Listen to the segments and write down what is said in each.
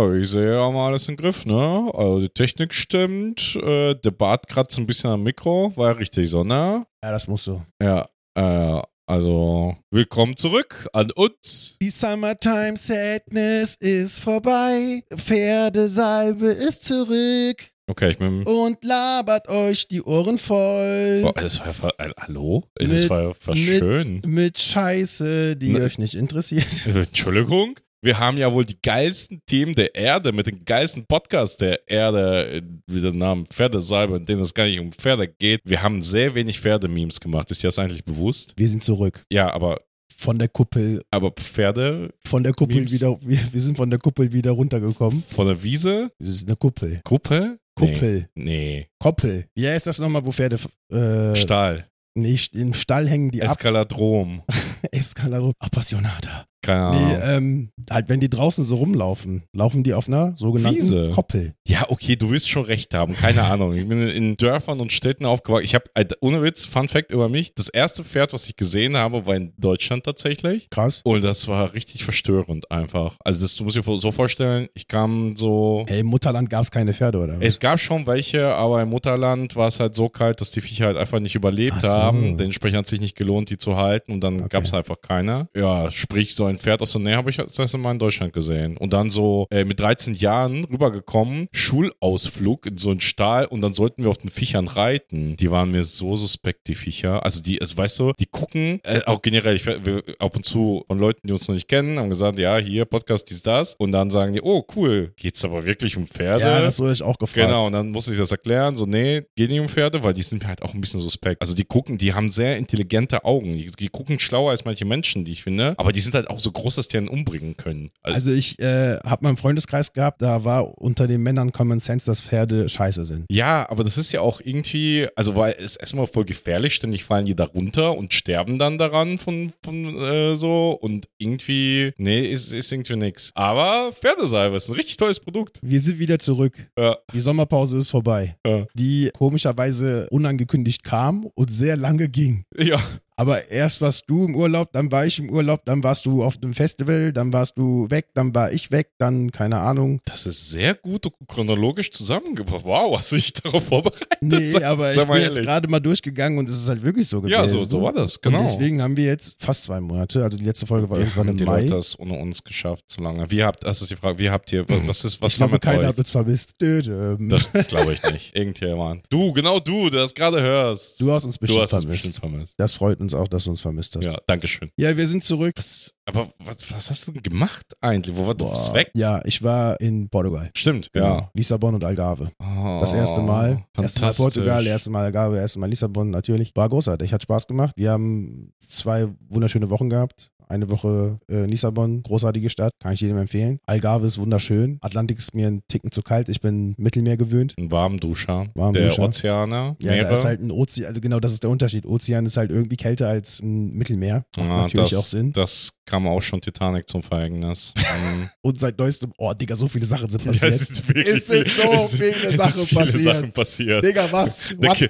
Aber ich sehe ja mal alles im Griff, ne? Also die Technik stimmt, äh, der Bart kratzt ein bisschen am Mikro, war ja richtig so, ne? Ja, das muss so. Ja, äh, also willkommen zurück an uns. Die Summertime Sadness ist vorbei. Pferdesalbe ist zurück Okay, ich bin. und labert euch die Ohren voll. Oh, das war ja ver- äh, hallo? Das Mit- war ja mit- schön. Mit Scheiße, die Ne- euch nicht interessiert. Entschuldigung? Wir haben ja wohl die geilsten Themen der Erde mit den geilsten Podcasts der Erde, äh, wie der Name Pferdesalbe, in denen es gar nicht um Pferde geht. Wir haben sehr wenig Pferdememes gemacht. Ist dir das eigentlich bewusst? Wir sind zurück. Ja, aber, Von der Kuppel, aber Pferde von der Kuppel Memes? wieder, wir, wir sind von der Kuppel wieder runtergekommen. von der Wiese? Das ist eine Kuppel. Gruppe? Kuppel. Nee. Koppel. Wie heißt das nochmal, wo Pferde äh, nee. Stahl. nicht im Stall hängen, die ab Eskaladrom. Escalado Appassionata. Keine Nee, Ahnung. ähm, halt, wenn die draußen so rumlaufen, laufen die auf einer sogenannten Wiese. Koppel. Ja, okay, du wirst schon recht haben. Keine Ahnung. Ich bin in Dörfern und Städten aufgewachsen. Ich habe, ohne Witz, Fun Fact über mich: Das erste Pferd, was ich gesehen habe, war in Deutschland tatsächlich. Krass. Und das war richtig verstörend einfach. Also, das, du musst dir so vorstellen, ich kam so. Hey, im Mutterland gab es keine Pferde, oder? was? Es gab schon welche, aber im Mutterland war es halt so kalt, dass die Viecher halt einfach nicht überlebt so. haben. Dementsprechend hat es sich nicht gelohnt, die zu halten und dann Okay. gab es einfach keine. Ja, sprich, so ein Pferd aus der Nähe habe ich das erste Mal in Deutschland gesehen. Und dann so äh, mit 13 Jahren rübergekommen, Schulausflug in so einen Stall und dann sollten wir auf den Viechern reiten. Die waren mir so suspekt, die Viecher. Also die, also weißt du, die gucken, äh, auch generell, ich, wir, ab und zu von Leuten, die uns noch nicht kennen, haben gesagt, ja, hier, Podcast, dies, das. Und dann sagen die, oh, cool, geht's aber wirklich um Pferde? ja, das wurde ich auch gefragt. Genau, und dann musste ich das erklären, so, nee, geht nicht um Pferde, weil die sind mir halt auch ein bisschen suspekt. Also die gucken, die haben sehr intelligente Augen. Die, die gucken schlauer als manche Menschen, die ich finde. Aber die sind halt auch so groß, dass die einen umbringen können. Also, Also ich äh, habe mal einen Freundeskreis gehabt, da war unter den Männern Common Sense, dass Pferde scheiße sind. ja, aber das ist ja auch irgendwie, also weil es erstmal voll gefährlich, ständig fallen die da runter und sterben dann daran von, von äh, so und irgendwie, nee, ist, ist irgendwie nix. Aber Pferdesalbe ist ein richtig tolles Produkt. Wir sind wieder zurück. Ja, Die Sommerpause ist vorbei. ja. Die komischerweise unangekündigt kam und sehr lange ging. ja. Aber erst warst du im Urlaub, dann war ich im Urlaub, dann warst du auf dem Festival, dann warst du weg, dann war ich weg, dann keine Ahnung. Das ist sehr gut chronologisch zusammengebracht. Wow, hast du dich darauf vorbereitet? Nee, aber ich sag mal bin jetzt ehrlich. gerade mal durchgegangen und es ist halt wirklich so gewesen. Ja, so, so war das, genau. Und deswegen haben wir jetzt fast zwei Monate, also die letzte Folge war Wie irgendwann haben im die Mai. Leute das ohne uns geschafft, so lange? Wie habt, das ist die Frage, wie habt ihr, was ist, was ich war glaube, mit keiner euch? hat uns vermisst. Dö, dö. Das, das glaube ich nicht. Irgendjemand. Du, genau du, der das gerade hörst. Du hast uns Du bestimmt hast es vermisst. bestimmt vermisst. Das freut uns auch, dass du uns vermisst hast. Ja, Ja, danke schön. wir sind zurück. Was, aber was, was hast du denn gemacht eigentlich? Wo war du weg? Ja, ich war in Portugal. Stimmt, Genau. ja. Lissabon und Algarve. Oh, Das erste Mal. Erste Mal. Portugal, erste Mal Algarve, erste Mal Lissabon, natürlich. War großartig, hat Spaß gemacht. Wir haben zwei wunderschöne Wochen gehabt. Eine Woche äh, Lissabon, großartige Stadt, kann ich jedem empfehlen. Algarve ist wunderschön. Atlantik ist mir ein Ticken zu kalt. Ich bin Mittelmeer gewöhnt. Ein Warmduscher. Warmduscher. Der Ozeaner. Ja, Meere. da ist halt ein Ozean, also genau das ist der Unterschied. Ozean ist halt irgendwie kälter als ein Mittelmeer. Macht Ah, natürlich das, auch Sinn. Das kam auch schon Titanic zum Verhängnis. Ähm, Und seit neuestem, oh Digga, so viele Sachen sind Ja, passiert. es sind wirklich Es sind so es viele es Sachen viele passiert. Sachen passiert. Digga, was? Der, What Kill,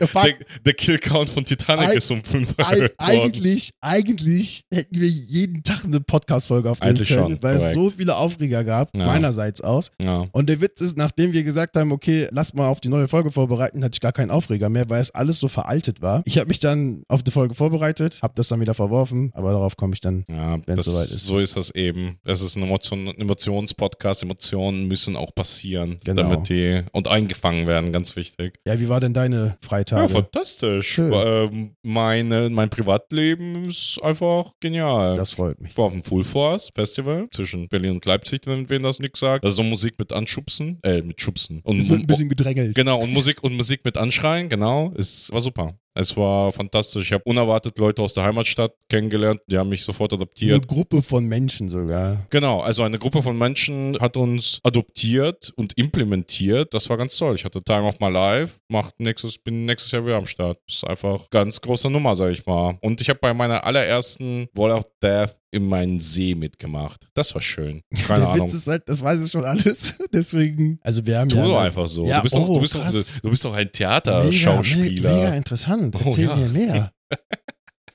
der, Killcount von Titanic Ei- ist um 5 Eig eigentlich, eigentlich hätten wir jeden Tag eine Podcast-Folge aufnehmen Eigentlich können, schon, weil es korrekt. so viele Aufreger gab, Ja. meinerseits aus. Ja. Und der Witz ist, nachdem wir gesagt haben, okay, lass mal auf die neue Folge vorbereiten, hatte ich gar keinen Aufreger mehr, weil es alles so veraltet war. Ich habe mich dann auf die Folge vorbereitet, habe das dann wieder verworfen, aber darauf komme ich dann. Ja, Wenn's das, soweit ist. so ist das eben. Es ist ein Emotion, Emotionspodcast. Emotionen müssen auch passieren, Genau. damit die und eingefangen werden, ganz wichtig. Ja, wie war denn deine Ja, Freitage? fantastisch. Schön. Ähm, meine, mein Privatleben ist einfach genial. das freut mich. ich war auf dem Full Force Festival zwischen Berlin und Leipzig, wenn das nichts sagt. Also so Musik mit Anschubsen, äh, mit Schubsen. Und, Es wird ein bisschen gedrängelt. Genau, und Musik und Musik mit Anschreien, genau. Es war super. Es war fantastisch. Ich habe unerwartet Leute aus der Heimatstadt kennengelernt, die haben mich sofort Eine adoptiert. Gruppe von Menschen sogar. Genau, also eine Gruppe von Menschen hat uns adoptiert und implementiert. Das war ganz toll. Ich hatte Time of My Life, macht nächstes, bin nächstes Jahr wieder am Start. Das ist einfach ganz große Nummer, sag ich mal. Und ich habe bei meiner allerersten Wall of Death in meinen See mitgemacht. Das war schön. Keine der Ahnung. Witz ist halt, das weiß ich schon alles. Deswegen, also wir haben Tu ja. doch einfach so. Ja, du, bist doch, oh, du, bist doch, du bist doch ein Mega, Theaterschauspieler. me- mega interessant. Oh, Erzähl ja. mir mehr.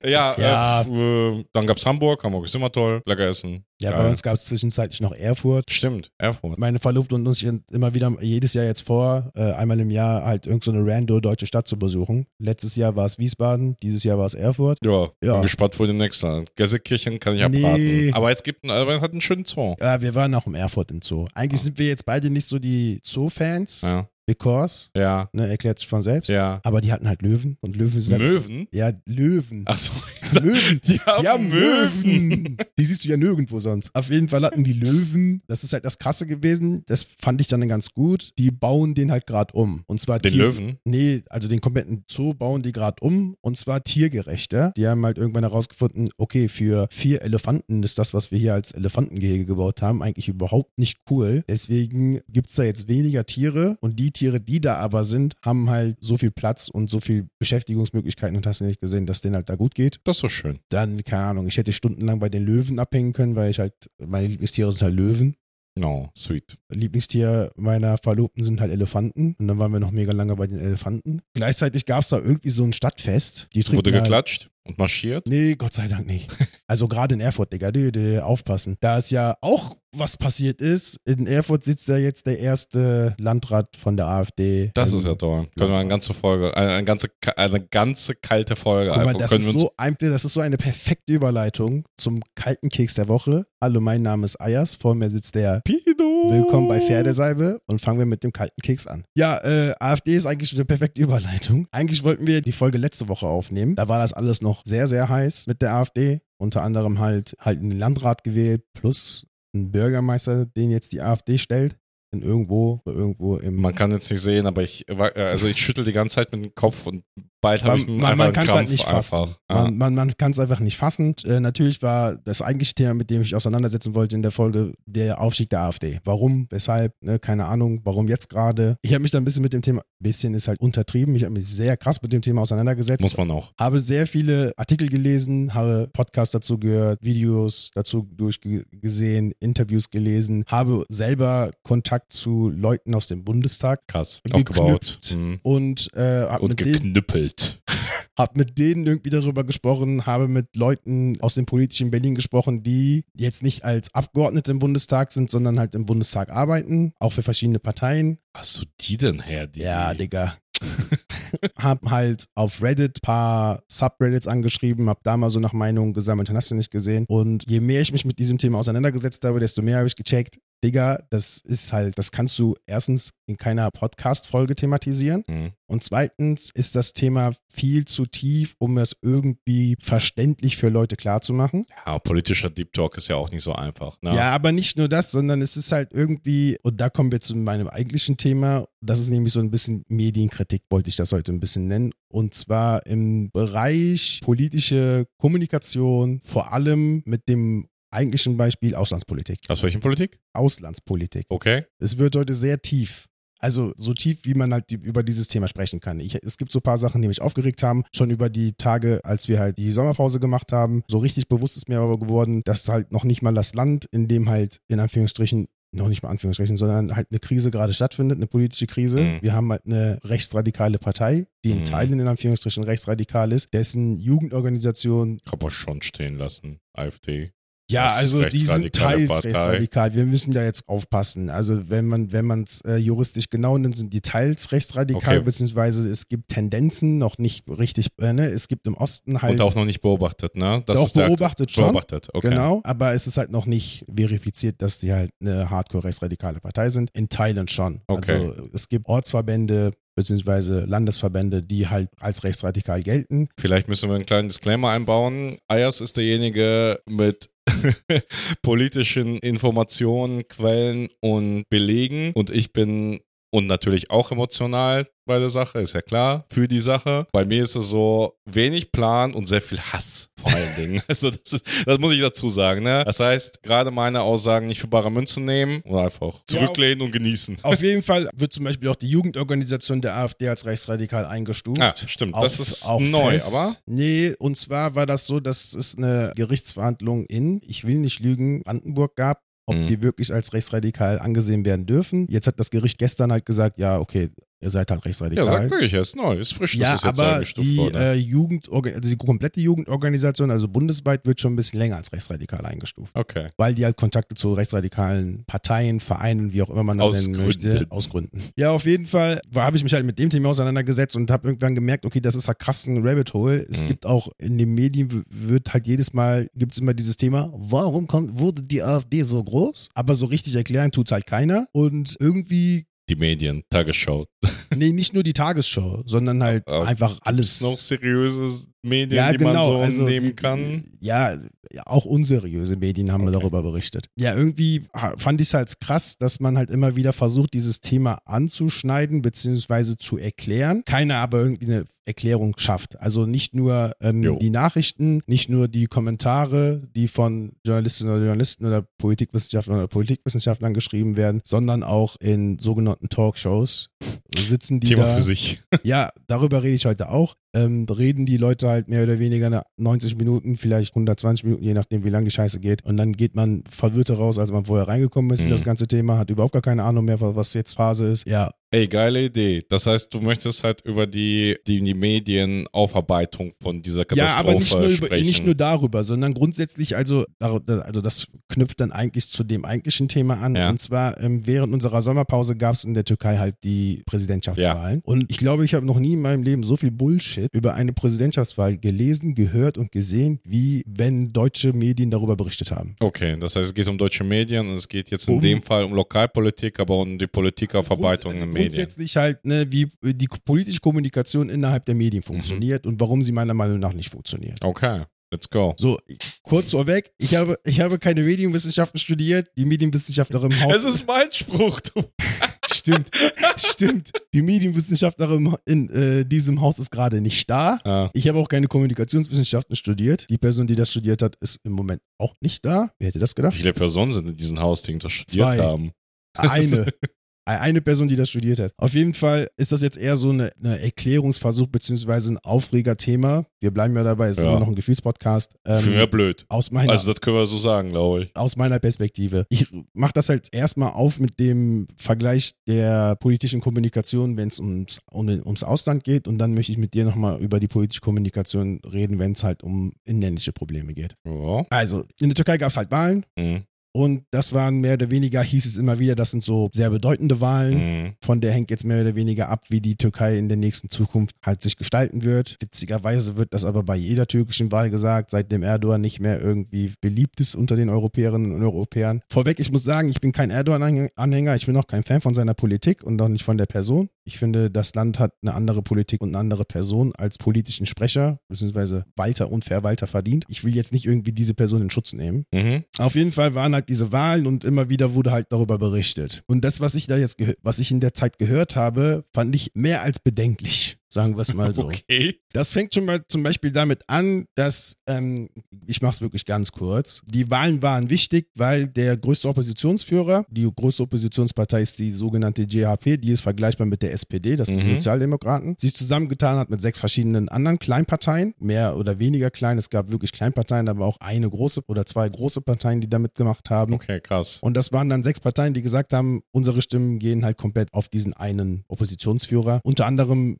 Ja, Ja. Äh, äh, dann gab's Hamburg. Hamburg ist immer toll. Lecker essen. Ja, Geil. bei uns gab es zwischenzeitlich noch Erfurt. Stimmt, Erfurt. Meine Verlobte und uns immer wieder jedes Jahr jetzt vor, äh, einmal im Jahr halt irgendeine so rando deutsche Stadt zu besuchen. Letztes Jahr war es Wiesbaden, dieses Jahr war es Erfurt. Ja, Ja. bin gespannt vor den nächsten. Gessekirchen kann ich Nee. abraten. Aber es gibt, aber es hat einen schönen Zoo. Ja, wir waren auch im Erfurt im Zoo. Eigentlich sind wir jetzt beide nicht so die Zoo-Fans, Ja, because, ja, ne, erklärt sich von selbst. ja. Aber die hatten halt Löwen und Löwen sind Möwen? Ja, Löwen. Ach so. Löwen. Die haben, Die haben Möwen. Möwen. Die siehst du ja nirgendwo sonst. Auf jeden Fall hatten die Löwen. Das ist halt das Krasse gewesen. Das fand ich dann ganz gut. Die bauen den halt gerade um. Und zwar Den Tier- Löwen? Nee, also den kompletten Zoo bauen die gerade um. Und zwar tiergerechter. Die haben halt irgendwann herausgefunden, okay, für vier Elefanten ist das, was wir hier als Elefantengehege gebaut haben, eigentlich überhaupt nicht cool. Deswegen gibt es da jetzt weniger Tiere. Und die Tiere, die da aber sind, haben halt so viel Platz und so viel Beschäftigungsmöglichkeiten und hast du nicht gesehen, dass denen halt da gut geht Das ist so schön. dann, keine Ahnung, ich hätte stundenlang bei den Löwen abhängen können, weil ich halt, meine Lieblingstiere sind halt Löwen. No, sweet. Lieblingstier meiner Verlobten sind halt Elefanten. Und dann waren wir noch mega lange bei den Elefanten. Gleichzeitig gab es da irgendwie so ein Stadtfest. Die Wurde geklatscht und marschiert? Nee, Gott sei Dank nicht. Also gerade in Erfurt, Digga, die, die, aufpassen. Da ist ja auch was passiert ist. In Erfurt sitzt ja jetzt der erste Landrat von der AfD. Das Also, ist ja toll. Können wir eine ganze Folge, eine, eine ganze, eine ganze kalte Folge Guck mal, das können ist, so ein, das ist so eine perfekte Überleitung zum kalten Keks der Woche. Hallo, mein Name ist Ayas. Vor mir sitzt der Pido. Willkommen bei Pferdesalbe und fangen wir mit dem kalten Keks an. Ja, äh, AfD ist eigentlich eine perfekte Überleitung. Eigentlich wollten wir die Folge letzte Woche aufnehmen. Da war das alles noch sehr, sehr heiß mit der AfD. Unter anderem halt, halt einen Landrat gewählt plus einen Bürgermeister, den jetzt die AfD stellt. In irgendwo, irgendwo im. Man kann jetzt nicht sehen, aber ich, also ich schüttel die ganze Zeit mit dem Kopf und bald habe ich Man, einen man, man kann es halt nicht fassen. einfach. Man, man, man kann es einfach nicht fassen. Äh, natürlich war das eigentliche Thema, mit dem ich auseinandersetzen wollte in der Folge, der Aufstieg der AfD. Warum, weshalb, ne, keine Ahnung, warum jetzt gerade. Ich habe mich da ein bisschen mit dem Thema, bisschen ist halt untertrieben, ich habe mich sehr krass mit dem Thema auseinandergesetzt. Muss man auch. habe sehr viele Artikel gelesen, habe Podcasts dazu gehört, Videos dazu durchgesehen, Interviews gelesen, habe selber Kontakt zu Leuten aus dem Bundestag Krass. Aufgebaut. Mhm. und äh, Und mit denen geknüppelt. hab mit denen irgendwie darüber gesprochen, habe mit Leuten aus dem politischen Berlin gesprochen, die jetzt nicht als Abgeordnete im Bundestag sind, sondern halt im Bundestag arbeiten, auch für verschiedene Parteien. Hast du die denn her? Die? Ja, Digga. hab halt auf Reddit paar Subreddits angeschrieben, hab da mal so nach Meinungen gesammelt und hast du nicht gesehen. Und je mehr ich mich mit diesem Thema auseinandergesetzt habe, desto mehr habe ich gecheckt, Digga, das ist halt, das kannst du erstens in keiner Podcast-Folge thematisieren. Mhm. Und zweitens ist das Thema viel zu tief, um es irgendwie verständlich für Leute klarzumachen. ja, politischer Deep Talk ist ja auch nicht so einfach. Ne? Ja, aber nicht nur das, sondern es ist halt irgendwie, und da kommen wir zu meinem eigentlichen Thema, das ist nämlich so ein bisschen Medienkritik, wollte ich das heute ein bisschen nennen. Und zwar im Bereich politische Kommunikation, vor allem mit dem eigentlichen Beispiel Auslandspolitik. Aus welchen Politik? Auslandspolitik. Okay. Es wird heute sehr tief. Also so tief, wie man halt die, über dieses Thema sprechen kann. Ich, es gibt so ein paar Sachen, die mich aufgeregt haben, schon über die Tage, als wir halt die Sommerpause gemacht haben. So richtig bewusst ist mir aber geworden, dass halt noch nicht mal das Land, in dem halt in Anführungsstrichen noch nicht mal Anführungsstrichen, sondern halt eine Krise gerade stattfindet, eine politische Krise. Mhm. Wir haben halt eine rechtsradikale Partei, die in Mhm. Teilen in Anführungsstrichen rechtsradikal ist, dessen Jugendorganisation Kann man schon stehen lassen. AfD. Ja, Das also die sind rechtsradikale teils Partei. rechtsradikal. Wir müssen da jetzt aufpassen. Also wenn man wenn man es äh, juristisch genau nimmt, sind die teils rechtsradikal, Okay. beziehungsweise es gibt Tendenzen, noch nicht richtig, äh, ne? es gibt im Osten halt Und auch noch nicht beobachtet, ne? Das doch ist beobachtet schon. Beobachtet, okay. Genau, aber es ist halt noch nicht verifiziert, dass die halt eine hardcore-rechtsradikale Partei sind. In Teilen schon. Okay. Also es gibt Ortsverbände beziehungsweise Landesverbände, die halt als rechtsradikal gelten. Vielleicht müssen wir einen kleinen Disclaimer einbauen. Ayers ist derjenige mit politischen Informationen, Quellen und Belegen. Und ich bin und natürlich auch emotional bei der Sache, ist ja klar, für die Sache. Bei mir ist es so wenig Plan und sehr viel Hass vor allen Dingen. Also das, ist, das muss ich dazu sagen. Ne? Das heißt, gerade meine Aussagen nicht für bare Münze nehmen und einfach zurücklehnen und genießen. Auf jeden Fall wird zum Beispiel auch die Jugendorganisation der AfD als rechtsradikal eingestuft. Ja, stimmt. Auch- das ist auch neu, fest. aber Nee, und zwar war das so, dass es eine Gerichtsverhandlung in, ich will nicht lügen, Brandenburg gab, ob Mhm. die wirklich als rechtsradikal angesehen werden dürfen. Jetzt hat das Gericht gestern halt gesagt, ja, okay, ihr seid halt Ja, rechtsradikal. sag ich, er ist neu, ist frisch, Ja, dass es jetzt aber eingestuft die, wurde. äh, Jugend, also die komplette Jugendorganisation, also bundesweit, wird schon ein bisschen länger als rechtsradikal eingestuft. okay. Weil die halt Kontakte zu rechtsradikalen Parteien, Vereinen, wie auch immer man das Aus nennen möchte, Gründen. aus Gründen. Ja, auf jeden Fall habe ich mich halt mit dem Thema auseinandergesetzt und habe irgendwann gemerkt, okay, das ist halt krass ein Rabbit Hole. Es Mhm. gibt auch in den Medien wird halt jedes Mal, gibt es immer dieses Thema, warum kommt, wurde die AfD so groß? Aber so richtig erklären tut es halt keiner. Und irgendwie Die Medien, Tagesschau. Nee, nicht nur die Tagesschau, sondern halt Aber einfach alles. Noch seriöse Medien, ja, die genau. man so also nehmen kann? Ja, auch unseriöse Medien haben Okay. darüber berichtet. Ja, irgendwie fand ich es halt krass, dass man halt immer wieder versucht, dieses Thema anzuschneiden beziehungsweise zu erklären. Keiner aber irgendwie eine Erklärung schafft. Also nicht nur ähm, die Nachrichten, nicht nur die Kommentare, die von Journalistinnen oder Journalisten oder Politikwissenschaftlern oder Politikwissenschaftlern geschrieben werden, sondern auch in sogenannten Talkshows sitzen die Thema da. für sich. Ja, darüber rede ich heute auch. Ähm, reden die Leute halt mehr oder weniger eine 90 Minuten, vielleicht 120 Minuten, je nachdem, wie lange die Scheiße geht. Und dann geht man verwirrter raus, als man vorher reingekommen ist in Mhm. das ganze Thema, hat überhaupt gar keine Ahnung mehr, was jetzt Phase ist. Ja, Ey, geile Idee. Das heißt, du möchtest halt über die, die, die Medienaufarbeitung von dieser ja Katastrophe aber nicht nur, über, sprechen. nicht nur darüber, sondern grundsätzlich, also, also das knüpft dann eigentlich zu dem eigentlichen Thema an. Ja. Und zwar ähm, während unserer Sommerpause gab es in der Türkei halt die Präsidentschaftswahlen. Und ich glaube, ich habe noch nie in meinem Leben so viel Bullshit über eine Präsidentschaftswahl gelesen, gehört und gesehen, wie wenn deutsche Medien darüber berichtet haben. Okay, das heißt, es geht um deutsche Medien und es geht jetzt in Um- dem Fall um Lokalpolitik, aber um die Politikaufarbeitung Also Medien. Grundsätzlich halt, ne, wie die politische Kommunikation innerhalb der Medien Mhm. funktioniert und warum sie meiner Meinung nach nicht funktioniert. Okay, let's go. So, kurz vorweg, ich habe, ich habe keine Medienwissenschaften studiert. Die Medienwissenschaftlerin im Haus. Es ist mein Spruch, du. stimmt, stimmt. Die Medienwissenschaftlerin in äh, diesem Haus ist gerade nicht da. Ah, Ich habe auch keine Kommunikationswissenschaften studiert. Die Person, die das studiert hat, ist im Moment auch nicht da. Wer hätte das wie gedacht? viele Personen sind in diesem Haus, die das studiert Zwei. haben? Eine. Eine Person, die das studiert hat. Auf jeden Fall ist das jetzt eher so eine, eine Erklärungsversuch beziehungsweise ein Aufreger-Thema. Wir bleiben ja dabei, es ist Ja. immer noch ein Gefühlspodcast. Ähm, mich blöd. aus meiner Also, das können wir so sagen, glaube ich. aus meiner Perspektive. Ich mache das halt erstmal auf mit dem Vergleich der politischen Kommunikation, wenn es ums, um, ums Ausland geht. Und dann möchte ich mit dir nochmal über die politische Kommunikation reden, wenn es halt um inländische Probleme geht. Ja. Also, in der Türkei gab es halt Wahlen. Mhm. Und das waren mehr oder weniger, hieß es immer wieder, das sind so sehr bedeutende Wahlen. Mhm. Von der hängt jetzt mehr oder weniger ab, wie die Türkei in der nächsten Zukunft halt sich gestalten wird. Witzigerweise wird das aber bei jeder türkischen Wahl gesagt, seitdem Erdogan nicht mehr irgendwie beliebt ist unter den Europäerinnen und Europäern. Vorweg, ich muss sagen, ich bin kein Erdogan-Anhänger, ich bin auch kein Fan von seiner Politik und auch nicht von der Person. Ich finde, das Land hat eine andere Politik und eine andere Person als politischen Sprecher, beziehungsweise Walter und Verwalter verdient. Ich will jetzt nicht irgendwie diese Person in Schutz nehmen. Mhm. Auf jeden Fall waren halt diese Wahlen und immer wieder wurde halt darüber berichtet. Und das, was ich da jetzt, was ich in der Zeit gehört habe, fand ich mehr als bedenklich. Sagen wir es mal so. Okay. Das fängt schon mal zum Beispiel damit an, dass, ähm, ich mache es wirklich ganz kurz, die Wahlen waren wichtig, weil der größte Oppositionsführer, die größte Oppositionspartei ist die sogenannte JHP, die ist vergleichbar mit der SPD, das sind die Mhm. Sozialdemokraten, sich zusammengetan hat mit sechs verschiedenen anderen Kleinparteien, mehr oder weniger klein, es gab wirklich Kleinparteien, aber auch eine große oder zwei große Parteien, die da mitgemacht haben. Okay, krass. Und das waren dann sechs Parteien, die gesagt haben, unsere Stimmen gehen halt komplett auf diesen einen Oppositionsführer. Unter anderem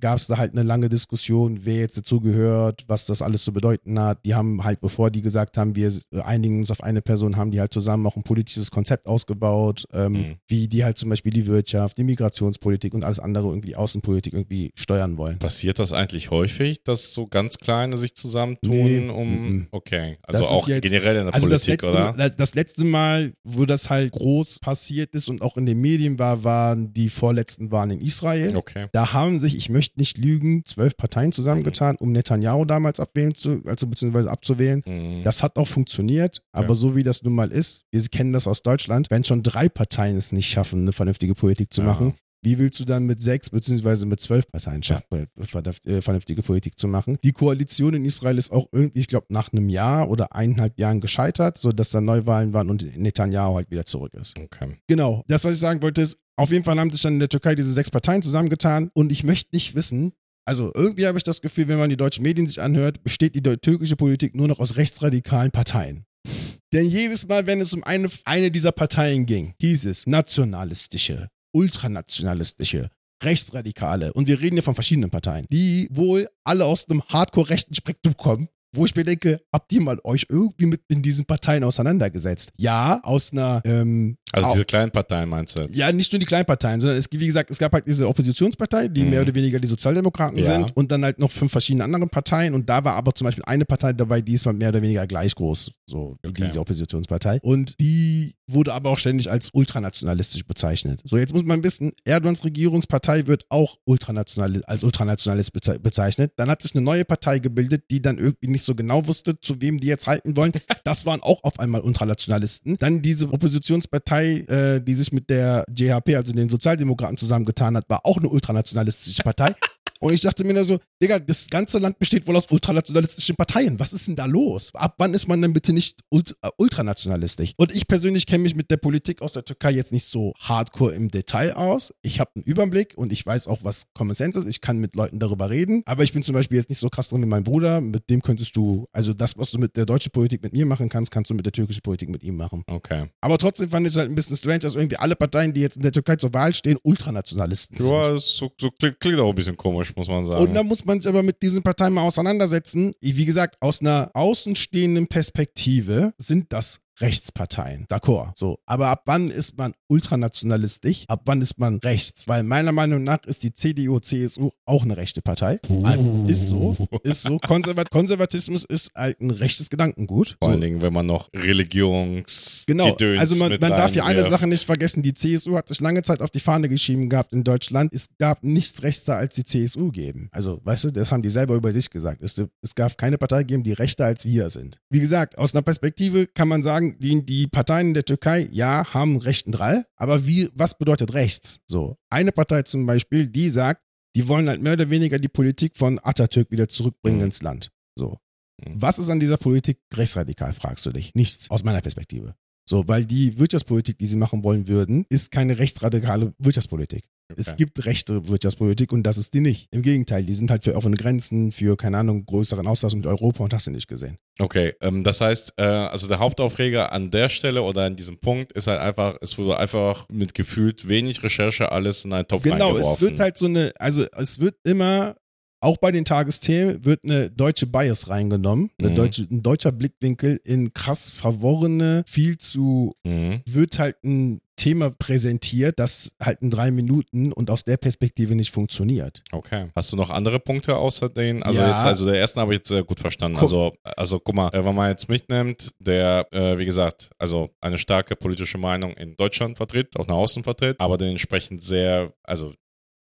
gab es da halt eine lange Diskussion, wer jetzt dazugehört, was das alles zu bedeuten hat. Die haben halt, bevor die gesagt haben, wir einigen uns auf eine Person, haben die halt zusammen auch ein politisches Konzept ausgebaut, ähm, Mhm. wie die halt zum Beispiel die Wirtschaft, die Migrationspolitik und alles andere irgendwie Außenpolitik irgendwie steuern wollen. Passiert das eigentlich häufig, dass so ganz Kleine sich zusammentun, Nee, um. Okay. Also Das auch jetzt- generell in der Also das Politik, letzte, oder? das letzte Mal, wo das halt groß passiert ist und auch in den Medien war, waren die vorletzten Wahlen in Israel. Okay. Da haben sich, ich möchte nicht lügen, zwölf Parteien zusammengetan, um Netanyahu damals abwählen zu, also beziehungsweise abzuwählen. Mhm. Das hat auch funktioniert, aber Ja. so wie das nun mal ist, wir kennen das aus Deutschland, wenn schon drei Parteien es nicht schaffen, eine vernünftige Politik zu Ja. machen, wie willst du dann mit sechs beziehungsweise mit zwölf Parteien schaffen, vernünft- äh, vernünftige Politik zu machen? Die Koalition in Israel ist auch irgendwie, ich glaube, nach einem Jahr oder eineinhalb Jahren gescheitert, sodass dann Neuwahlen waren und Netanyahu halt wieder zurück ist. Okay. Genau. Das, was ich sagen wollte, ist, auf jeden Fall haben sich dann in der Türkei diese sechs Parteien zusammengetan und ich möchte nicht wissen, also irgendwie habe ich das Gefühl, wenn man die deutschen Medien sich anhört, besteht die türkische Politik nur noch aus rechtsradikalen Parteien. Denn jedes Mal, wenn es um eine, eine dieser Parteien ging, hieß es nationalistische, ultranationalistische, Rechtsradikale, und wir reden hier von verschiedenen Parteien, die wohl alle aus einem hardcore-rechten Spektrum kommen, wo ich mir denke, habt ihr mal euch irgendwie mit in diesen Parteien auseinandergesetzt? Ja, aus einer ähm, Also diese kleinen Parteien meinst du jetzt? ja, nicht nur die kleinen Parteien, sondern es, wie gesagt, es gab halt diese Oppositionspartei, die Mhm. mehr oder weniger die Sozialdemokraten Ja. sind und dann halt noch fünf verschiedene andere Parteien und da war aber zum Beispiel eine Partei dabei, die ist mal mehr oder weniger gleich groß, so wie Okay. diese Oppositionspartei und die wurde aber auch ständig als ultranationalistisch bezeichnet. So, jetzt muss man wissen, Erdogans Regierungspartei wird auch ultranational, als ultranationalist beze bezeichnet. Dann hat sich eine neue Partei gebildet, die dann irgendwie nicht so genau wusste, zu wem die jetzt halten wollen. Das waren auch auf einmal Ultranationalisten. Dann diese Oppositionspartei, äh, die sich mit der JHP, also den Sozialdemokraten, zusammengetan hat, war auch eine ultranationalistische Partei. Und ich dachte mir nur so, Digga, das ganze Land besteht wohl aus ultranationalistischen Parteien. Was ist denn da los? Ab wann ist man denn bitte nicht ult äh, ultranationalistisch? Und ich persönlich kenne mich mit der Politik aus der Türkei jetzt nicht so hardcore im Detail aus. Ich habe einen Überblick und ich weiß auch, was Common Sense ist. Ich kann mit Leuten darüber reden. Aber ich bin zum Beispiel jetzt nicht so krass drin wie mein Bruder. Mit dem könntest du, also das, was du mit der deutschen Politik mit mir machen kannst, kannst du mit der türkischen Politik mit ihm machen. Okay. Aber trotzdem fand ich es halt ein bisschen strange, dass irgendwie alle Parteien, die jetzt in der Türkei zur Wahl stehen, Ultranationalisten sind. Ja, so, so klingt, klingt auch ein bisschen komisch, muss man sagen. Und da muss man sich aber mit diesen Parteien mal auseinandersetzen. Wie gesagt, aus einer außenstehenden Perspektive sind das Rechtsparteien. D'accord. So. Aber ab wann ist man ultranationalistisch? Ab wann ist man rechts? Weil meiner Meinung nach ist die CDU, CSU auch eine rechte Partei. Einfach Ist so. Ist so. Konservat Konservatismus ist halt ein rechtes Gedankengut. Vor So. allen Dingen, wenn man noch Religions Genau, Gedöns also man, man darf ja eine. Sache nicht vergessen, die CSU hat sich lange Zeit auf die Fahne geschrieben gehabt in Deutschland, es gab nichts rechter als die CSU geben. Also, weißt du, das haben die selber über sich gesagt. Es, es gab keine Partei geben, die rechter als wir sind. Wie gesagt, aus einer Perspektive kann man sagen, die, die Parteien in der Türkei, ja, haben rechten Drall, aber wie, was bedeutet rechts? So, eine Partei zum Beispiel, die sagt, die wollen halt mehr oder weniger die Politik von Atatürk wieder zurückbringen Mhm. ins Land. So. Mhm. Was ist an dieser Politik rechtsradikal, fragst du dich? Nichts, aus meiner Perspektive. So, weil die Wirtschaftspolitik, die sie machen wollen würden, ist keine rechtsradikale Wirtschaftspolitik. Es Okay. gibt rechte Wirtschaftspolitik und das ist die nicht. Im Gegenteil, die sind halt für offene Grenzen, für, keine Ahnung, größeren Austausch mit Europa und hast du nicht gesehen. Okay, ähm, das heißt, äh, also der Hauptaufreger an der Stelle oder an diesem Punkt ist halt einfach, es wurde einfach mit gefühlt wenig Recherche alles in einen Topf Genau, es wird halt so eine, also es wird immer, auch bei den Tagesthemen, wird eine deutsche Bias reingenommen, eine Mhm. deutsche, ein deutscher Blickwinkel in krass verworrene, viel zu Mhm. wird halt ein Thema präsentiert, das halt in drei Minuten und aus der Perspektive nicht funktioniert. Okay. Hast du noch andere Punkte außer den? Also Ja. jetzt, also der ersten habe ich jetzt sehr gut verstanden. Guck. Also, also guck mal, äh, wenn man jetzt mitnimmt, der, äh, wie gesagt, also eine starke politische Meinung in Deutschland vertritt, auch nach außen vertritt, aber den entsprechend sehr, also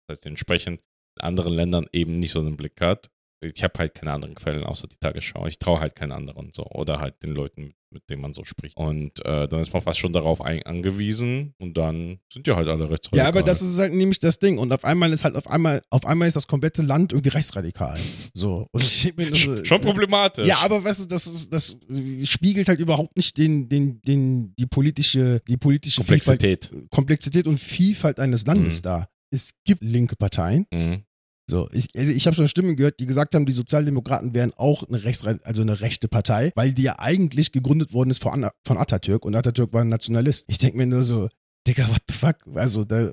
das heißt, entsprechend in anderen Ländern eben nicht so einen Blick hat. Ich habe halt keine anderen Quellen außer die Tagesschau. Ich traue halt keinen anderen so oder halt den Leuten, mit denen man so spricht. Und äh, dann ist man fast schon darauf ein angewiesen und dann sind ja halt alle rechtsradikal. Ja, aber das ist halt nämlich das Ding. Und auf einmal ist halt auf einmal, auf einmal ist das komplette Land irgendwie rechtsradikal. So. Und ich bin so, schon problematisch. Ja, aber weißt du, das ist, das spiegelt halt überhaupt nicht den, den, den, die politische, die politische Komplexität. Vielfalt, Komplexität und Vielfalt eines Landes Mhm. da. Es gibt linke Parteien. Mhm. So, ich, also ich habe schon Stimmen gehört, die gesagt haben, die Sozialdemokraten wären auch eine Rechtsre also eine rechte Partei, weil die ja eigentlich gegründet worden ist von, von Atatürk und Atatürk war ein Nationalist. Ich denke mir nur so, Digga, what the fuck? Also da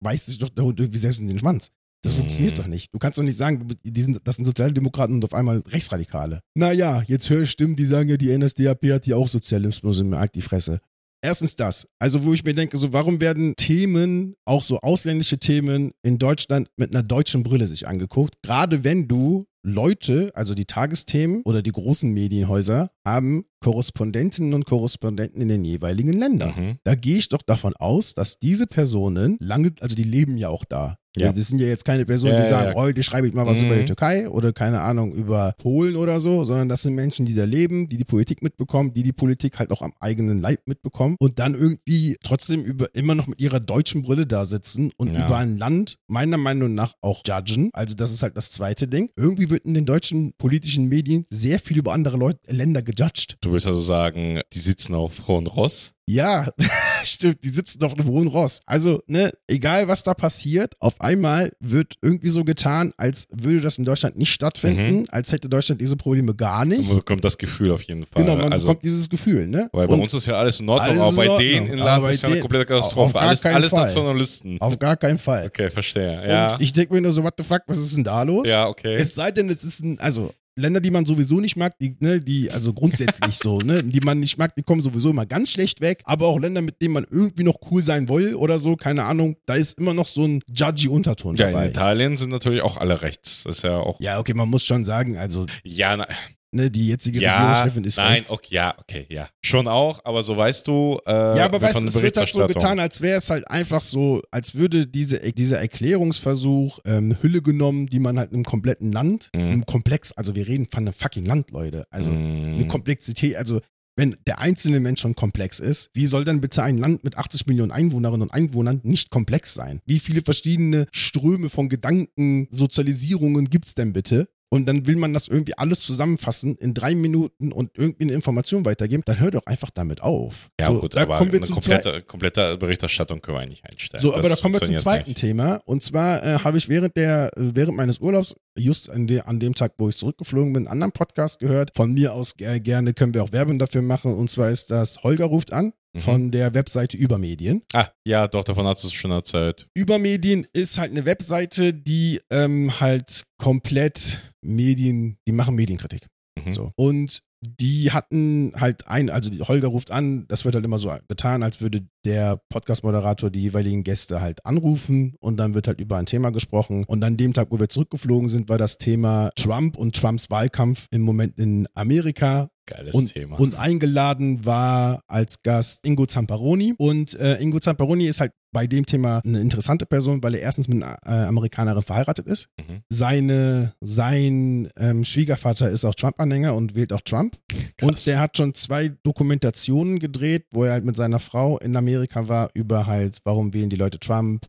beißt sich doch der Hund irgendwie selbst in den Schwanz. Das Mhm. funktioniert doch nicht. Du kannst doch nicht sagen, die sind, das sind Sozialdemokraten und auf einmal Rechtsradikale. Naja, jetzt höre ich Stimmen, die sagen ja, die NSDAP hat ja auch Sozialismus in mir halt die Fresse. Erstens das. Also, wo ich mir denke, so, warum werden Themen, auch so ausländische Themen in Deutschland mit einer deutschen Brille sich angeguckt? Gerade wenn du Leute, also die Tagesthemen oder die großen Medienhäuser, haben Korrespondentinnen und Korrespondenten in den jeweiligen Ländern. Mhm. Da gehe ich doch davon aus, dass diese Personen lange, also die leben ja auch da. Ja. Das sind ja jetzt keine Personen, Ja, die sagen, ja. heute schreibe ich mal was Mhm. über die Türkei oder keine Ahnung, über Polen oder so, sondern das sind Menschen, die da leben, die die Politik mitbekommen, die die Politik halt auch am eigenen Leib mitbekommen und dann irgendwie trotzdem über, immer noch mit ihrer deutschen Brille da sitzen und Ja. über ein Land meiner Meinung nach auch judgen. Also das ist halt das zweite Ding. Irgendwie wird in den deutschen politischen Medien sehr viel über andere Leute, Länder gejudged. Du willst also sagen, die sitzen auf hohen Ross? Ja, stimmt, die sitzen auf einem hohen Ross. Also, ne, egal was da passiert, auf einmal wird irgendwie so getan, als würde das in Deutschland nicht stattfinden, Mhm. als hätte Deutschland diese Probleme gar nicht. Man bekommt das Gefühl auf jeden Fall. Genau, man also, bekommt dieses Gefühl, ne? weil bei Und uns ist ja alles in Ordnung, Alles aber bei Ordnung. denen in Land ist ja eine komplette auf Katastrophe. gar Alles, alles Fall. Nationalisten. auf gar keinen Fall. Okay, verstehe. Ja. Und ich denke mir nur so, what the fuck, was ist denn da los? ja, okay. Es sei denn, es ist ein, also Länder, die man sowieso nicht mag, die, ne, die, also grundsätzlich so, ne, die man nicht mag, die kommen sowieso immer ganz schlecht weg. Aber auch Länder, mit denen man irgendwie noch cool sein will oder so, keine Ahnung, da ist immer noch so ein judgy Unterton ja, in dabei. Italien sind natürlich auch alle rechts. Das ist ja auch. Ja, okay, man muss schon sagen, also, Ja, na, ne, die jetzige ja Regierungschefin ist nein, rechts. okay, ja, okay, ja. Schon auch, aber so weißt du. Äh, Ja, aber weißt du, es wird halt so getan, als wäre es halt einfach so, als würde diese, dieser Erklärungsversuch ähm, Hülle genommen, die man halt im kompletten Land, Mhm. im Komplex, also wir reden von einem fucking Land, Leute. Also Mm. eine Komplexität, also wenn der einzelne Mensch schon komplex ist, wie soll dann bitte ein Land mit 80 Millionen Einwohnerinnen und Einwohnern nicht komplex sein? Wie viele verschiedene Ströme von Gedanken, Sozialisierungen gibt's denn bitte? Und dann will man das irgendwie alles zusammenfassen in drei Minuten und irgendwie eine Information weitergeben, dann hör doch einfach damit auf. Ja, so, gut, da aber kommen wir eine komplette, komplette Berichterstattung können wir eigentlich einstellen. So, aber Das da kommen wir zum zweiten nicht. Thema. Und zwar äh, habe ich während der, äh, während meines Urlaubs, just an, de, an dem Tag, wo ich zurückgeflogen bin, einen anderen Podcast gehört. Von mir aus äh, gerne können wir auch Werbung dafür machen. Und zwar ist das Holger ruft an Mhm. von der Webseite Übermedien. Ah, ja, doch, davon hast du es schon erzählt. Übermedien ist halt eine Webseite, die ähm, halt komplett Medien, die machen Medienkritik. Mhm. So. Und die hatten halt ein, also die Holger ruft an, das wird halt immer so getan, als würde der Podcast-Moderator die jeweiligen Gäste halt anrufen und dann wird halt über ein Thema gesprochen. Und an dem Tag, wo wir zurückgeflogen sind, war das Thema Trump und Trumps Wahlkampf im Moment in Amerika. Geiles Und, Thema. und eingeladen war als Gast Ingo Zamparoni. Und äh, Ingo Zamparoni ist halt bei dem Thema eine interessante Person, weil er erstens mit einer äh, Amerikanerin verheiratet ist. Mhm. Seine, sein ähm, Schwiegervater ist auch Trump-Anhänger und wählt auch Trump. Und Krass. der hat schon zwei Dokumentationen gedreht, wo er halt mit seiner Frau in Amerika war, über halt, warum wählen die Leute Trump,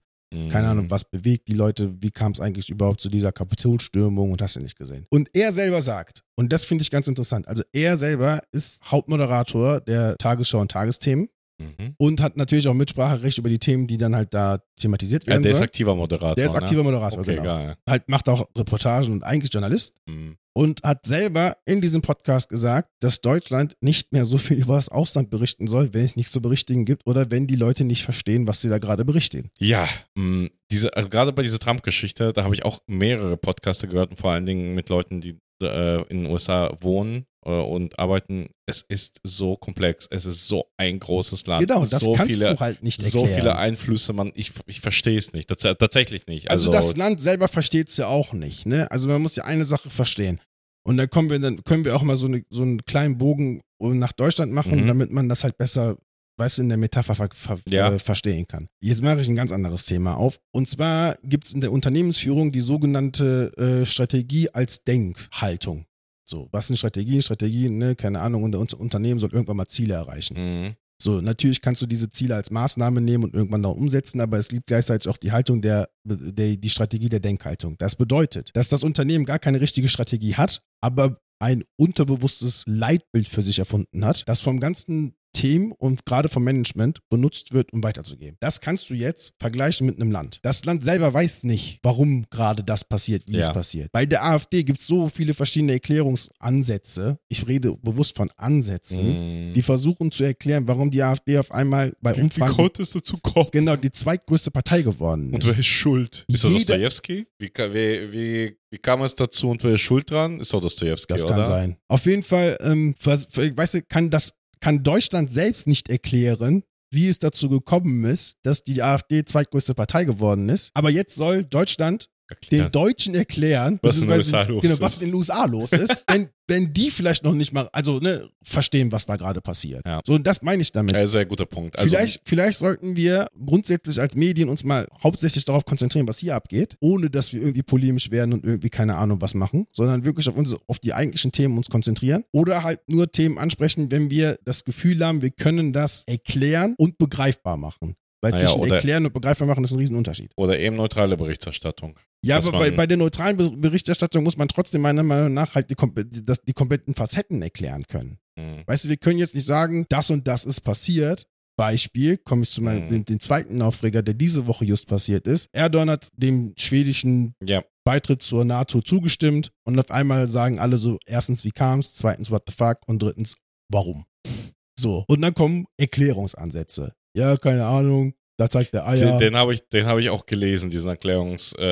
keine Ahnung, Mhm. was bewegt die Leute, wie kam es eigentlich überhaupt zu dieser Kapitolstürmung und hast du nicht gesehen. Und er selber sagt, und das finde ich ganz interessant, also er selber ist Hauptmoderator der Tagesschau und Tagesthemen Mhm. und hat natürlich auch Mitspracherecht über die Themen, die dann halt da thematisiert Ja, werden der ist aktiver Moderator. Der ist ne? aktiver Moderator, Okay, genau. geil. Halt macht auch Reportagen und eigentlich Journalist Mhm. und hat selber in diesem Podcast gesagt, dass Deutschland nicht mehr so viel über das Ausland berichten soll, wenn es nichts zu berichtigen gibt oder wenn die Leute nicht verstehen, was sie da gerade berichten. Ja, mh, diese, also gerade bei dieser Trump-Geschichte, da habe ich auch mehrere Podcaster gehört und vor allen Dingen mit Leuten, die äh, in den USA wohnen und arbeiten. Es ist so komplex. Es ist so ein großes Land. Genau, das so kannst viele, du halt nicht So erklären. viele Einflüsse, man, ich, ich verstehe es nicht. Tats tatsächlich nicht. Also, Also, das Land selber versteht es ja auch nicht. Ne? Also man muss ja eine Sache verstehen. Und dann kommen wir, dann können wir auch mal so, eine, so einen kleinen Bogen nach Deutschland machen, Mhm. damit man das halt besser, weißt du, in der Metapher ver ver Ja. äh, verstehen kann. Jetzt mache ich ein ganz anderes Thema auf. Und zwar gibt es in der Unternehmensführung die sogenannte äh, Strategie als Denkhaltung. So, was sind Strategien? Strategien, ne, keine Ahnung, und unser Unternehmen soll irgendwann mal Ziele erreichen. mh, So, natürlich kannst du diese Ziele als Maßnahme nehmen und irgendwann dann umsetzen, aber es gibt gleichzeitig auch die Haltung der, der, die Strategie der Denkhaltung. Das bedeutet, dass das Unternehmen gar keine richtige Strategie hat, aber ein unterbewusstes Leitbild für sich erfunden hat, das vom ganzen Team und gerade vom Management benutzt wird, um weiterzugeben. Das kannst du jetzt vergleichen mit einem Land. Das Land selber weiß nicht, warum gerade das passiert, wie Ja. es passiert. Bei der AfD gibt es so viele verschiedene Erklärungsansätze. Ich rede bewusst von Ansätzen mh. die versuchen zu erklären, warum die AfD auf einmal bei Wie Umfragen konnte es dazu kommen? genau die zweitgrößte Partei geworden Und ist. wer ist schuld? Ist das Dostoevsky? Wie, wie, wie, wie kam es dazu und wer ist schuld dran? Ist doch Dostoevsky, Das oder? kann sein. Auf jeden Fall, ähm, weißt du, kann das kann Deutschland selbst nicht erklären, wie es dazu gekommen ist, dass die AfD zweitgrößte Partei geworden ist. Aber jetzt soll Deutschland den Erklären. Deutschen erklären, Was in den USA los genau, ist. was in den USA los ist, wenn, wenn die vielleicht noch nicht mal, also ne, verstehen, was da gerade passiert. Ja. So, und das meine ich damit. Ja, sehr guter Punkt. Also, vielleicht, vielleicht sollten wir grundsätzlich als Medien uns mal hauptsächlich darauf konzentrieren, was hier abgeht, ohne dass wir irgendwie polemisch werden und irgendwie keine Ahnung was machen, sondern wirklich auf, unsere, auf die eigentlichen Themen uns konzentrieren oder halt nur Themen ansprechen, wenn wir das Gefühl haben, wir können das erklären und begreifbar machen. Weil Naja, zwischen erklären und begreifbar machen ist ein Riesenunterschied. Oder eben neutrale Berichterstattung. Ja, aber bei, bei der neutralen Be- Berichterstattung muss man trotzdem meiner Meinung nach halt die, das, die kompletten Facetten erklären können. Mhm. Weißt du, wir können jetzt nicht sagen, das und das ist passiert Beispiel, komme ich zu meinem, Mhm. den, zweiten Aufreger, der diese Woche just passiert ist. Erdogan hat dem schwedischen Ja. Beitritt zur NATO zugestimmt und auf einmal sagen alle so, erstens, wie kam's, zweitens, what the fuck und drittens, warum? So, und dann kommen Erklärungsansätze. Ja, keine Ahnung, da zeigt der Eier. Den, den habe ich, den hab ich auch gelesen, diesen Erklärungsansatz. Äh,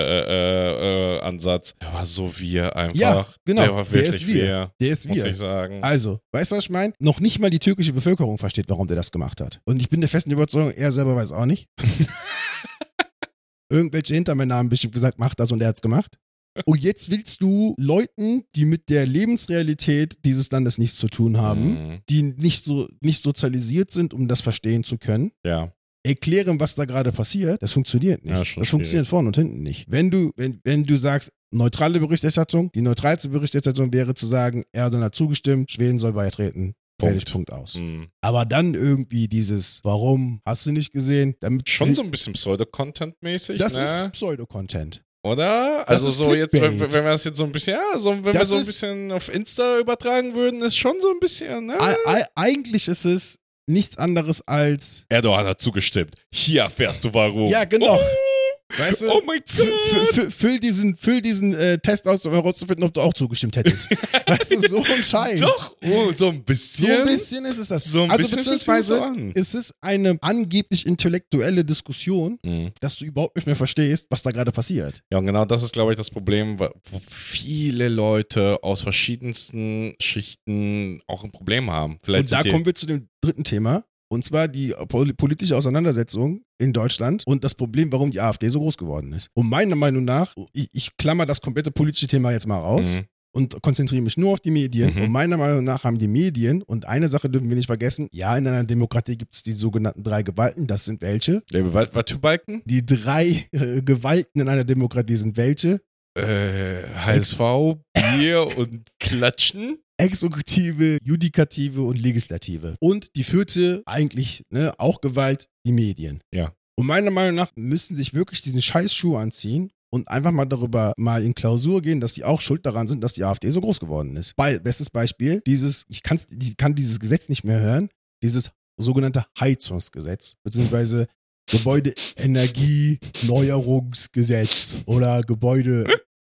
äh, äh, der war so wir einfach. Ja, genau, Der war der wirklich ist wir. wir, der ist muss wir. ich sagen. Also, weißt du, was ich meine? Noch nicht mal die türkische Bevölkerung versteht, warum der das gemacht hat. Und ich bin der festen Überzeugung, er selber weiß auch nicht. Irgendwelche Hintermänner haben bestimmt gesagt, mach das und er hat's gemacht. Und jetzt willst du Leuten, die mit der Lebensrealität dieses Landes nichts zu tun haben, Mhm. die nicht so nicht sozialisiert sind, um das verstehen zu können, Ja. Erklären, was da gerade passiert. Das funktioniert nicht. Ja, das funktioniert vorne und hinten nicht. Wenn du, wenn, wenn du sagst, neutrale Berichterstattung, die neutralste Berichterstattung wäre zu sagen, Erdogan hat zugestimmt, Schweden soll beitreten. Fertig, Punkt aus. Mhm. Aber dann irgendwie dieses, warum, hast du nicht gesehen? Damit Schon so ein bisschen Pseudo-Content-mäßig, Das ne? ist Pseudo-Content. Oder? Also so jetzt, wenn, Clickbait. wenn wir das jetzt so ein bisschen, ja, so, wenn wir Das so ein bisschen auf Insta übertragen würden, ist schon so ein bisschen, ne? Ei- ei- Eigentlich ist es nichts anderes als, Erdogan hat zugestimmt. Hier erfährst du warum. ja genau, weißt du, oh mein Gott. fü- Füll diesen, füll diesen äh, Test aus, um herauszufinden, ob du auch zugestimmt hättest. weißt du, so ein Scheiß. Doch, oh, so ein So bisschen. ein bisschen ist es das. So ein also bisschen beziehungsweise so an. es ist eine angeblich intellektuelle Diskussion, Mhm. dass du überhaupt nicht mehr verstehst, was da gerade passiert. Ja, und genau das ist, glaube ich, das Problem, wo viele Leute aus verschiedensten Schichten auch ein Problem haben. Vielleicht Und da kommen wir zu dem dritten Thema. Und zwar die pol- politische Auseinandersetzung in Deutschland und das Problem, warum die AfD so groß geworden ist. Und meiner Meinung nach, ich, ich klammer das komplette politische Thema jetzt mal raus Mhm. und konzentriere mich nur auf die Medien. Mhm. Und meiner Meinung nach haben die Medien, und eine Sache dürfen wir nicht vergessen, ja, in einer Demokratie gibt es die sogenannten drei Gewalten. Das sind welche? Was für Balken? Die drei äh, Gewalten in einer Demokratie sind welche? Äh, HSV, Bier und Klatschen. Exekutive, Judikative und Legislative. Und die vierte, eigentlich ne, auch Gewalt, die Medien. Ja. Und meiner Meinung nach müssen sich wirklich diesen Scheißschuh anziehen und einfach mal darüber mal in Klausur gehen, dass sie auch schuld daran sind, dass die AfD so groß geworden ist. Bei, bestes Beispiel, dieses, ich kann's, die, kann dieses Gesetz nicht mehr hören, dieses sogenannte Heizungsgesetz, beziehungsweise Gebäudeenergie-Neuerungsgesetz oder Gebäude,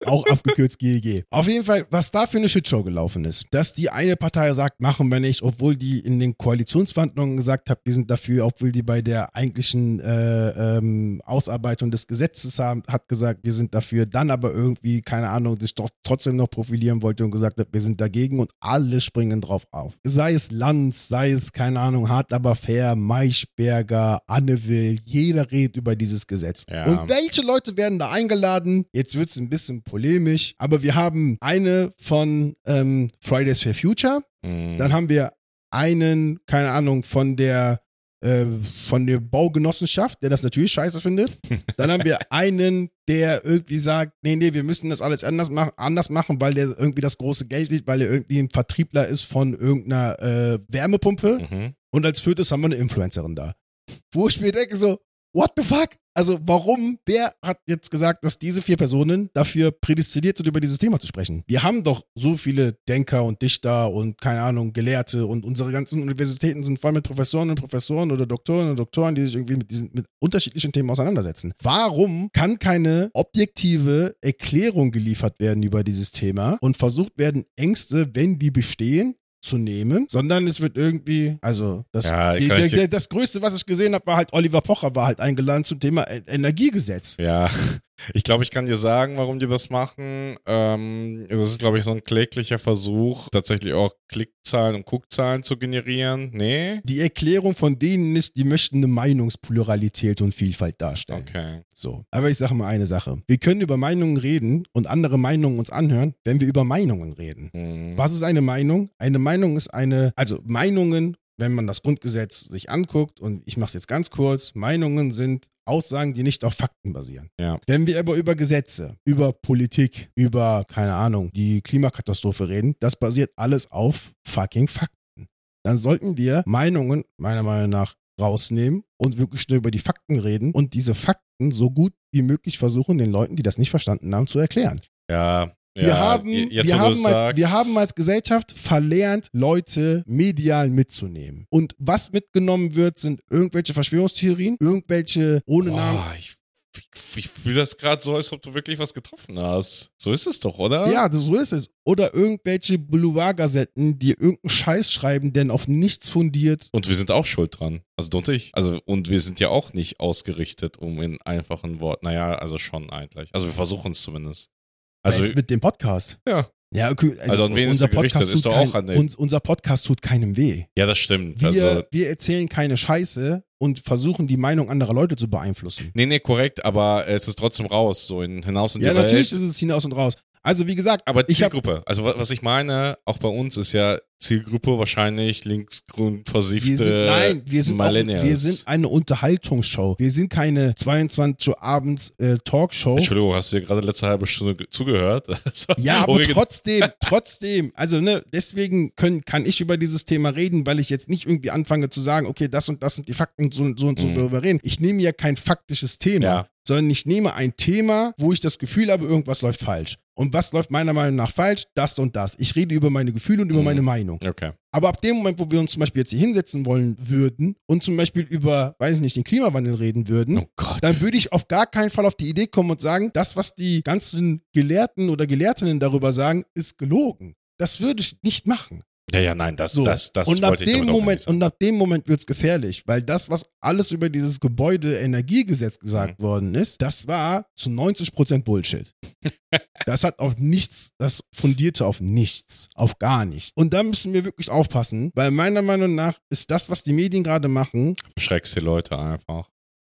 auch abgekürzt GEG. Auf jeden Fall, was da für eine Shitshow gelaufen ist, dass die eine Partei sagt, machen wir nicht, obwohl die in den Koalitionsverhandlungen gesagt hat, wir sind dafür, obwohl die bei der eigentlichen äh, ähm, Ausarbeitung des Gesetzes haben, hat gesagt, wir sind dafür, dann aber irgendwie, keine Ahnung, sich doch trotzdem noch profilieren wollte und gesagt hat, wir sind dagegen und alle springen drauf auf. Sei es Lanz, sei es, keine Ahnung, hart aber fair, Maischberger, Annewill, jeder redet über dieses Gesetz. Ja. Und welche Leute werden da eingeladen? Jetzt wird es ein bisschen polemisch, aber wir haben eine von ähm, Fridays for Future, Mhm. dann haben wir einen, keine Ahnung, von der äh, von der Baugenossenschaft, der das natürlich scheiße findet. Dann haben wir einen, der irgendwie sagt, nee, nee, wir müssen das alles anders, mach, anders machen, weil der irgendwie das große Geld sieht, weil er irgendwie ein Vertriebler ist von irgendeiner äh, Wärmepumpe. Mhm. Und als viertes haben wir eine Influencerin da. Wo ich mir denke so, what the fuck? Also warum, wer hat jetzt gesagt, dass diese vier Personen dafür prädestiniert sind, über dieses Thema zu sprechen? Wir haben doch so viele Denker und Dichter und keine Ahnung, Gelehrte und unsere ganzen Universitäten sind voll mit Professoren und Professoren oder Doktoren und Doktoren, die sich irgendwie mit diesen mit unterschiedlichen Themen auseinandersetzen. Warum kann keine objektive Erklärung geliefert werden über dieses Thema und versucht werden, Ängste, wenn die bestehen, zu nehmen, sondern es wird irgendwie, also das, Ja, die, der, der, das Größte, was ich gesehen habe, war halt Oliver Pocher, war halt eingeladen zum Thema E- Energiegesetz. Ja, ich glaube, ich kann dir sagen, warum die das machen. Ähm, das ist, glaube ich, so ein kläglicher Versuch, tatsächlich auch Klickzahlen und Guckzahlen zu generieren. Nee? Die Erklärung von denen ist, die möchten eine Meinungspluralität und Vielfalt darstellen. Okay. So. Aber ich sage mal eine Sache. Wir können über Meinungen reden und andere Meinungen uns anhören, wenn wir über Meinungen reden. Mhm. Was ist eine Meinung? Eine Meinung ist eine, also Meinungen, wenn man das Grundgesetz sich anguckt, und ich mache es jetzt ganz kurz, Meinungen sind Aussagen, die nicht auf Fakten basieren. Ja. Wenn wir aber über Gesetze, über Politik, über, keine Ahnung, die Klimakatastrophe reden, das basiert alles auf fucking Fakten. Dann sollten wir Meinungen, meiner Meinung nach, rausnehmen und wirklich nur über die Fakten reden und diese Fakten so gut wie möglich versuchen, den Leuten, die das nicht verstanden haben, zu erklären. Ja, Wir, Ja, haben, wir, haben als, sagst. wir haben als Gesellschaft verlernt, Leute medial mitzunehmen. Und was mitgenommen wird, sind irgendwelche Verschwörungstheorien, irgendwelche ohne Namen. Boah, ich, ich, ich fühle das gerade so, als ob du wirklich was getroffen hast. So ist es doch, oder? Ja, so ist es. Oder irgendwelche Boulevardgazetten, die irgendeinen Scheiß schreiben, denn auf nichts fundiert. Und wir sind auch schuld dran. Also du und ich. Also, und wir sind ja auch nicht ausgerichtet, um in einfachen Worten. Naja, also schon eigentlich. Also wir versuchen es zumindest. Also, Jetzt mit dem Podcast. ja. Ja, okay. Also an wen ist unser? Podcast Ist tut doch auch kein, an den- uns, Unser Podcast tut keinem weh. Ja, das stimmt. Wir, also, wir erzählen keine Scheiße und versuchen die Meinung anderer Leute zu beeinflussen. nee, nee, korrekt, aber es ist trotzdem raus, so in, hinaus in Ja, die natürlich Welt. ist es hinaus und raus. Also wie gesagt, Aber Zielgruppe, also wa- was ich meine, auch bei uns ist ja Zielgruppe wahrscheinlich linksgrün versiffte wir sind, nein, wir sind, auch, Millennials. wir sind eine Unterhaltungsshow. Wir sind keine 22 Uhr abends äh, Talkshow. Entschuldigung, hast du dir gerade letzte halbe Stunde ge- zugehört? Ja, aber trotzdem, trotzdem, also ne, deswegen können, kann ich über dieses Thema reden, weil ich jetzt nicht irgendwie anfange zu sagen, okay, das und das sind die Fakten, so, und so und so Mhm. darüber reden. Ich nehme ja kein faktisches Thema, Ja. Sondern ich nehme ein Thema, wo ich das Gefühl habe, irgendwas läuft falsch. Und was läuft meiner Meinung nach falsch? Das und das. Ich rede über meine Gefühle und über Mhm. meine Meinung. Okay. Aber ab dem Moment, wo wir uns zum Beispiel jetzt hier hinsetzen wollen würden und zum Beispiel über, weiß ich nicht, den Klimawandel reden würden, Oh dann würde ich auf gar keinen Fall auf die Idee kommen und sagen, das, was die ganzen Gelehrten oder Gelehrtinnen darüber sagen, ist gelogen. Das würde ich nicht machen. Ja, ja, nein, das, So. das, das und ab dem Moment, und ab dem Moment wird es gefährlich, weil das, was alles über dieses Gebäudeenergiegesetz gesagt Mhm. worden ist, das war zu 90% Bullshit. das hat auf nichts, das fundierte auf nichts, auf gar nichts. Und da müssen wir wirklich aufpassen, weil meiner Meinung nach ist das, was die Medien gerade machen, Beschreckst die Leute einfach.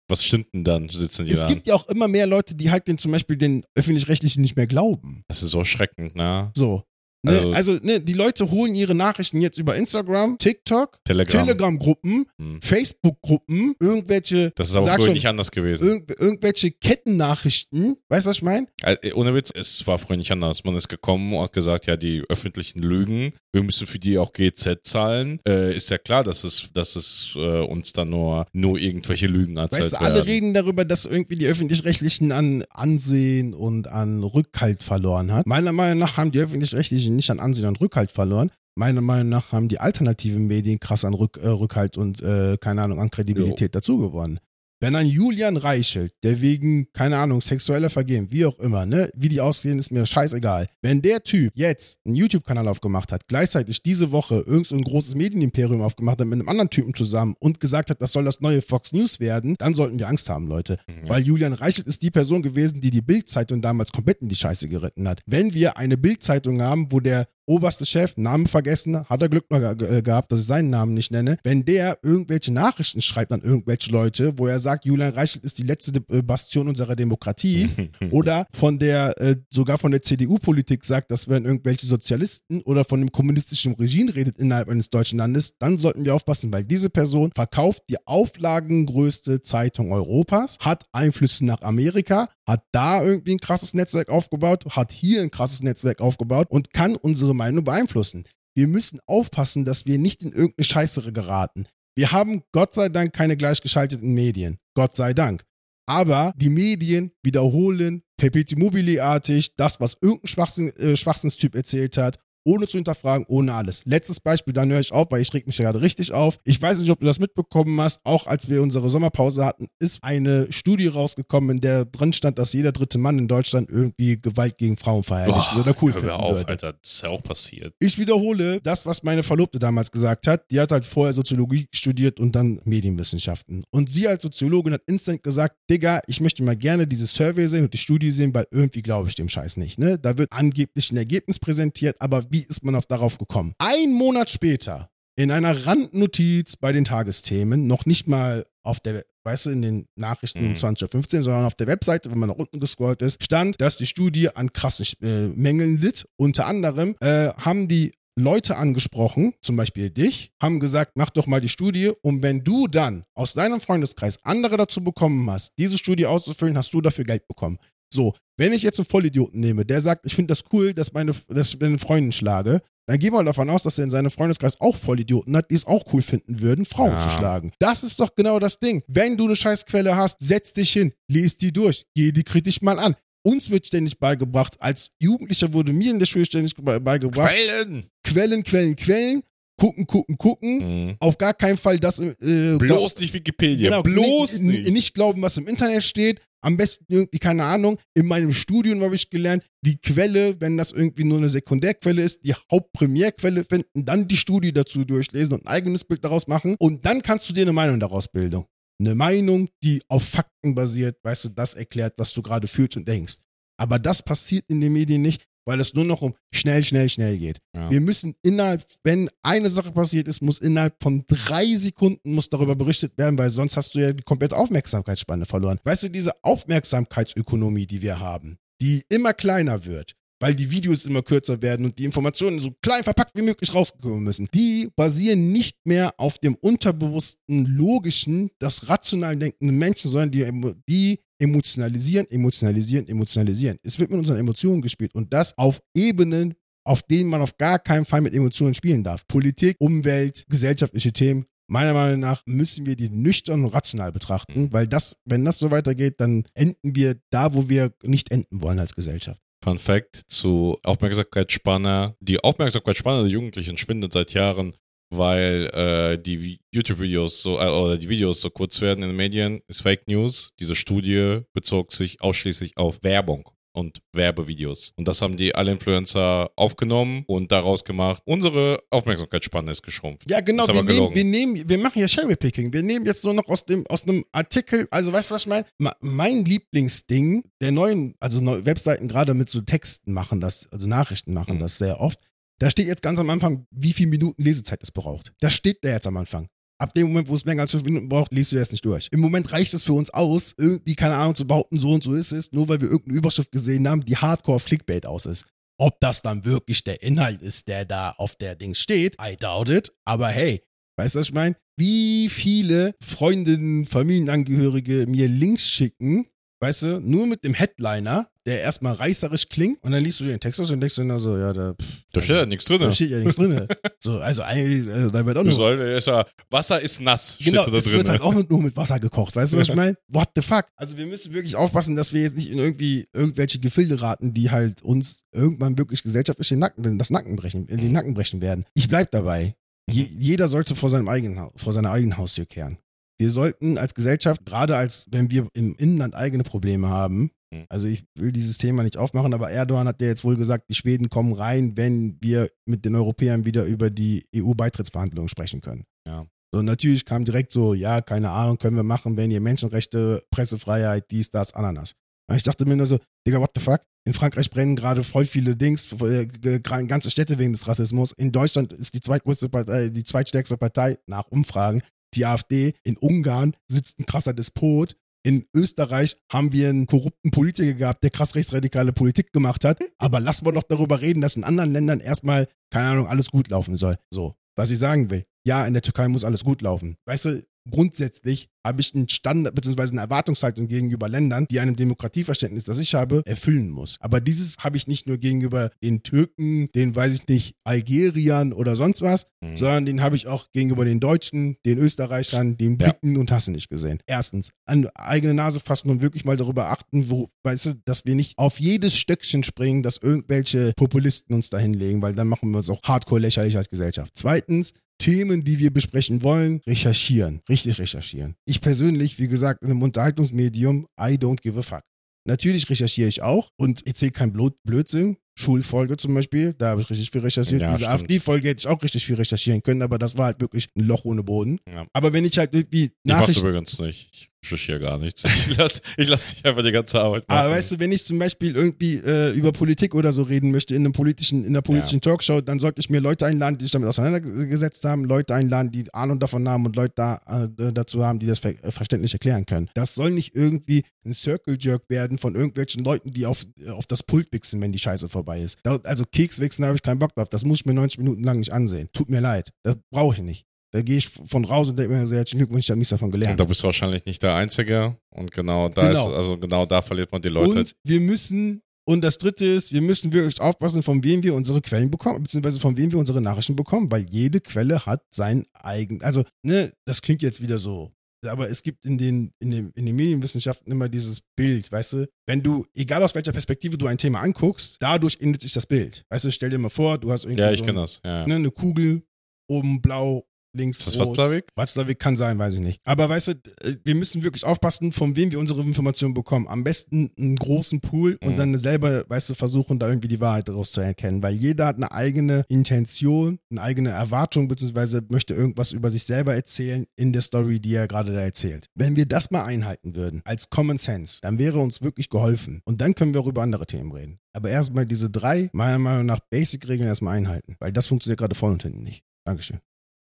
Was stimmt denn dann? Sitzen die es dann? gibt ja auch immer mehr Leute, die halt den zum Beispiel den öffentlich-rechtlichen nicht mehr glauben. Das ist so schreckend, ne? So. Ne? Also- Also, ne, die Leute holen ihre Nachrichten jetzt über Instagram, TikTok, Telegram. Telegram-Gruppen, Hm. Facebook-Gruppen, irgendwelche, Das ist aber früher schon, nicht anders gewesen. irg irgendwelche Kettennachrichten. Weißt du, was ich meine? Äh, Ohne Witz, es war früher nicht anders. Man ist gekommen und hat gesagt, ja, die öffentlichen Lügen, wir müssen für die auch GZ zahlen. Äh, ist ja klar, dass es, dass es äh, uns dann nur, nur irgendwelche Lügen erzählt Weißt du, alle reden darüber, dass irgendwie die Öffentlich-Rechtlichen an Ansehen und an Rückhalt verloren hat. Meiner Meinung nach haben die Öffentlich-Rechtlichen nicht an Ansehen und Rückhalt verloren. Meiner Meinung nach haben die alternativen Medien krass an Rück, äh, Rückhalt und, äh, keine Ahnung, an Kredibilität dazu gewonnen. Wenn ein Julian Reichelt, der wegen, keine Ahnung, sexueller Vergehen, wie auch immer, ne, wie die aussehen, ist mir scheißegal. Wenn der Typ jetzt einen YouTube-Kanal aufgemacht hat, gleichzeitig diese Woche irgend so ein großes Medienimperium aufgemacht hat mit einem anderen Typen zusammen und gesagt hat, das soll das neue Fox News werden, dann sollten wir Angst haben, Leute. Mhm. Weil Julian Reichelt ist die Person gewesen, die die Bild-Zeitung damals komplett in die Scheiße geritten hat. Wenn wir eine Bild-Zeitung haben, wo der oberste Chef, Namen vergessen, hat er Glück mal ge gehabt, dass ich seinen Namen nicht nenne, wenn der irgendwelche Nachrichten schreibt an irgendwelche Leute, wo er sagt, Julian Reichelt ist die letzte äh, Bastion unserer Demokratie oder von der, äh, sogar von der CDU-Politik sagt, das wären irgendwelche Sozialisten oder von dem kommunistischen Regime redet innerhalb eines deutschen Landes, dann sollten wir aufpassen, weil diese Person verkauft die auflagengrößte Zeitung Europas, hat Einflüsse nach Amerika, hat da irgendwie ein krasses Netzwerk aufgebaut, hat hier ein krasses Netzwerk aufgebaut und kann unsere Meinung beeinflussen. Wir müssen aufpassen, dass wir nicht in irgendeine Scheißere geraten. Wir haben Gott sei Dank keine gleichgeschalteten Medien. Gott sei Dank. Aber die Medien wiederholen Perpetuum mobile-artig das, was irgendein Schwachsinn, äh, Schwachsinnstyp erzählt hat, ohne zu hinterfragen, ohne alles. Letztes Beispiel, dann höre ich auf, weil ich reg mich gerade richtig auf. Ich weiß nicht, ob du das mitbekommen hast, auch als wir unsere Sommerpause hatten, ist eine Studie rausgekommen, in der drin stand, dass jeder dritte Mann in Deutschland irgendwie Gewalt gegen Frauen verherrlicht oder cool hör finden auf, würde. Alter. Das ist ja auch passiert. Ich wiederhole das, was meine Verlobte damals gesagt hat. Die hat halt vorher Soziologie studiert und dann Medienwissenschaften. Und sie als Soziologin hat instant gesagt, Digga, ich möchte mal gerne diese Survey sehen und die Studie sehen, weil irgendwie glaube ich dem Scheiß nicht. Ne? Da wird angeblich ein Ergebnis präsentiert, aber wie ist man auf darauf gekommen? Ein Monat später, in einer Randnotiz bei den Tagesthemen, noch nicht mal auf der, weißt du, in den Nachrichten um Mhm. 20.15 Uhr, sondern auf der Webseite, wenn man nach unten gescrollt ist, stand, dass die Studie an krassen äh, Mängeln litt. Unter anderem äh, haben die Leute angesprochen, zum Beispiel dich, haben gesagt, mach doch mal die Studie und wenn du dann aus deinem Freundeskreis andere dazu bekommen hast, diese Studie auszufüllen, hast du dafür Geld bekommen. So, wenn ich jetzt einen Vollidioten nehme, der sagt, ich finde das cool, dass, meine, dass ich meine Freundin schlage, dann gehen wir davon aus, dass er in seinem Freundeskreis auch Vollidioten hat, die es auch cool finden würden, Frauen Ja. zu schlagen. Das ist doch genau das Ding. Wenn du eine Scheißquelle hast, setz dich hin, lies die durch, geh die kritisch mal an. uns wird ständig beigebracht, als Jugendlicher wurde mir in der Schule ständig be- beigebracht, Quellen! Quellen, Quellen, Quellen, gucken, gucken, gucken. Mhm. Auf gar keinen Fall das äh, Bloß nicht Wikipedia. Genau, bloß nicht, nicht. nicht glauben, was im Internet steht. Am besten irgendwie, keine Ahnung, in meinem Studium habe ich gelernt, die Quelle, wenn das irgendwie nur eine Sekundärquelle ist, die Hauptprimärquelle finden, dann die Studie dazu durchlesen und ein eigenes Bild daraus machen und dann kannst du dir eine Meinung daraus bilden. Eine Meinung, die auf Fakten basiert, weißt du, das erklärt, was du gerade fühlst und denkst. Aber das passiert in den Medien nicht, weil es nur noch um schnell, schnell, schnell geht. Ja. Wir müssen innerhalb, wenn eine Sache passiert ist, muss innerhalb von drei Sekunden muss darüber berichtet werden, weil sonst hast du ja die komplette Aufmerksamkeitsspanne verloren. Weißt du, diese Aufmerksamkeitsökonomie, die wir haben, die immer kleiner wird, weil die Videos immer kürzer werden und die Informationen so klein verpackt wie möglich rausgekommen müssen, die basieren nicht mehr auf dem unterbewussten, logischen, das rational denkenden Menschen, sondern die, die emotionalisieren, emotionalisieren, emotionalisieren. Es wird mit unseren Emotionen gespielt und das auf Ebenen, auf denen man auf gar keinen Fall mit Emotionen spielen darf. Politik, Umwelt, gesellschaftliche Themen. Meiner Meinung nach müssen wir die nüchtern und rational betrachten, Mhm. weil das, wenn das so weitergeht, dann enden wir da, wo wir nicht enden wollen als Gesellschaft. Fun Fact zu Aufmerksamkeitsspanne. Die Aufmerksamkeitsspanne der Jugendlichen schwindet seit Jahren, weil äh, die Vi- YouTube-Videos so, äh, oder die Videos so kurz werden in den Medien. Ist Fake News. Diese Studie bezog sich ausschließlich auf Werbung und Werbevideos. Und das haben die alle Influencer aufgenommen und daraus gemacht. Unsere Aufmerksamkeitsspanne ist geschrumpft. Ja, genau. Wir nehmen, wir, nehmen, wir machen ja Cherrypicking. Wir nehmen jetzt nur noch aus dem aus einem Artikel. Also, weißt du, was ich meine? Mein Lieblingsding der neuen, also Webseiten gerade mit so Texten machen das, also Nachrichten machen Mhm. das sehr oft. Da steht jetzt ganz am Anfang, wie viele Minuten Lesezeit es braucht. Das steht da jetzt am Anfang. Ab dem Moment, wo es länger als fünf Minuten braucht, liest du das nicht durch. Im Moment reicht es für uns aus, irgendwie, keine Ahnung, zu behaupten, so und so ist es, nur weil wir irgendeine Überschrift gesehen haben, die hardcore auf Clickbait aus ist. Ob das dann wirklich der Inhalt ist, der da auf der Dings steht, I doubt it. Aber hey, weißt du, was ich meine? Wie viele Freundinnen, Familienangehörige mir Links schicken, weißt du, nur mit dem Headliner, der erstmal reißerisch klingt und dann liest du den Text aus und denkst du nur so, ja, da, pff, Da steht ja nichts drin. da steht ja nichts drin. so, also, also da wird auch nur soll, ist ja, Wasser ist nass, steht Genau, da es drin. wird halt auch nur mit Wasser gekocht. Weißt du, was ich meine? What the fuck? Also wir müssen wirklich aufpassen, dass wir jetzt nicht in irgendwie irgendwelche Gefilde raten, die halt uns irgendwann wirklich gesellschaftlich den Nacken, das Nacken brechen, in den Nacken brechen werden. Ich bleib dabei. Je, jeder sollte vor seinem eigenen vor seiner eigenen Haustür kehren. Wir sollten als Gesellschaft, gerade als wenn wir im Inland eigene Probleme haben, Mhm. Also ich will dieses Thema nicht aufmachen, aber Erdogan hat ja jetzt wohl gesagt, die Schweden kommen rein, wenn wir mit den Europäern wieder über die EU-Beitrittsverhandlungen sprechen können. Ja. So, natürlich kam direkt so, ja, keine Ahnung, können wir machen, wenn ihr Menschenrechte, Pressefreiheit, dies, das, Ananas. Und ich dachte mir nur so, Digga, what the fuck? In Frankreich brennen gerade voll viele Dings, äh, ganze Städte wegen des Rassismus. In Deutschland ist die zweitgrößte Partei, die zweitstärkste Partei nach Umfragen die AfD. In Ungarn sitzt ein krasser Despot. In Österreich haben wir einen korrupten Politiker gehabt, der krass rechtsradikale Politik gemacht hat. Aber lass mal doch darüber reden, dass in anderen Ländern erstmal, keine Ahnung, alles gut laufen soll. So, was ich sagen will. Ja, in der Türkei muss alles gut laufen. Weißt du, grundsätzlich habe ich einen Standard bzw. eine Erwartungshaltung gegenüber Ländern, die einem Demokratieverständnis, das ich habe, erfüllen muss. Aber dieses habe ich nicht nur gegenüber den Türken, den weiß ich nicht, Algeriern oder sonst was, Mhm. sondern den habe ich auch gegenüber den Deutschen, den Österreichern, den Ja. Briten und hast du nicht gesehen. Erstens, an eigene Nase fassen und wirklich mal darüber achten, wo, weißt du, dass wir nicht auf jedes Stöckchen springen, dass irgendwelche Populisten uns da hinlegen, weil dann machen wir uns auch hardcore lächerlich als Gesellschaft. Zweitens, Themen, die wir besprechen wollen, recherchieren. Richtig recherchieren. Ich persönlich, wie gesagt, in einem Unterhaltungsmedium, I don't give a fuck. Natürlich recherchiere ich auch und erzähle kein Blödsinn. Schulfolge zum Beispiel, da habe ich richtig viel recherchiert. Ja, Diese. AfD-Folge hätte ich auch richtig viel recherchieren können, aber das war halt wirklich ein Loch ohne Boden. Ja. Aber wenn ich halt irgendwie Ich mach's Nachrichten übrigens nicht. Ich recherchiere gar nichts. Ich lasse ich lass dich einfach die ganze Arbeit machen. Aber weißt du, wenn ich zum Beispiel irgendwie äh, über Politik oder so reden möchte in einem politischen, in einer politischen Talkshow, dann sollte ich mir Leute einladen, die sich damit auseinandergesetzt haben, Leute einladen, die Ahnung davon haben und Leute da, äh, dazu haben, die das ver äh, verständlich erklären können. Das soll nicht irgendwie ein Circle Jerk werden von irgendwelchen Leuten, die auf, äh, auf das Pult wichsen, wenn die Scheiße vorbei ist. Da, also Keks wichsen habe ich keinen Bock drauf. Das muss ich mir 90 Minuten lang nicht ansehen. Tut mir leid. Das brauche ich nicht. Da gehe ich von raus und denke mir, sehr herzlichen Glückwunsch, ich habe nichts davon und gelernt. da bist du wahrscheinlich nicht der Einzige. Und genau da Genau. ist, also genau da verliert man die Leute. Und wir müssen, und das dritte ist, wir müssen wirklich aufpassen, von wem wir unsere Quellen bekommen, beziehungsweise von wem wir unsere Nachrichten bekommen, weil jede Quelle hat sein eigen, also, ne, das klingt jetzt wieder so aber es gibt in den, in, den, in den Medienwissenschaften immer dieses Bild, weißt du? Wenn du, egal aus welcher Perspektive du ein Thema anguckst, dadurch ändert sich das Bild. Weißt du, stell dir mal vor, du hast irgendwie Ja, so das. Ja, ja. ne, eine Kugel, oben blau, links Ist das. Watzlawick? Watzlawick kann sein, weiß ich nicht. Aber weißt du, äh, wir müssen wirklich aufpassen, von wem wir unsere Informationen bekommen. Am besten einen großen Pool und Mhm. dann selber, weißt du, versuchen, da irgendwie die Wahrheit daraus zu erkennen. Weil jeder hat eine eigene Intention, eine eigene Erwartung, beziehungsweise möchte irgendwas über sich selber erzählen in der Story, die er gerade da erzählt. Wenn wir das mal einhalten würden, als Common Sense, dann wäre uns wirklich geholfen. Und dann können wir auch über andere Themen reden. Aber erstmal diese drei, meiner Meinung nach, Basic-Regeln erstmal einhalten. Weil das funktioniert gerade vorne und hinten nicht. Dankeschön.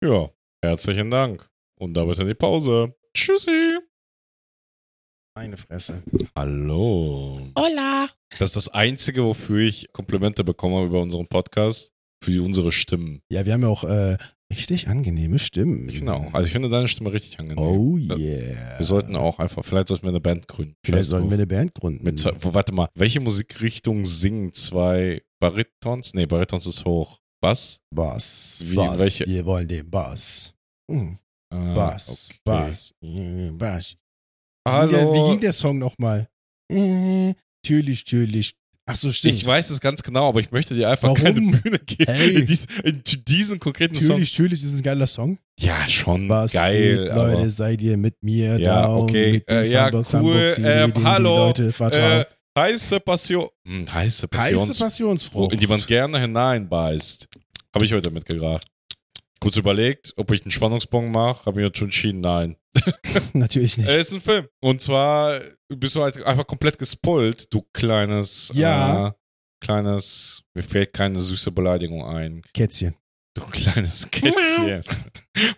Ja, herzlichen Dank. Und damit in die Pause. Tschüssi. Meine Fresse. Hallo. Hola! Das ist das Einzige, wofür ich Komplimente bekomme über unseren Podcast. Für unsere Stimmen. Ja, wir haben ja auch äh, richtig angenehme Stimmen. Genau. Also ich finde deine Stimme richtig angenehm. Oh yeah. Wir sollten auch einfach, vielleicht sollten wir eine Band gründen. Vielleicht sollten wir eine Band gründen. Mit warte mal, welche Musikrichtung singen zwei Baritons? Nee, Baritons ist hoch. Bass? Bass. Wie, Bass. welche- Wir wollen den Bass. Hm. Ah, Bass. okay. Bass. Mm, Bass. Wie Hallo. ging der, wie ging der Song nochmal? Äh, Türlich, türlich. Ach so, stimmt. Ich weiß es ganz genau, aber ich möchte dir einfach Warum? keine Bühne geben. Hey. In, dies, in diesen konkreten Song. Türlich, türlich ist ein geiler Song. Ja, schon Was geil. geht, Leute, seid ihr mit mir Ja, down? okay. Mit Äh, ja, Sandbox, cool. Ähm, hallo. Leute vertrauen. äh, heiße Passion. Hm, heiße Passions. Heiße Passionsfrucht. in die man gerne hineinbeißt. Habe ich heute mitgebracht. Kurz überlegt, ob ich einen Spannungsbogen mache, habe ich jetzt schon entschieden, nein. Natürlich nicht. Es ist ein Film. Und zwar bist du halt einfach komplett gespoilt, du kleines, Ja. äh, kleines, mir fällt keine süße Beleidigung ein. Kätzchen. Du kleines Kätzchen.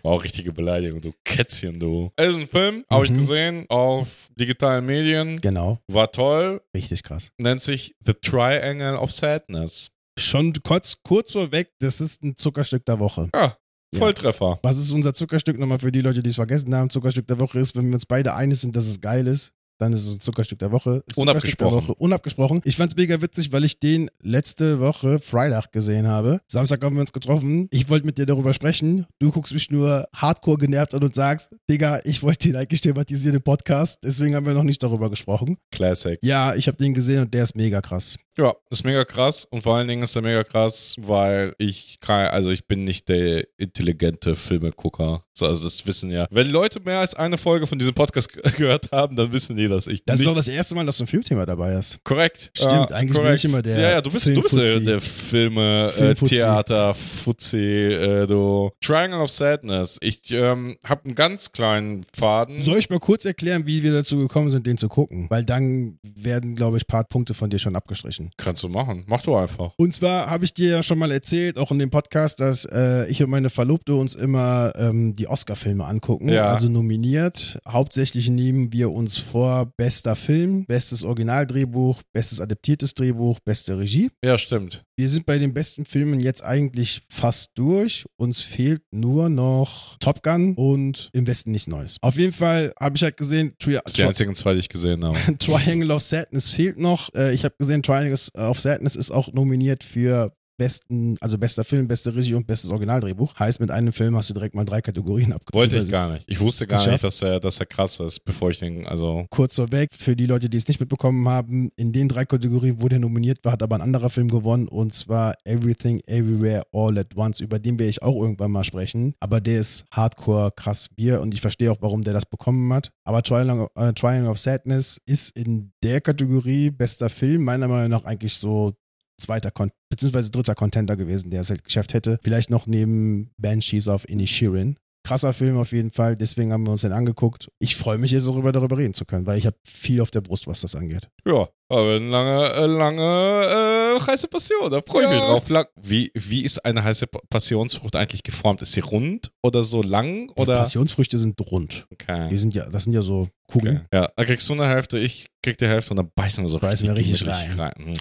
War auch richtige Beleidigung, du Kätzchen, du. Es ist ein Film, habe ich Mhm. gesehen, auf digitalen Medien. Genau. War toll. Richtig krass. Nennt sich The Triangle of Sadness. Schon kurz, kurz vorweg, das ist ein Zuckerstück der Woche. Ja, Ja. Volltreffer. Was ist unser Zuckerstück nochmal für die Leute, die es vergessen haben? Zuckerstück der Woche ist, wenn wir uns beide einig sind, dass es geil ist, dann ist es ein Zuckerstück der Woche. Zuckerstück Der Unabgesprochen. Woche. Unabgesprochen. Ich fand's mega witzig, weil ich den letzte Woche Freitag gesehen habe. Samstag haben wir uns getroffen. Ich wollte mit dir darüber sprechen. Du guckst mich nur hardcore genervt an und sagst, Digga, ich wollte den eigentlich thematisieren im Podcast. Deswegen haben wir noch nicht darüber gesprochen. Classic. Ja, ich habe den gesehen und der ist mega krass. Ja, ist mega krass und vor allen Dingen ist er mega krass, weil ich kann, also ich bin nicht der intelligente Filmegucker. So, Also das wissen ja. Wenn Leute mehr als eine Folge von diesem Podcast ge- gehört haben, dann wissen die, dass ich Das ist auch das erste Mal, dass du ein Filmthema dabei hast. korrekt. Stimmt, Ja, eigentlich bin ich immer der Ja, ja, du bist, du bist der, der Filme, äh, Filmfuzzi. Theater, Fuzzi, äh, du. Triangle of Sadness. Ich ähm, habe einen ganz kleinen Faden. Soll ich mal kurz erklären, wie wir dazu gekommen sind, den zu gucken? Weil dann werden, glaube ich, ein paar Punkte von dir schon abgestrichen. Kannst du machen. Mach du einfach. Und zwar habe ich dir ja schon mal erzählt, auch in dem Podcast, dass äh, ich und meine Verlobte uns immer ähm, die Oscar-Filme angucken. Ja. Also nominiert. Hauptsächlich nehmen wir uns vor bester Film, bestes Originaldrehbuch, bestes adaptiertes Drehbuch, beste Regie. Ja, stimmt. Wir sind bei den besten Filmen jetzt eigentlich fast durch. Uns fehlt nur noch Top Gun und Im Westen nichts Neues. Auf jeden Fall habe ich halt gesehen, Tri die einzigen zwei, die ich gesehen habe. Triangle of Sadness fehlt noch. Äh, ich habe gesehen, Triangle of Sadness ist auch nominiert für besten, also bester Film, beste Regie und bestes Originaldrehbuch. Heißt, mit einem Film hast du direkt mal drei Kategorien abgezogen. Wollte ich gar nicht. Ich wusste gar nicht, dass er, dass er krass ist, bevor ich den, also. Kurz vorweg, für die Leute, die es nicht mitbekommen haben, in den drei Kategorien, wo der nominiert war, hat aber ein anderer Film gewonnen und zwar Everything, Everywhere, All at Once, über den werde ich auch irgendwann mal sprechen. Aber der ist hardcore krass Bier und ich verstehe auch, warum der das bekommen hat. Aber Triangle, äh, Triangle of Sadness ist in der Kategorie bester Film meiner Meinung nach eigentlich so zweiter Kon beziehungsweise dritter Contender gewesen, der es halt geschafft hätte. Vielleicht noch neben Banshees of Inisherin. Krasser Film auf jeden Fall, deswegen haben wir uns den angeguckt. Ich freue mich jetzt darüber, darüber reden zu können, weil ich habe viel auf der Brust, was das angeht. Ja, aber eine lange, äh, lange äh, heiße Passion. Da freue ich mich Ja. drauf. Lang, wie, wie ist eine heiße Pa- Passionsfrucht eigentlich geformt? Ist sie rund oder so lang? Oder? Passionsfrüchte sind rund. Die Okay. sind ja, das sind ja so Kugeln. okay. Ja, dann kriegst du eine Hälfte, ich krieg die Hälfte und dann beißen wir so Beißen wir richtig gemütlich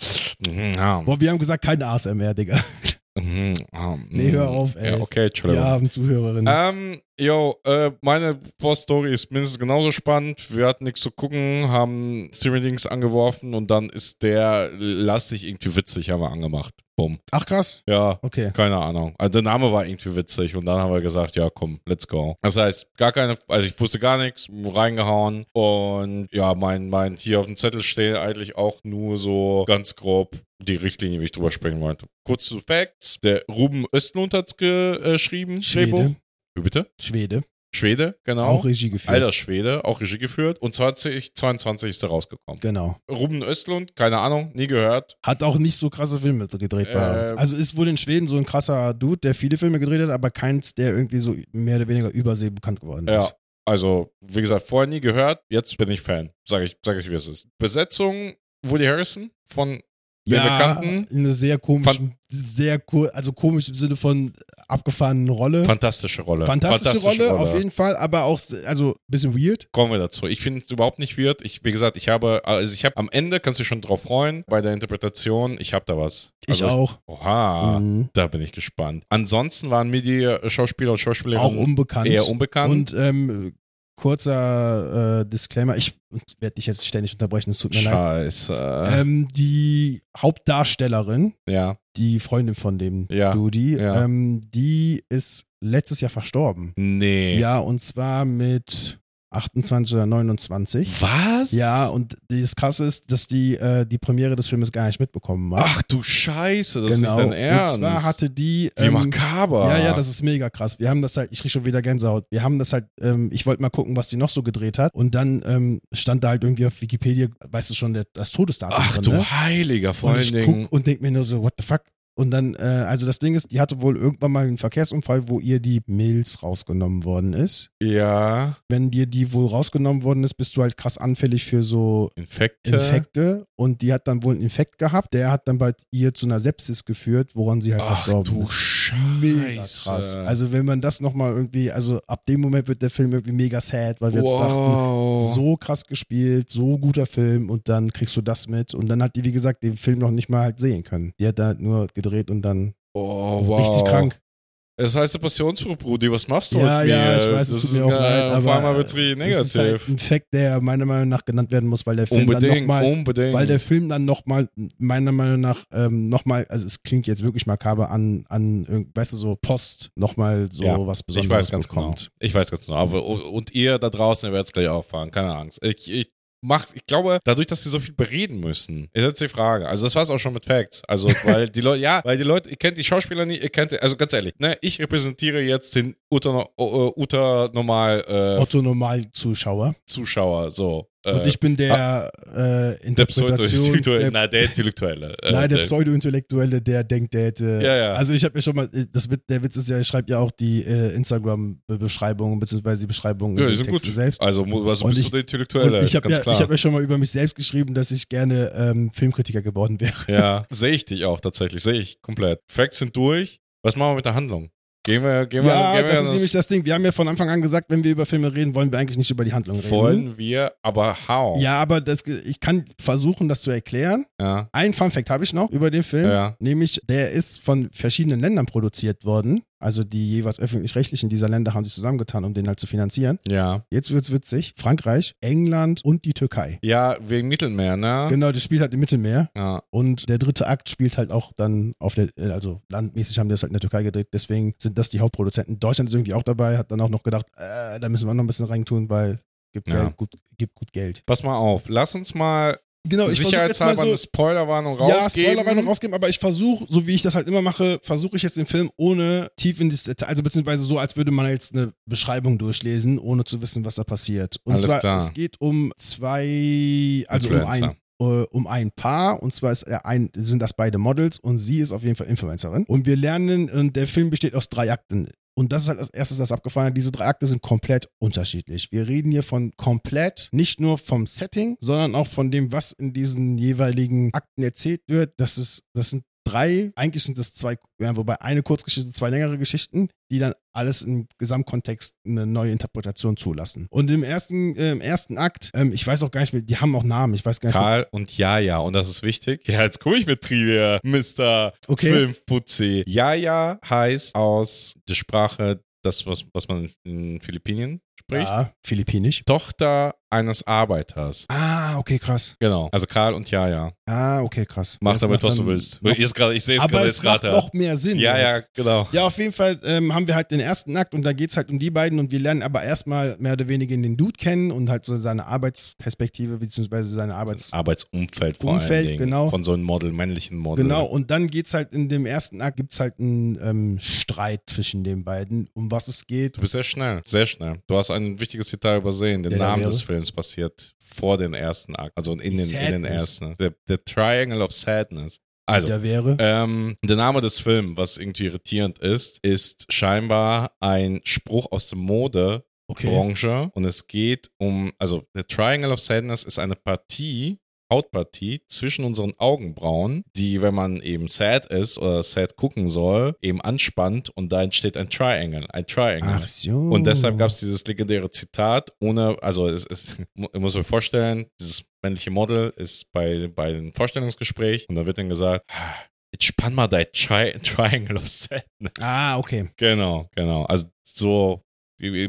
Mhm, ja. Boah, wir haben gesagt, keine ASMR, Digga. Mhm, ah, Nee, hör auf, ey. Ja, okay, Entschuldigung. Wir haben Zuhörerinnen. Ähm, Yo, äh, meine Vorstory ist mindestens genauso spannend. Wir hatten nichts zu gucken, haben Streaming-Dings angeworfen und dann ist der lastig irgendwie witzig, haben wir angemacht. Bumm. Ach krass. Ja, Okay. keine Ahnung. Also der Name war irgendwie witzig und dann haben wir gesagt, ja komm, let's go. Das heißt, gar keine, also ich wusste gar nichts, reingehauen und ja, mein, mein, hier auf dem Zettel stehen eigentlich auch nur so ganz grob die Richtlinie, wie ich drüber sprechen wollte. Kurz zu Facts. Der Ruben Östlund hat's geschrieben. Schwede. Wie bitte? Schwede. Schwede, genau. Auch Regie geführt. Alter Schwede, auch Regie geführt. Und 2022 ist er rausgekommen. Genau. Ruben Östlund, keine Ahnung, nie gehört. Hat auch nicht so krasse Filme gedreht. Ähm. also ist wohl in Schweden so ein krasser Dude, der viele Filme gedreht hat, aber keins, der irgendwie so mehr oder weniger übersee bekannt geworden Ja. ist. Also, wie gesagt, vorher nie gehört, jetzt bin ich Fan. Sag ich, sag ich, wie es ist. Besetzung Woody Harrison von den Bekannten. eine sehr komische, sehr cool, also komisch im Sinne von abgefahrenen Rolle. Fantastische Rolle. Fantastische, Rolle, auf jeden Fall, aber auch, also ein bisschen weird. Kommen wir dazu. Ich finde es überhaupt nicht weird. Ich, wie gesagt, ich habe, also ich habe am Ende, kannst du dich schon drauf freuen, bei der Interpretation, ich habe da was. Ich Also, auch. Oha, Mhm. da bin ich gespannt. Ansonsten waren mir die äh, Schauspieler und Schauspielerinnen Auch unbekannt. eher unbekannt. Und ähm, kurzer äh, Disclaimer, ich werde dich jetzt ständig unterbrechen, es tut mir leid. Scheiße. Ähm, die Hauptdarstellerin, ja, die Freundin von dem Ja, Dudi, ja. ähm, die ist letztes Jahr verstorben. nee. Ja, und zwar mit 28 oder 29. Was? Ja, und das Krasse ist, dass die äh, die Premiere des Filmes gar nicht mitbekommen hat. Ach du Scheiße, das genau. ist nicht dein Ernst. Und zwar hatte die. Wie makaber. Ja, ja, das ist mega krass. Wir haben das halt, ich krieg schon wieder Gänsehaut. Wir haben das halt, ähm, ich wollte mal gucken, was die noch so gedreht hat. Und dann ähm, stand da halt irgendwie auf Wikipedia, weißt du schon, der, das Todesdatum Ach drin. du ne? Heiliger, vor Und allen ich Dingen. guck und denk mir nur so, what the fuck? Und dann, äh, also das Ding ist, die hatte wohl irgendwann mal einen Verkehrsunfall, wo ihr die Milz rausgenommen worden ist. Ja, Wenn dir die wohl rausgenommen worden ist, bist du halt krass anfällig für so Infekte. Infekte. Und die hat dann wohl einen Infekt gehabt. Der hat dann bei ihr zu einer Sepsis geführt, woran sie halt Ach verstorben du ist. Scheiße. Krass. Also wenn man das nochmal irgendwie, also ab dem Moment wird der Film irgendwie mega sad, weil wir jetzt dachten, wow. so krass gespielt, so guter Film und dann kriegst du das mit und dann hat die, wie gesagt, den Film noch nicht mal halt sehen können. Die hat da halt nur gedreht und dann oh, wow. richtig krank. Es heißt Passionsfrucht, Brudi, was machst du Ja, mit mir? ja, ich weiß, es Das tut mir auch ist, leid, aber Auf einmal wird es richtig es ist halt negativ. ein Fact, der meiner Meinung nach genannt werden muss, weil der Film dann Unbedingt, nochmal unbedingt. weil der Film dann nochmal, meiner Meinung nach, ähm, nochmal, also es klingt jetzt wirklich makaber an, an irgend- weißt du, so Post nochmal so Ja, was ich Besonderes weiß ganz bekommt. genau. Ich weiß ganz genau. Aber, und ihr da draußen, ihr werdet es gleich auffahren, keine Angst. Ich, ich mach, ich glaube, dadurch, dass sie so viel bereden müssen, ist jetzt die Frage. Also das war es auch schon mit Facts. Also, weil die Leute, ja, weil die Leute, ihr kennt die Schauspieler nicht, ihr kennt, also ganz ehrlich, ne, ich repräsentiere jetzt den Uta, Uta Normal äh, Otto Normal-Zuschauer. Zuschauer, so. Äh, Und ich bin der äh, der Pseudo Interpretations... Der, na, der Intellektuelle. Äh, nein, der Pseudo-Intellektuelle, der denkt, der hätte... Ja, ja. Also ich habe ja schon mal, äh, das, der Witz ist ja, ich schreibe ja auch die äh, Instagram-Beschreibungen, beziehungsweise die Beschreibungen ja, die sind Texte gut. selbst. Also, mu- also bist ich- du der Intellektuelle, ich habe ja, klar. ich hab ja schon mal über mich selbst geschrieben, dass ich gerne ähm, Filmkritiker geworden wäre. Ja, sehe ich dich auch tatsächlich, sehe ich komplett. Facts sind durch. Was machen wir mit der Handlung? Gehen wir, gehen wir, Ja, gehen wir das in ist nämlich das Ding. Wir haben ja von Anfang an gesagt, wenn wir über Filme reden, wollen wir eigentlich nicht über die Handlung reden. wollen wir, aber how? Ja, aber das, ich kann versuchen, das zu erklären. Ja. Ein Fun Fact habe ich noch über den Film, Ja. nämlich der ist von verschiedenen Ländern produziert worden. Also die jeweils öffentlich-rechtlichen dieser Länder haben sich zusammengetan, um den halt zu finanzieren. Ja. Jetzt wird's witzig. Frankreich, England und die Türkei. Ja, wegen Mittelmeer, ne? Genau, das spielt halt im Mittelmeer. Ja. Und der dritte Akt spielt halt auch dann auf der, äh, also landmäßig haben die das halt in der Türkei gedreht, deswegen sind das die Hauptproduzenten. Deutschland ist irgendwie auch dabei, hat dann auch noch gedacht, äh, da müssen wir noch ein bisschen reintun, weil gibt, Ja. Geld, gut, gibt gut Geld. Pass mal auf, lass uns mal Genau, sicherheitshalber eine Spoilerwarnung ja, rausgeben. Spoilerwarnung rausgeben, aber ich versuche, so wie ich das halt immer mache, versuche ich jetzt den Film ohne tief in Detail, also beziehungsweise so, als würde man jetzt eine Beschreibung durchlesen, ohne zu wissen, was da passiert. Und Alles zwar, klar. es geht um zwei, also um ein, äh, um ein Paar und zwar ist er ein, sind das beide Models und sie ist auf jeden Fall Influencerin. Und wir lernen, und der Film besteht aus drei Akten. Und das ist halt als erstes das abgefallen. Diese drei Akte sind komplett unterschiedlich. Wir reden hier von komplett, nicht nur vom Setting, sondern auch von dem, was in diesen jeweiligen Akten erzählt wird. Das ist, das sind drei, eigentlich sind das zwei, ja, wobei eine Kurzgeschichte, zwei längere Geschichten, die dann alles im Gesamtkontext eine neue Interpretation zulassen. Und im ersten, äh, im ersten Akt, ähm, ich weiß auch gar nicht mehr, die haben auch Namen, ich weiß gar nicht mehr. Karl und Jaja, und das ist wichtig. Ja, jetzt komme ich mit Trivia, Mr. Okay. Filmfuzzi. Jaja heißt aus der Sprache das, was, was man in Philippinen spricht. Ja, philippinisch. Tochter eines Arbeiters. Ah, okay, krass. Genau. Also Karl und Jaja. Ah, okay, krass. Mach Das damit, was du willst. Jetzt grad, ich sehe es aber gerade es jetzt macht gerade. noch mehr Sinn. Ja, ja, jetzt. genau. Ja, auf jeden Fall ähm, haben wir halt den ersten Akt und da geht es halt um die beiden und wir lernen aber erstmal mehr oder weniger den Dude kennen und halt so seine Arbeitsperspektive beziehungsweise seine Arbeits... Arbeitsumfeld vor Umfeld, allen Dingen. genau. Von so einem Model, männlichen Model. Genau, und dann geht's halt in dem ersten Akt, gibt's halt einen ähm, Streit zwischen den beiden, um was es geht. Du bist sehr schnell, sehr schnell. Du hast ein wichtiges Detail übersehen. Der Der Name wäre? des Films passiert vor den ersten Akt, also in den, in den ersten. Der, der Triangle of Sadness. Also, der wäre. ähm, der Name des Films, was irgendwie irritierend ist, ist scheinbar ein Spruch aus der Modebranche okay. und es geht um, also der Triangle of Sadness ist eine Partie, Hautpartie zwischen unseren Augenbrauen, die, wenn man eben sad ist oder sad gucken soll, eben anspannt und da entsteht ein Triangle, ein Triangle. Ach so. Und deshalb gab es dieses legendäre Zitat, ohne, also es ist, ich muss mir vorstellen, dieses männliche Model ist bei, bei einem Vorstellungsgespräch und da wird dann gesagt, "Ah, jetzt spann mal dein Tri Triangle of Sadness. Ah, okay. Genau, genau. Also so,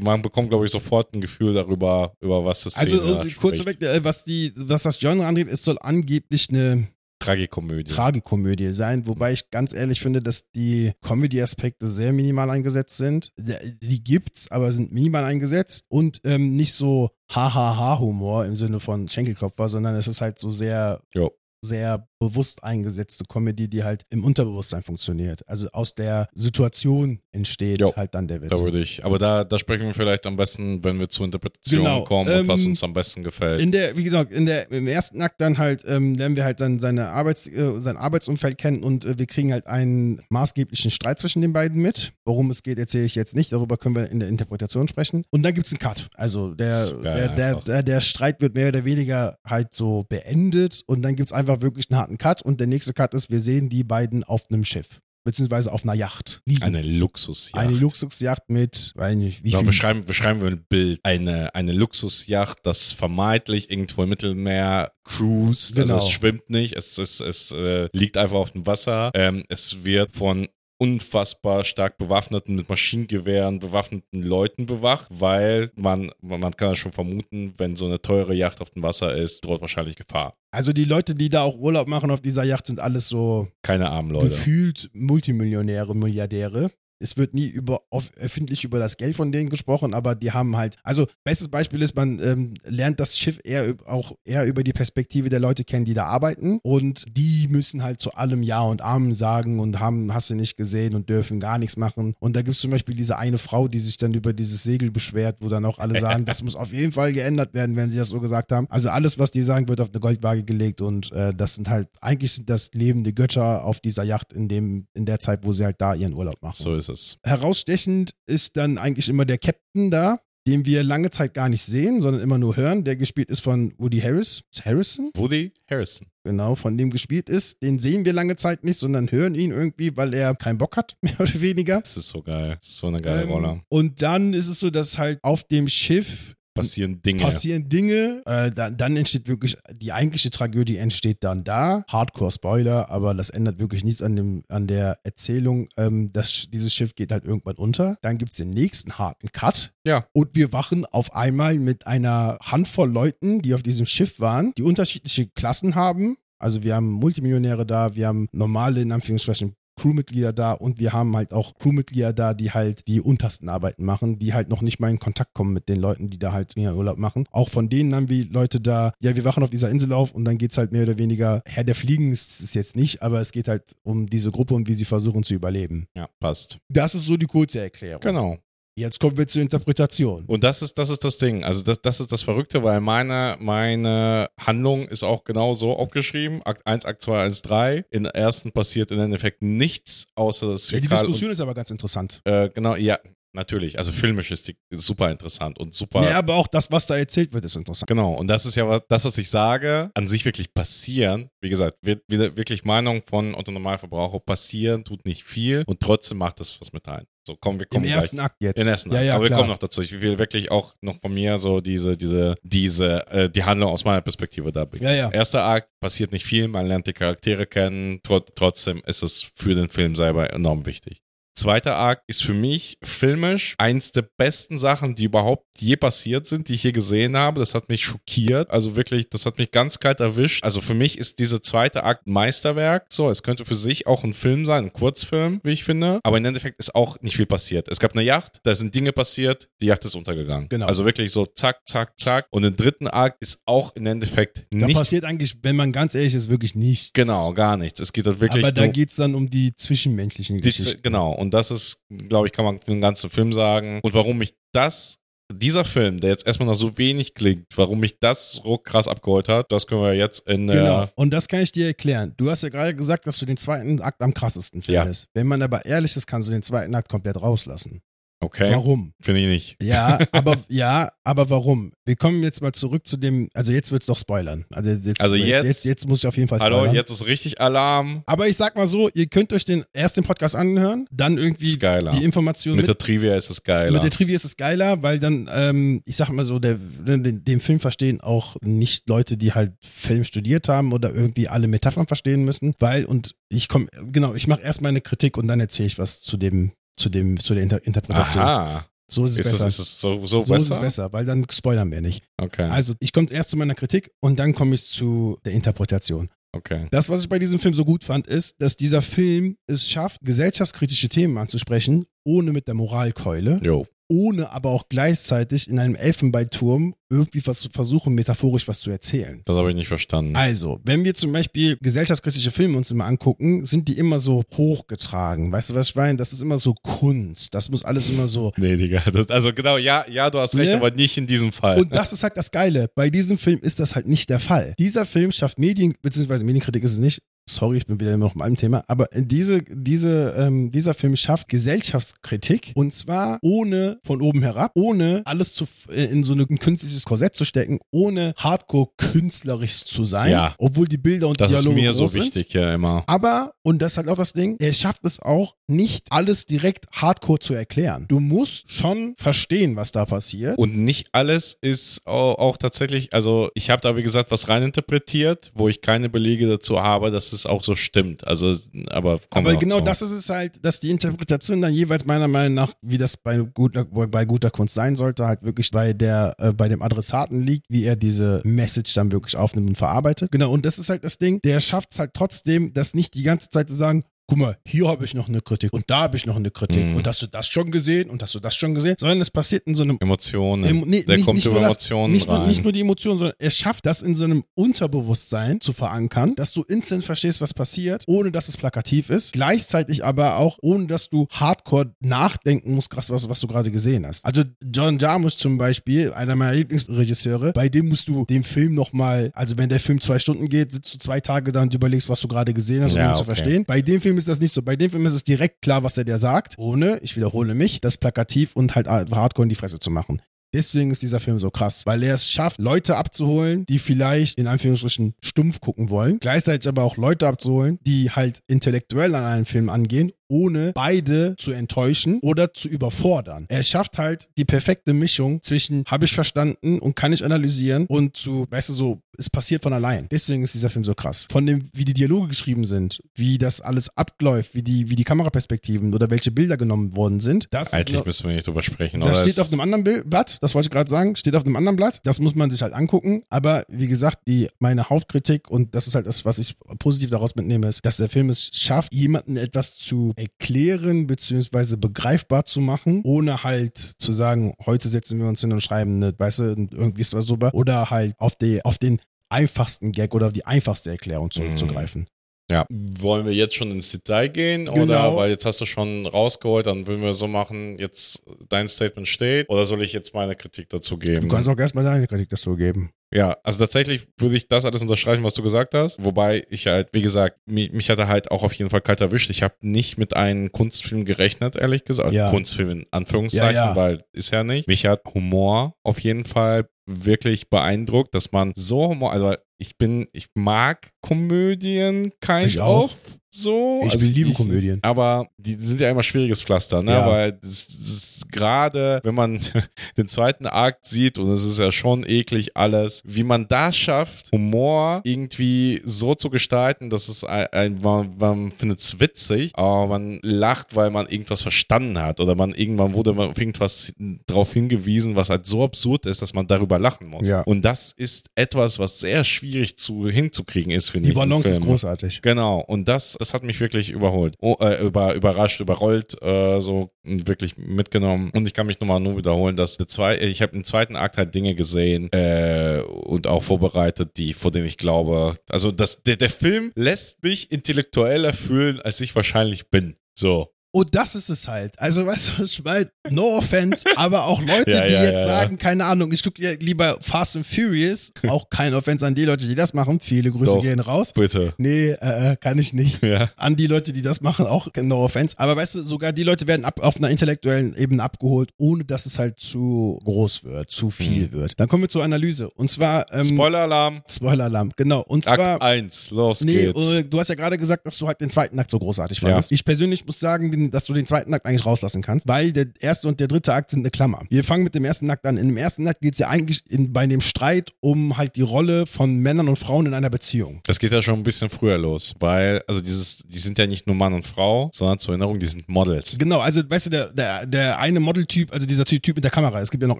man bekommt, glaube ich, sofort ein Gefühl darüber, über was das Also Szene äh, kurz weg, äh, was, die, was das Genre angeht, es soll angeblich eine Tragikomödie. Tragikomödie sein, wobei ich ganz ehrlich finde, dass die Comedy-Aspekte sehr minimal eingesetzt sind. Die- Die gibt's, aber sind minimal eingesetzt und ähm, nicht so Ha-Ha-Ha-Humor im Sinne von Schenkelklopfer, sondern es ist halt so sehr, Jo. sehr bewusst eingesetzte Comedy, die halt im Unterbewusstsein funktioniert. Also aus der Situation entsteht Jo. halt dann der Witz. da würde ich, aber da, da sprechen wir vielleicht am besten, wenn wir zur Interpretation Genau, kommen und ähm, was uns am besten gefällt. In der, wie gesagt, in der, im ersten Akt dann halt ähm, lernen wir halt sein, seine Arbeits, äh, sein Arbeitsumfeld kennen und äh, wir kriegen halt einen maßgeblichen Streit zwischen den beiden mit. Worum es geht, erzähle ich jetzt nicht. Darüber können wir in der Interpretation sprechen. Und dann gibt es einen Cut. Also der, der, der, der, der Streit wird mehr oder weniger halt so beendet und dann gibt es einfach wirklich einen harten Cut und der nächste Cut ist, wir sehen die beiden auf einem Schiff. Beziehungsweise auf einer Yacht liegen. Eine Luxusjacht. Eine Luxusjacht mit, weiß nicht, wie viel beschreiben, beschreiben wir ein Bild. Eine, eine Luxusjacht, das vermeintlich irgendwo im Mittelmeer cruist. Genau. Also es schwimmt nicht, es, es, es äh, liegt einfach auf dem Wasser. Ähm, es wird von unfassbar stark bewaffneten, mit Maschinengewehren bewaffneten Leuten bewacht, weil man, man kann ja schon vermuten, wenn so eine teure Yacht auf dem Wasser ist, droht wahrscheinlich Gefahr. Also die Leute, die da auch Urlaub machen auf dieser Yacht, sind alles so Keine armen Leute. gefühlt Multimillionäre, Milliardäre. Es wird nie über, öffentlich über das Geld von denen gesprochen, aber die haben halt, also bestes Beispiel ist, man ähm, lernt das Schiff eher auch eher über die Perspektive der Leute kennen, die da arbeiten und die müssen halt zu allem Ja und Amen sagen und haben, hast du nicht gesehen und dürfen gar nichts machen. Und da gibt es zum Beispiel diese eine Frau, die sich dann über dieses Segel beschwert, wo dann auch alle sagen, das muss auf jeden Fall geändert werden, wenn sie das so gesagt haben. Also alles, was die sagen, wird auf eine Goldwaage gelegt und äh, das sind halt, eigentlich sind das lebende Götter auf dieser Yacht in dem, in der Zeit, wo sie halt da ihren Urlaub machen. So ist es. Herausstechend ist dann eigentlich immer der Captain da, den wir lange Zeit gar nicht sehen, sondern immer nur hören, der gespielt ist von Woody Harris. Ist Harrison? Woody Harrison. Genau, von dem gespielt ist. Den sehen wir lange Zeit nicht, sondern hören ihn irgendwie, weil er keinen Bock hat, mehr oder weniger. Das ist so geil. Das ist so eine geile Ähm, Rolle. Und dann ist es so, dass halt auf dem Schiff Passieren Dinge. passieren Dinge. Äh, dann, dann entsteht wirklich, die eigentliche Tragödie entsteht dann da. Hardcore-Spoiler, aber das ändert wirklich nichts an, dem, an der Erzählung. Ähm, das, dieses Schiff geht halt irgendwann unter. Dann gibt es den nächsten harten Cut. Ja. Und wir wachen auf einmal mit einer Handvoll Leuten, die auf diesem Schiff waren, die unterschiedliche Klassen haben. Also wir haben Multimillionäre da, wir haben normale, in Anführungszeichen, Crewmitglieder da und wir haben halt auch Crewmitglieder da, die halt die untersten Arbeiten machen, die halt noch nicht mal in Kontakt kommen mit den Leuten, die da halt ihren Urlaub machen. Auch von denen haben wir Leute da, ja, wir wachen auf dieser Insel auf und dann geht's halt mehr oder weniger, Herr der Fliegen ist es jetzt nicht, aber es geht halt um diese Gruppe und wie sie versuchen zu überleben. Ja, passt. Das ist so die kurze Erklärung. Genau. Jetzt kommen wir zur Interpretation. Und das ist, das ist das Ding. Also das, das ist das Verrückte, weil meine, meine Handlung ist auch genau so aufgeschrieben. Akt 1, Akt 2, Akt 3. In der ersten passiert im Endeffekt nichts, außer dass Ja, die Diskussion ist aber ganz interessant. Und, äh, genau, ja, natürlich. Also filmisch ist die super interessant und super. Ja, aber auch das, was da erzählt wird, ist interessant. Genau, und das ist ja was, das, was ich sage, an sich wirklich passieren. Wie gesagt, wird wirklich Meinung von Otto Normalverbraucher passieren, tut nicht viel und trotzdem macht das was mit ein. So, kommen wir Im kommen gleich. ersten Akt jetzt. Den ersten Akt. ja, Aber wir klar. kommen noch dazu. Ich will wirklich auch noch von mir so diese, diese, diese, äh, die Handlung aus meiner Perspektive da bringen. Ja, ja. Erster Akt passiert nicht viel, man lernt die Charaktere kennen, Tro trotzdem ist es für den Film selber enorm wichtig. Zweiter Akt ist für mich filmisch eins der besten Sachen, die überhaupt je passiert sind, die ich je gesehen habe. Das hat mich schockiert. Also wirklich, das hat mich ganz kalt erwischt. Also für mich ist dieser zweite Akt Meisterwerk. So, es könnte für sich auch ein Film sein, ein Kurzfilm, wie ich finde. Aber im Endeffekt ist auch nicht viel passiert. Es gab eine Yacht, da sind Dinge passiert, die Yacht ist untergegangen. Genau. Also wirklich so zack, zack, zack. Und im dritten Akt ist auch im Endeffekt Da nicht. passiert eigentlich, wenn man ganz ehrlich ist, wirklich nichts. Genau, gar nichts. Es geht halt wirklich Aber da geht es dann um die zwischenmenschlichen Die, Geschichten. genau, und das ist, glaube ich, kann man für den ganzen Film sagen. Und warum mich das, dieser Film, der jetzt erstmal noch so wenig klingt, warum mich das so krass abgeholt hat, das können wir jetzt in der. Genau. Und das kann ich dir erklären. Du hast ja gerade gesagt, dass du den zweiten Akt am krassesten Ja. findest. Wenn man aber ehrlich ist, kannst du den zweiten Akt komplett rauslassen. Okay. Warum? Finde ich nicht. Ja, aber ja, aber warum? Wir kommen jetzt mal zurück zu dem, also jetzt wird's doch spoilern. Also jetzt, Also jetzt- jetzt, jetzt muss ich auf jeden Fall spoilern. Hallo, jetzt ist richtig Alarm. Aber ich sag mal so, ihr könnt euch den erst den Podcast anhören, dann irgendwie geiler. die Informationen Mit mit, der Trivia ist es geiler. mit der Trivia ist es geiler, weil dann, ähm, ich sag mal so, der, den, den Film verstehen auch nicht Leute, die halt Film studiert haben oder irgendwie alle Metaphern verstehen müssen, weil, und ich komme, genau, ich mache erst meine Kritik und dann erzähle ich was zu dem, zu dem, zu der Inter Interpretation. Aha. So ist es Ist besser. es, ist es so, so, so besser? ist es besser, weil dann spoilern wir nicht. Okay. Also, ich komme erst zu meiner Kritik und dann komme ich zu der Interpretation. okay. Das, was ich bei diesem Film so gut fand, ist, dass dieser Film es schafft, gesellschaftskritische Themen anzusprechen, ohne mit der Moralkeule, Jo. Ohne aber auch gleichzeitig in einem Elfenbeinturm irgendwie was zu versuchen, metaphorisch was zu erzählen. Das habe ich nicht verstanden. Also, wenn wir zum Beispiel gesellschaftskritische Filme uns immer angucken, sind die immer so hochgetragen. Weißt du, was ich meine? Das ist immer so Kunst. Das muss alles immer so. Nee, Digga. Das, also genau, ja, ja, du hast recht, Ne? aber nicht in diesem Fall. Und das ist halt das Geile. Bei diesem Film ist das halt nicht der Fall. Dieser Film schafft Medien, beziehungsweise Medienkritik ist es nicht. Sorry, ich bin wieder immer noch mal im Thema. Aber diese, diese, ähm, dieser Film schafft Gesellschaftskritik und zwar ohne von oben herab, ohne alles zu, äh, in so ein künstliches Korsett zu stecken, ohne hardcore künstlerisch zu sein. Ja. Obwohl die Bilder und das ist Dialoge mir so sind. wichtig, ja, immer. Aber, und das ist halt auch das Ding, er schafft es auch, nicht alles direkt hardcore zu erklären. Du musst schon verstehen, was da passiert. Und nicht alles ist auch, auch tatsächlich, also ich habe da wie gesagt was reininterpretiert, wo ich keine Belege dazu habe, dass es auch so stimmt. Also, aber Aber genau das ist es halt, dass die Interpretation dann jeweils meiner Meinung nach, wie das bei guter, bei guter Kunst sein sollte, halt wirklich bei der, äh, bei dem Adressaten liegt, wie er diese Message dann wirklich aufnimmt und verarbeitet. Genau, und das ist halt das Ding, der schafft es halt trotzdem, das nicht die ganze Zeit zu sagen, guck mal, hier habe ich noch eine Kritik und da habe ich noch eine Kritik Mhm. und hast du das schon gesehen und hast du das schon gesehen, sondern es passiert in so einem Emotionen. Emo- nee, Der nicht- kommt nicht über nur das- Emotionen nicht rein. Nur, nicht nur die Emotionen, sondern er schafft das in so einem Unterbewusstsein zu verankern, dass du instant verstehst, was passiert, ohne dass es plakativ ist. Gleichzeitig aber auch, ohne dass du hardcore nachdenken musst, krass, was, was du gerade gesehen hast. Also John Jarmusch zum Beispiel, einer meiner Lieblingsregisseure, bei dem musst du den Film nochmal, also wenn der Film zwei Stunden geht, sitzt du zwei Tage da und überlegst, was du gerade gesehen hast, um Ja, ihn zu okay. verstehen. Bei dem Film ist das nicht so. Bei dem Film ist es direkt klar, was er dir sagt, ohne, ich wiederhole mich, das plakativ und halt hardcore in die Fresse zu machen. Deswegen ist dieser Film so krass, weil er es schafft, Leute abzuholen, die vielleicht in Anführungsstrichen stumpf gucken wollen, gleichzeitig aber auch Leute abzuholen, die halt intellektuell an einen Film angehen, ohne beide zu enttäuschen oder zu überfordern. Er schafft halt die perfekte Mischung zwischen habe ich verstanden und kann ich analysieren und zu, weißt du, so, es passiert von allein. Deswegen ist dieser Film so krass. Von dem, wie die Dialoge geschrieben sind, wie das alles abläuft, wie die, wie die Kameraperspektiven oder welche Bilder genommen worden sind, das Eigentlich noch- müssen wir nicht drüber sprechen. das steht auf einem anderen Bild, Blatt, das wollte ich gerade sagen, steht auf einem anderen Blatt. Das muss man sich halt angucken. Aber wie gesagt, die, meine Hauptkritik, und das ist halt das, was ich positiv daraus mitnehme, ist, dass der Film es schafft, jemanden etwas zu erklären beziehungsweise begreifbar zu machen, ohne halt zu sagen, heute setzen wir uns hin und schreiben, eine, weißt du, irgendwie ist was super. Oder halt auf, die, auf den einfachsten Gag oder auf die einfachste Erklärung zurückzugreifen. Ja. Wollen wir jetzt schon ins Detail gehen? Genau. Oder weil jetzt hast du schon rausgeholt, dann würden wir so machen, jetzt dein Statement steht. Oder soll ich jetzt meine Kritik dazu geben? Du kannst auch erstmal deine Kritik dazu geben. Ja, also tatsächlich würde ich das alles unterstreichen, was du gesagt hast. Wobei ich halt, wie gesagt, mich, mich hat er halt auch auf jeden Fall kalt erwischt. Ich habe nicht mit einem Kunstfilm gerechnet, ehrlich gesagt. Ja. Kunstfilm in Anführungszeichen, Ja, ja. weil ist ja nicht. Mich hat Humor auf jeden Fall wirklich beeindruckt, dass man so Humor, also ich bin, ich mag Komödien kind Ich auch. so. Ich also liebe Komödien. Aber die sind ja immer schwieriges Pflaster, ne? Weil das, das ist gerade, wenn man den zweiten Akt sieht, und es ist ja schon eklig alles, wie man da schafft, Humor irgendwie so zu gestalten, dass es ein, ein man, man findet es witzig, aber man lacht, weil man irgendwas verstanden hat oder man irgendwann wurde man auf irgendwas darauf hingewiesen, was halt so absurd ist, dass man darüber lachen muss. Ja. Und das ist etwas, was sehr schwierig zu, hinzukriegen ist, finde Die ich. in Balance ist großartig. Genau, und das, das hat mich wirklich überholt, oh, äh, über, überrascht, überrollt, äh, so wirklich mitgenommen. Und ich kann mich nochmal nur wiederholen, dass zwei, ich habe im zweiten Akt halt Dinge gesehen äh, und auch vorbereitet, die vor denen ich glaube, also das, der, der Film lässt mich intellektueller fühlen, als ich wahrscheinlich bin. So. Und das ist es halt. Also, weißt du, was ich meine? No offense, aber auch Leute, Ja, die ja, jetzt ja, sagen, keine Ahnung, ich gucke lieber Fast and Furious, auch kein Offense an die Leute, die das machen. Viele Grüße Doch. gehen raus. Bitte. Nee, äh, äh, kann ich nicht. An die Leute, die das machen, auch no offense. Aber weißt du, sogar die Leute werden ab, auf einer intellektuellen Ebene abgeholt, ohne dass es halt zu groß wird, zu viel wird. Dann kommen wir zur Analyse. Und zwar, ähm, Spoiler-Alarm, Spoiler-Alarm, genau. Und zwar, Akt 1, los Nee, geht's. äh, du hast ja gerade gesagt, dass du halt den zweiten Akt so großartig fandest. Ich persönlich muss sagen, den- dass du den zweiten Akt eigentlich rauslassen kannst, weil der erste und der dritte Akt sind eine Klammer. Wir fangen mit dem ersten Akt an. In dem ersten Akt geht es ja eigentlich in, bei dem Streit um halt die Rolle von Männern und Frauen in einer Beziehung. Das geht ja schon ein bisschen früher los, weil, also dieses, die sind ja nicht nur Mann und Frau, sondern zur Erinnerung, die sind Models. Genau, also weißt du, der, der, der eine Modeltyp, also dieser Typ, Typ mit der Kamera, es gibt ja noch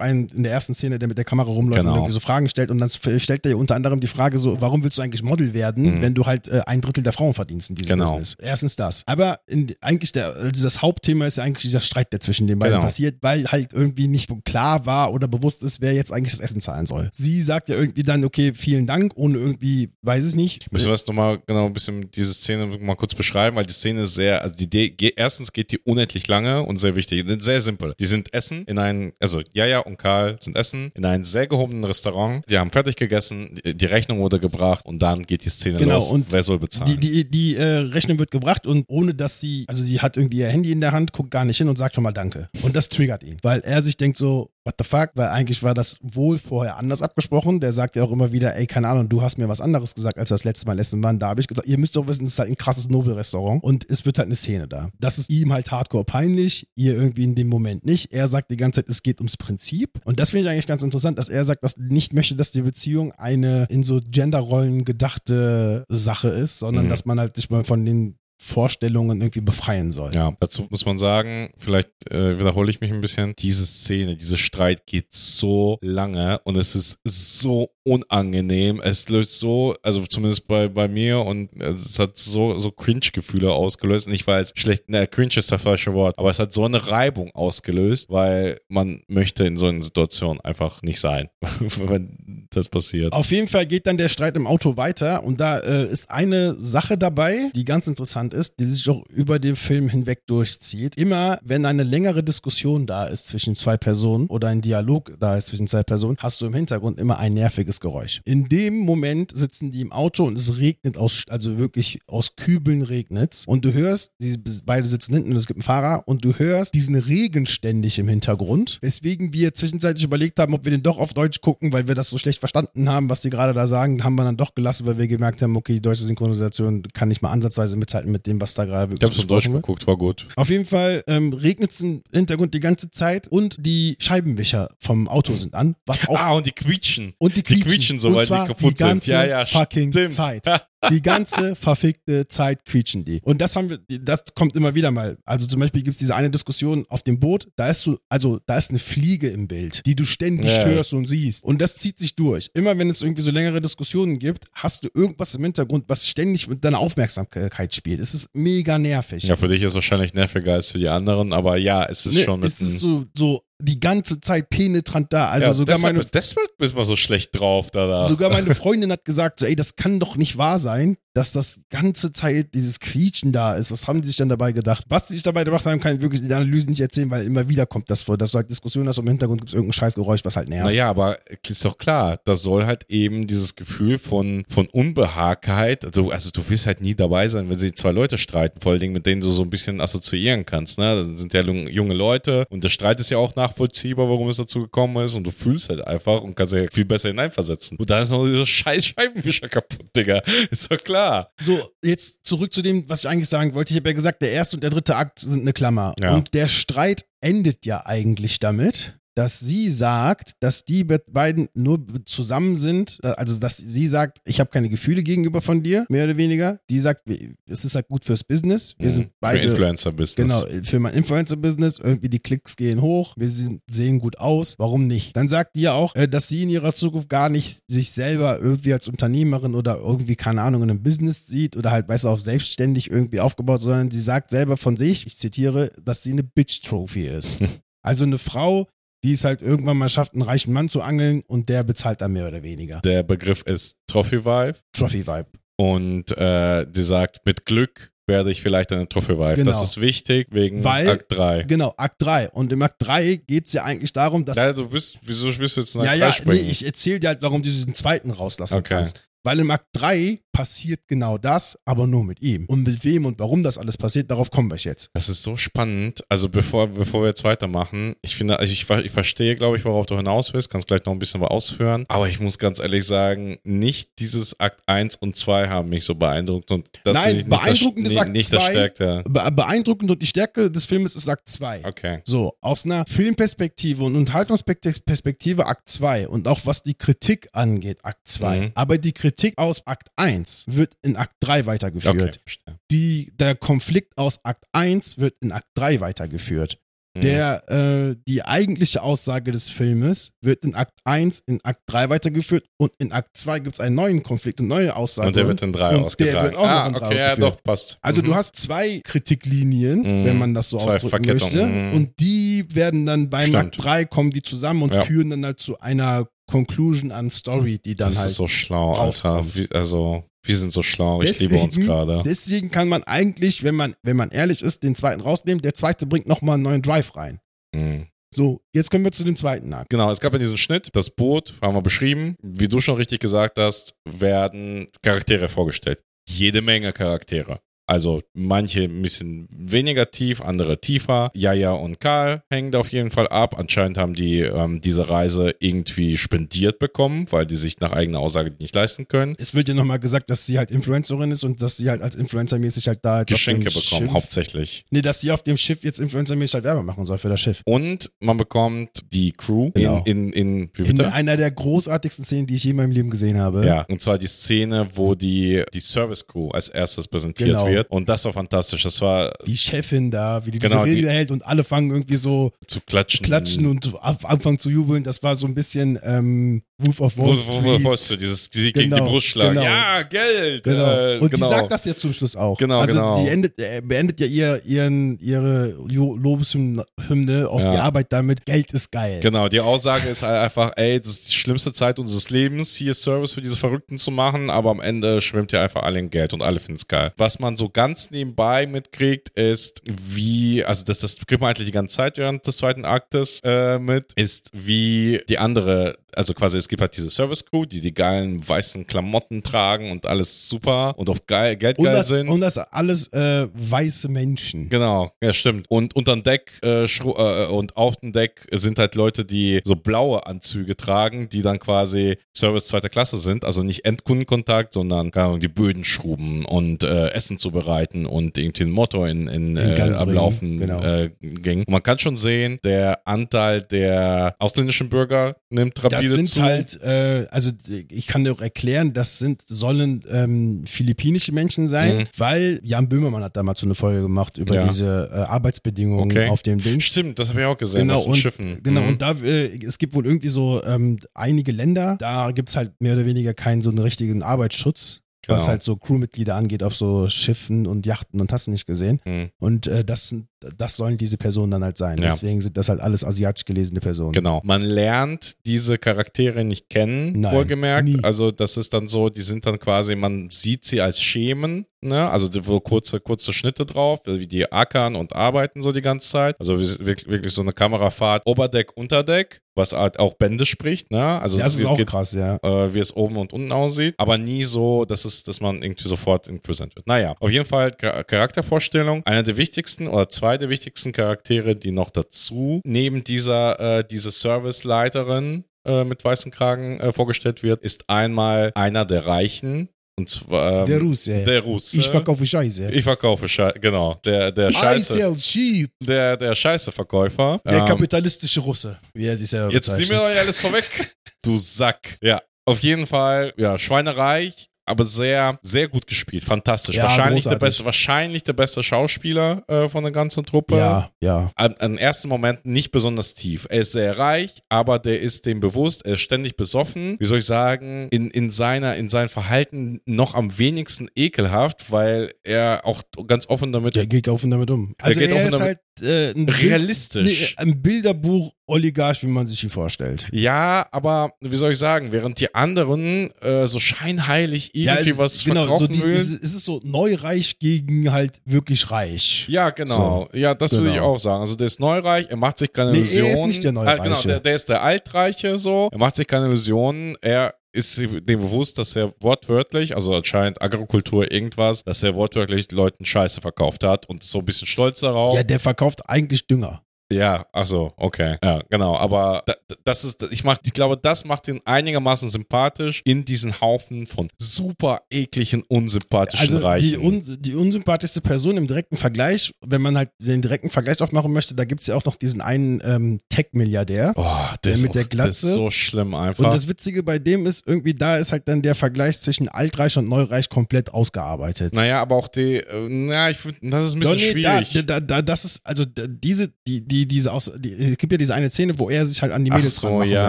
einen in der ersten Szene, der mit der Kamera rumläuft Genau. und irgendwie so Fragen stellt und dann stellt er ja unter anderem die Frage so, warum willst du eigentlich Model werden, wenn du halt äh, ein Drittel der Frauen verdienst in diesem Mhm. Genau. Business? Erstens das. Aber in, eigentlich der, also das Hauptthema ist ja eigentlich dieser Streit, der zwischen den beiden Genau. passiert, weil halt irgendwie nicht klar war oder bewusst ist, wer jetzt eigentlich das Essen zahlen soll. Sie sagt ja irgendwie dann, okay, vielen Dank, ohne irgendwie, weiß es nicht. Müssen wir das nochmal genau ein bisschen diese Szene mal kurz beschreiben, weil die Szene ist sehr, also die Idee, erstens geht die unendlich lange und sehr wichtig, sehr simpel. Die sind essen in ein, also Jaja und Karl sind essen in einem sehr gehobenen Restaurant. Die haben fertig gegessen, die Rechnung wurde gebracht und dann geht die Szene Genau, los. und wer soll bezahlen? Die, die, die äh, Rechnung wird gebracht und ohne dass sie, also sie hat irgendwie ihr Handy in der Hand, guckt gar nicht hin und sagt schon mal Danke. Und das triggert ihn, weil er sich denkt so, what the fuck, weil eigentlich war das wohl vorher anders abgesprochen. Der sagt ja auch immer wieder, ey, keine Ahnung, du hast mir was anderes gesagt, als wir das letzte Mal essen waren. Da habe ich gesagt, ihr müsst doch wissen, es ist halt ein krasses Nobelrestaurant und es wird halt eine Szene da. Das ist ihm halt hardcore peinlich, ihr irgendwie in dem Moment nicht. Er sagt die ganze Zeit, es geht ums Prinzip. Und das finde ich eigentlich ganz interessant, dass er sagt, dass er nicht möchte, dass die Beziehung eine in so Genderrollen gedachte Sache ist, sondern Mhm. dass man halt sich mal von den Vorstellungen irgendwie befreien soll. Ja, dazu muss man sagen, vielleicht äh, wiederhole ich mich ein bisschen, diese Szene, dieser Streit geht so lange und es ist so unangenehm. Es löst so, also zumindest bei, bei mir und es hat so, so Cringe-Gefühle ausgelöst. Nicht weil es schlecht, ne, Cringe ist das falsche Wort, aber es hat so eine Reibung ausgelöst, weil man möchte in so einer Situation einfach nicht sein, wenn das passiert. Auf jeden Fall geht dann der Streit im Auto weiter und da äh, ist eine Sache dabei, die ganz interessant ist, die sich auch über den Film hinweg durchzieht. Immer, wenn eine längere Diskussion da ist zwischen zwei Personen oder ein Dialog da ist zwischen zwei Personen, hast du im Hintergrund immer ein nerviges Geräusch. In dem Moment sitzen die im Auto und es regnet aus, also wirklich aus Kübeln regnet's und du hörst, die beide sitzen hinten und es gibt einen Fahrer und du hörst diesen Regen ständig im Hintergrund, weswegen wir zwischenzeitlich überlegt haben, ob wir den doch auf Deutsch gucken, weil wir das so schlecht verstanden haben, was die gerade da sagen, haben wir dann doch gelassen, weil wir gemerkt haben, okay, die deutsche Synchronisation kann nicht mal ansatzweise mithalten mit dem, was da gerade Ich habe es in Deutsch wird. geguckt, war gut. Auf jeden Fall ähm, regnet es im Hintergrund die ganze Zeit und die Scheibenwischer vom Auto sind an, was auch Ah, und die quietschen. und die Die quietschen, quietschen so, weil die kaputt die sind. Ja, ja, fucking stimmt. Zeit. Die ganze verfickte Zeit quietschen die. Und das haben wir, das kommt immer wieder mal. Also zum Beispiel gibt es diese eine Diskussion auf dem Boot, da ist so, also da ist eine Fliege im Bild, die du ständig Ja. hörst und siehst. Und das zieht sich durch. Immer wenn es irgendwie so längere Diskussionen gibt, hast du irgendwas im Hintergrund, was ständig mit deiner Aufmerksamkeit spielt. Es ist mega nervig. Ja, für dich ist es wahrscheinlich nerviger als für die anderen, aber ja, es ist Ne, schon es ist so, so die ganze Zeit penetrant da. Also ja, sogar deshalb, meine deshalb ist man so schlecht drauf da. da. Sogar meine Freundin hat gesagt, so, ey, das kann doch nicht wahr sein, dass das ganze Zeit dieses Quietschen da ist. Was haben die sich dann dabei gedacht? Was sie sich dabei gemacht haben, kann ich wirklich in der Analyse nicht erzählen, weil immer wieder kommt das vor, dass du halt Diskussionen hast und im Hintergrund gibt es irgendein Scheißgeräusch, was halt nervt. Naja, aber ist doch klar, das soll halt eben dieses Gefühl von, von Unbehagkeit, also, also du wirst halt nie dabei sein, wenn sie zwei Leute streiten, vor allen Dingen mit denen du so ein bisschen assoziieren kannst, ne? Das sind ja jung- junge Leute und der Streit ist ja auch nachvollziehbar, warum es dazu gekommen ist und du fühlst halt einfach und kannst ja viel besser hineinversetzen. Und da ist noch dieser scheiß Scheibenwischer kaputt, Digga. Ist doch klar. Ja. So, jetzt zurück zu dem, was ich eigentlich sagen wollte. Ich habe ja gesagt, der erste und der dritte Akt sind eine Klammer. Ja. Und der Streit endet ja eigentlich damit, dass sie sagt, dass die be- beiden nur zusammen sind, äh, also dass sie sagt, ich habe keine Gefühle gegenüber von dir, mehr oder weniger. Die sagt, es ist halt gut fürs Business. Wir sind Mhm. Für beide Influencer-Business. Genau, für mein Influencer-Business, irgendwie die Klicks gehen hoch, wir sind, sehen gut aus, warum nicht? Dann sagt die ja auch, äh, dass sie in ihrer Zukunft gar nicht sich selber irgendwie als Unternehmerin oder irgendwie, keine Ahnung, in einem Business sieht oder halt, weißt du, auf selbstständig irgendwie aufgebaut, sondern sie sagt selber von sich, ich zitiere, dass sie eine Bitch-Trophy ist. also eine Frau, die es halt irgendwann mal schafft, einen reichen Mann zu angeln und der bezahlt dann mehr oder weniger. Der Begriff ist Trophy-Wife Trophy-Vibe. und äh, die sagt, mit Glück werde ich vielleicht eine Trophy-Wife. Genau. Das ist wichtig wegen Weil- Akt 3. Genau, Akt 3. Und im Akt 3 geht es ja eigentlich darum, dass Ja, du bist, wieso willst du jetzt nach Ja, Akt ja, 3 springen? nee, ich erzähle dir halt, warum du diesen zweiten rauslassen Okay. kannst. Weil im Akt 3 passiert genau das, aber nur mit ihm. Und mit wem und warum das alles passiert, darauf kommen wir jetzt. Das ist so spannend. Also bevor, bevor wir jetzt weitermachen, ich finde, also ich, ich verstehe, glaube ich, worauf du hinaus willst, kannst gleich noch ein bisschen was ausführen. Aber ich muss ganz ehrlich sagen, nicht dieses Akt 1 und 2 haben mich so beeindruckt. Und das Nein, nicht beeindruckend das, nicht, Akt nicht das 2. Stärkte. Be beeindruckend und die Stärke des Filmes ist Akt 2. Okay. So, aus einer Filmperspektive und Unterhaltungsperspektive Akt 2 und auch was die Kritik angeht, Akt 2. Mhm. Aber die Kritik aus Akt 1 wird in Akt 3 Okay, weitergeführt. verstehe. Die, der Konflikt aus Akt 1 wird in Akt 3 weitergeführt. Mhm. Der, äh, die eigentliche Aussage des Filmes wird in Akt 1, in Akt 3 weitergeführt und in Akt 2 gibt es einen neuen Konflikt und neue Aussage. und der wird in 3 und ausgetragen. Der wird auch ah, noch in 3 okay, ja, ausgeführt. doch, passt. Also Mhm. du hast zwei Kritiklinien, Mhm. wenn man das so Zwei ausdrücken möchte. mhm. Und die werden dann beim Stimmt. Akt 3 kommen die zusammen und Ja. führen dann halt zu einer Conclusion an Story, die dann das halt. ist so schlau, Alter. rauskommt. Wie, also, wir sind so schlau. Ich liebe uns Deswegen- gerade. Deswegen kann man eigentlich, wenn man, wenn man ehrlich ist, den zweiten rausnehmen. Der zweite bringt nochmal einen neuen Drive rein. Mhm. So, jetzt kommen wir zu dem zweiten Akt. Genau, es gab ja diesen Schnitt, das Boot, haben wir beschrieben. Wie du schon richtig gesagt hast, werden Charaktere vorgestellt. Jede Menge Charaktere. Also manche ein bisschen weniger tief, andere tiefer. Jaja und Karl hängen da auf jeden Fall ab. Anscheinend haben die ähm, diese Reise irgendwie spendiert bekommen, weil die sich nach eigener Aussage nicht leisten können. Es wird ja nochmal gesagt, dass sie halt Influencerin ist und dass sie halt als Influencer-mäßig halt da jetzt Geschenke bekommen, Schiff, hauptsächlich. Nee, dass sie auf dem Schiff jetzt Influencer-mäßig halt Werbung machen soll für das Schiff. Und man bekommt die Crew Genau. in, in, in, In einer der großartigsten Szenen, die ich je in meinem Leben gesehen habe. Ja, und zwar die Szene, wo die, die Service Crew als erstes präsentiert Genau. wird. Und das war fantastisch. Das war Die Chefin da, wie die Genau, diese die- Rede hält und alle fangen irgendwie so zu klatschen. klatschen und anfangen zu jubeln. Das war so ein bisschen ähm, Wolf of Wall wo, wo, Street. wo ist dieses die, gegen die Genau, Brust schlagen? genau. Ja, Geld. Genau. Äh, und genau. die sagt das ja zum Schluss auch. Genau, also genau. die endet, äh, beendet ja ihr, ihren, ihre Lobeshymne auf Ja. die Arbeit damit, Geld ist geil. Genau, die Aussage ist halt einfach, ey, das ist die schlimmste Zeit unseres Lebens, hier Service für diese Verrückten zu machen, aber am Ende schwimmt ja einfach alle in Geld und alle finden es geil. Was man so ganz nebenbei mitkriegt, ist, wie, also das, das kriegt man eigentlich die ganze Zeit während des zweiten Aktes äh, mit, ist, wie die andere, also quasi es gibt halt diese Service Crew, die die geilen weißen Klamotten tragen und alles super und auf geil, Geld und, geil das, sind. und das alles äh, weiße Menschen. Genau, ja, stimmt. Und unter Deck äh, äh, und auf dem Deck sind halt Leute, die so blaue Anzüge tragen, die dann quasi Service zweiter Klasse sind. Also nicht Endkundenkontakt, sondern keine Ahnung, die Böden schruben und äh, Essen zubereiten und irgendwie ein Motor in, in, In äh, am Laufen genau. äh, ging. Und man kann schon sehen, der Anteil der ausländischen Bürger nimmt Das sind zu. halt, äh, also ich kann dir auch erklären, das sind, sollen ähm, philippinische Menschen sein, Mhm. weil Jan Böhmermann hat damals so eine Folge gemacht über Ja. diese äh, Arbeitsbedingungen Okay. auf dem Ding. Stimmt, das habe ich auch gesehen Genau, auf und, Schiffen. genau, Mhm. und da, äh, es gibt wohl irgendwie so ähm, einige Länder, da gibt es halt mehr oder weniger keinen so einen richtigen Arbeitsschutz, was Genau. halt so Crewmitglieder angeht auf so Schiffen und Yachten und hast du nicht gesehen. Mhm. Und äh, das, sind- das sollen diese Personen dann halt sein. Ja. Deswegen sind das halt alles asiatisch gelesene Personen. Genau. Man lernt diese Charaktere nicht kennen, Nein, wohlgemerkt. nie. Also das ist dann so, die sind dann quasi, man sieht sie als Schemen, ne? Also wo kurze, kurze Schnitte drauf, wie die ackern und arbeiten so die ganze Zeit. Also wirklich, wirklich so eine Kamerafahrt, Oberdeck, Unterdeck, was halt auch Bände spricht, ne? Also Das es ist auch geht, krass, ja. äh, wie es oben und unten aussieht, aber nie so, dass es, dass man irgendwie sofort präsent wird. Naja, auf jeden Fall Char- Charaktervorstellung. Einer der wichtigsten oder zwei der wichtigsten Charaktere, die noch dazu neben dieser äh, diese Serviceleiterin äh, mit weißen Kragen äh, vorgestellt wird, ist einmal einer der Reichen Und zwar ähm, Der Russe. Der Russe. ich verkaufe Scheiße. Ich verkaufe Scheiße, genau. Der, der Scheiße, sell sheep. der, der Scheiße-Verkäufer. Der Ähm, kapitalistische Russe, wie er sich selber Jetzt bezeichnet. doch alles vorweg. Du Sack. Ja, auf jeden Fall, ja, schweinereich, aber sehr, sehr gut gespielt. Fantastisch. Ja, wahrscheinlich, der beste, wahrscheinlich der beste Schauspieler äh, von der ganzen Truppe. Ja, ja. An, an ersten Moment nicht besonders tief. Er ist sehr reich, aber der ist dem bewusst, er ist ständig besoffen. Wie soll ich sagen, in, in, seiner, in seinem Verhalten noch am wenigsten ekelhaft, weil er auch ganz offen damit Der geht offen damit um. Also geht er offen ist damit- halt äh, ein, Bild, realistisch. nee, ein Bilderbuch-Oligarch, wie man sich ihn vorstellt. Ja, aber wie soll ich sagen, während die anderen äh, so scheinheilig irgendwie es- was genau, verkaufen so die, will. es, es ist so neureich gegen halt wirklich reich. Ja, genau. ja, das würde ich genau. auch sagen. Also der ist neureich, er macht sich keine Nee, er ist Illusionen. nicht der Ah, Neureiche. genau, der, der ist der Altreiche so. Er macht sich keine Illusionen. Er ist dem bewusst, dass er wortwörtlich, also anscheinend Agrikultur irgendwas, dass er wortwörtlich Leuten Scheiße verkauft hat und so ein bisschen stolz darauf. Ja, der verkauft eigentlich Dünger. Ja, ach so, okay. Ja, genau. Aber da, das ist, ich, mach, ich glaube, das macht ihn einigermaßen sympathisch in diesen Haufen von super ekligen, unsympathischen Also Reichen. die, un, die unsympathischste Person im direkten Vergleich, wenn man halt den direkten Vergleich aufmachen möchte, da gibt es ja auch noch diesen einen ähm, Tech-Milliardär. oh, der mit auch, der Das Glatze. ist so schlimm einfach. Und das Witzige bei dem ist, irgendwie da ist halt dann der Vergleich zwischen Altreich und Neureich komplett ausgearbeitet. naja, aber auch die, äh, na, ich das ist ein bisschen Doch, nee, schwierig. Da, da, da, das ist, also diese, die, die, diese aus, die, es gibt ja diese eine Szene, wo er sich halt an die Mädels so, ja.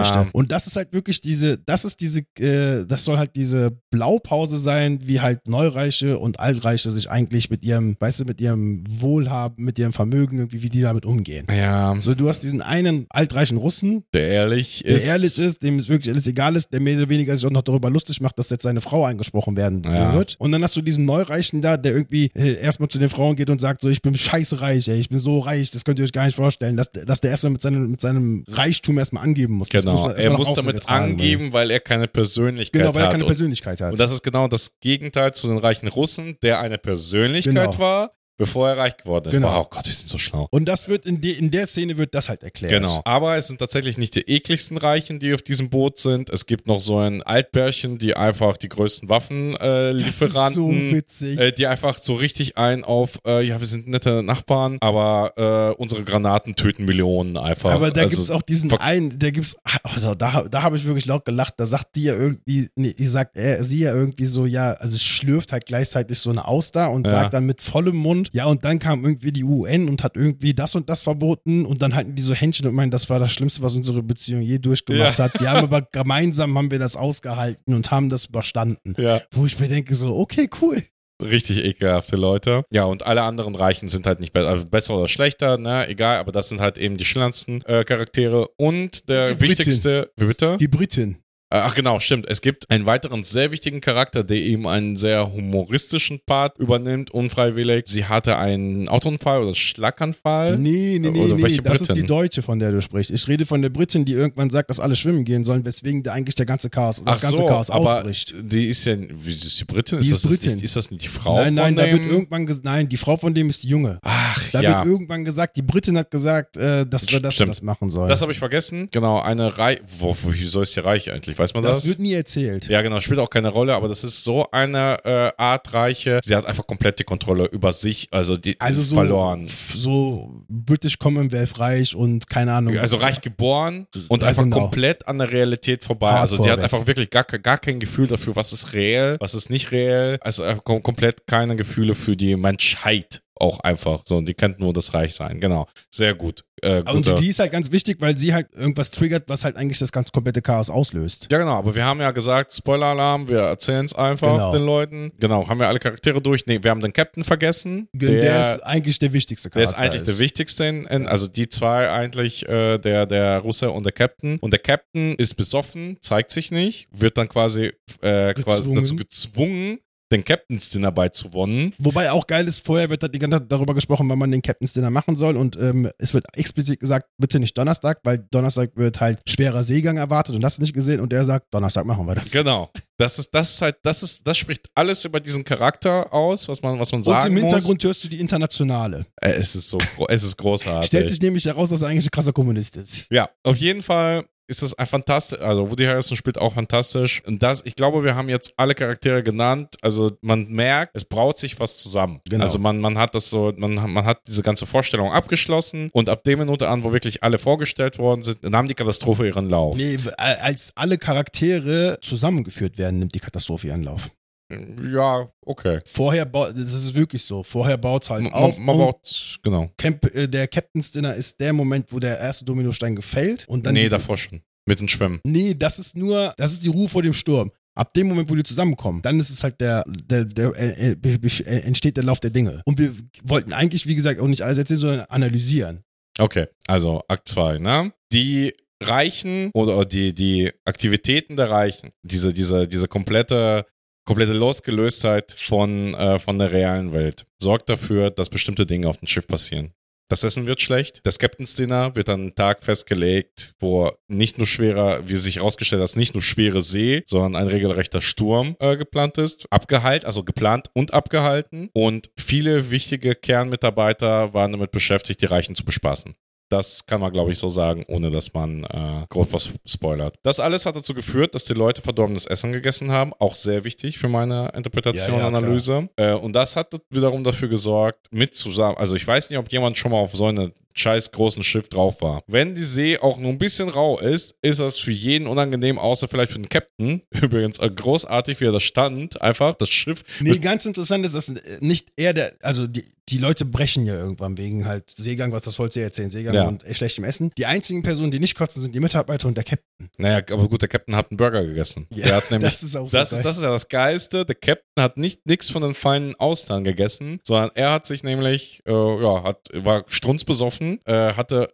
möchte. Und das ist halt wirklich diese, das ist diese, äh, das soll halt diese Blaupause sein, wie halt Neureiche und Altreiche sich eigentlich mit ihrem, weißt du, mit ihrem Wohlhaben, mit ihrem Vermögen irgendwie, wie die damit umgehen. ja, So, du hast diesen einen altreichen Russen, der ehrlich der ist. ehrlich ist, dem es wirklich alles egal ist, der mehr oder weniger sich auch noch darüber lustig macht, dass jetzt seine Frau angesprochen werden Ja. wird. Und dann hast du diesen Neureichen da, der irgendwie äh, erstmal zu den Frauen geht und sagt so, ich bin scheiße reich, ey, ich bin so reich, das könnt ihr euch gar nicht vorstellen, dass, dass der erstmal mit seinem, mit seinem Reichtum erstmal angeben muss. Genau, muss er nach muss damit getragen werden. angeben, weil er keine Persönlichkeit Genau, weil er hat. keine Und- Persönlichkeit hat. Und das ist genau das Gegenteil zu den reichen Russen, der eine Persönlichkeit Genau. war, bevor er reich geworden ist. Genau. Wow, oh Gott, wir sind so schlau. Und das wird in, de, in der Szene wird das halt erklärt. Genau. Aber es sind tatsächlich nicht die ekligsten Reichen, die auf diesem Boot sind. Es gibt noch so ein Altbärchen, die einfach die größten Waffenlieferanten, äh, Das ist so witzig. äh, die einfach so richtig ein auf, äh, ja, wir sind nette Nachbarn, aber äh, unsere Granaten töten Millionen einfach. Aber da Also, gibt's auch diesen einen, da gibt's, oh, da, da, habe ich wirklich laut gelacht, da sagt die ja irgendwie, nee, die sagt er, sie ja irgendwie so, ja, also es schlürft halt gleichzeitig so eine Auster und Ja. sagt dann mit vollem Mund, ja, und dann kam irgendwie die UN und hat irgendwie das und das verboten und dann halten die so Händchen und meinen, das war das Schlimmste, was unsere Beziehung je durchgemacht Ja. hat. Wir haben aber gemeinsam haben wir das ausgehalten und haben das überstanden. Ja, Wo ich mir denke, so, okay, cool. richtig ekelhafte Leute. Ja, und alle anderen Reichen sind halt nicht be also besser oder schlechter, ne, egal, aber das sind halt eben die schillerndsten äh, Charaktere. Und der Die Britin. wichtigste, wie bitte? Die Britin. Äh, Ach genau, stimmt. Es gibt einen weiteren sehr wichtigen Charakter, der eben einen sehr humoristischen Part übernimmt, unfreiwillig. Sie hatte einen Autounfall oder Schlaganfall. Nee, nee, nee, Oder nee. welche das ist die Deutsche, von der du sprichst. Ich rede von der Britin, die irgendwann sagt, dass alle schwimmen gehen sollen, weswegen da eigentlich der ganze Chaos, das Ach ganze so, Chaos aber ausbricht. die ist ja, wie ist die Britin? Die ist, ist das Britin. Nicht, ist das nicht die Frau nein, nein, von da dem? wird irgendwann gesagt, nein, die Frau von dem ist die Junge. Ach, Da ja. wird irgendwann gesagt, die Britin hat gesagt, äh, dass wir das, das machen sollen. Das habe ich vergessen. Genau, eine Reich. Wo, wieso ist die reich eigentlich? Weiß man das? das wird nie erzählt. ja, genau, spielt auch keine Rolle, aber das ist so eine äh, Art Reiche. Sie hat einfach komplett die Kontrolle über sich, also die Also so, verloren. so British Commonwealth reich und keine Ahnung. Also reich geboren und Ja, einfach genau. komplett an der Realität vorbei. also Hardcore die hat weg. einfach wirklich gar, gar kein Gefühl dafür, was ist reell, was ist nicht reell. Also kom komplett keine Gefühle für die Menschheit auch einfach. So, und die kennt nur das Reichsein. Genau. Sehr gut. Äh, und die ist halt ganz wichtig, weil sie halt irgendwas triggert, was halt eigentlich das ganze komplette Chaos auslöst. ja, genau, aber wir haben ja gesagt, Spoiler-Alarm, wir erzählen es einfach Genau. den Leuten. Genau, haben wir alle Charaktere durch. Nee, wir haben den Captain vergessen. Der, ist eigentlich der wichtigste Der Charakter. ist eigentlich der wichtigste, in, in, also die zwei eigentlich, äh, der, der Russe und der Captain. Und der Captain ist besoffen, zeigt sich nicht, wird dann quasi, äh, quasi dazu gezwungen, den Captain's Dinner beizuwohnen. Wobei auch geil ist, vorher wird halt die ganze Zeit darüber gesprochen, wann man den Captain's Dinner machen soll und ähm, es wird explizit gesagt, bitte nicht Donnerstag, weil Donnerstag wird halt schwerer Seegang erwartet und das nicht gesehen und er sagt, Donnerstag machen wir das. Genau. Das ist, das ist halt, das ist, das spricht alles über diesen Charakter aus, was man, was man Und sagen im muss. Hintergrund hörst du die Internationale. Äh, es ist so, es ist großartig. Stellt sich nämlich heraus, dass er eigentlich ein krasser Kommunist ist. Ja, auf jeden Fall ist es ein fantastisch, also Woody Harrison spielt auch fantastisch. Und das, ich glaube, wir haben jetzt alle Charaktere genannt. Also man merkt, es braut sich was zusammen. Genau. Also man, man hat das so, man, man hat diese ganze Vorstellung abgeschlossen und ab der Minute an, wo wirklich alle vorgestellt worden sind, nahm die Katastrophe ihren Lauf. Nee, als alle Charaktere zusammengeführt werden, nimmt die Katastrophe ihren Lauf. Ja, okay. Vorher, baut, das ist wirklich so, vorher baut es halt Man, auf. man baut, genau. Camp, äh, der Captain's Dinner ist der Moment, wo der erste Dominostein gefällt und dann nee, davor schon. Mit dem Schwimmen. Nee, das ist nur, das ist die Ruhe vor dem Sturm. Ab dem Moment, wo die zusammenkommen, dann ist es halt der, der, der äh, äh, äh, entsteht der Lauf der Dinge. Und wir wollten eigentlich, wie gesagt, auch nicht alles erzählen, sondern analysieren. Okay, also Akt 2, ne? Die Reichen oder die, die Aktivitäten der Reichen, diese, diese, diese komplette, komplette Losgelöstheit von, äh, von der realen Welt, sorgt dafür, dass bestimmte Dinge auf dem Schiff passieren. Das Essen wird schlecht. Das Captain's Dinner wird an einen Tag festgelegt, wo nicht nur schwerer, wie sich herausgestellt hat, nicht nur schwere See, sondern ein regelrechter Sturm äh, geplant ist. Abgehalten, also geplant und abgehalten. Und viele wichtige Kernmitarbeiter waren damit beschäftigt, die Reichen zu bespaßen. Das kann man, glaube ich, so sagen, ohne dass man äh, groß was spoilert. Das alles hat dazu geführt, dass die Leute verdorbenes Essen gegessen haben. Auch sehr wichtig für meine Interpretation Ja, ja, und Analyse. Äh, und das hat wiederum dafür gesorgt, mit zusammen. Also ich weiß nicht, ob jemand schon mal auf so eine scheiß großen Schiff drauf war. Wenn die See auch nur ein bisschen rau ist, ist das für jeden unangenehm, außer vielleicht für den Captain. Übrigens äh, großartig, wie er da stand. Einfach das Schiff. Nee, ganz interessant ist, dass äh, nicht er der, also die, die Leute brechen ja irgendwann wegen halt Seegang, was das wolltest du ja erzählen, Seegang Ja. und äh, schlechtem Essen. Die einzigen Personen, die nicht kotzen, sind die Mitarbeiter und der Captain. Naja, aber gut, der Captain hat einen Burger gegessen. der hat nämlich das ist auch so Das ist, das ist ja das Geilste. Der Captain hat nicht nichts von den feinen Austern gegessen, sondern er hat sich nämlich, äh, ja, hat, war strunzbesoffen, äh, hatte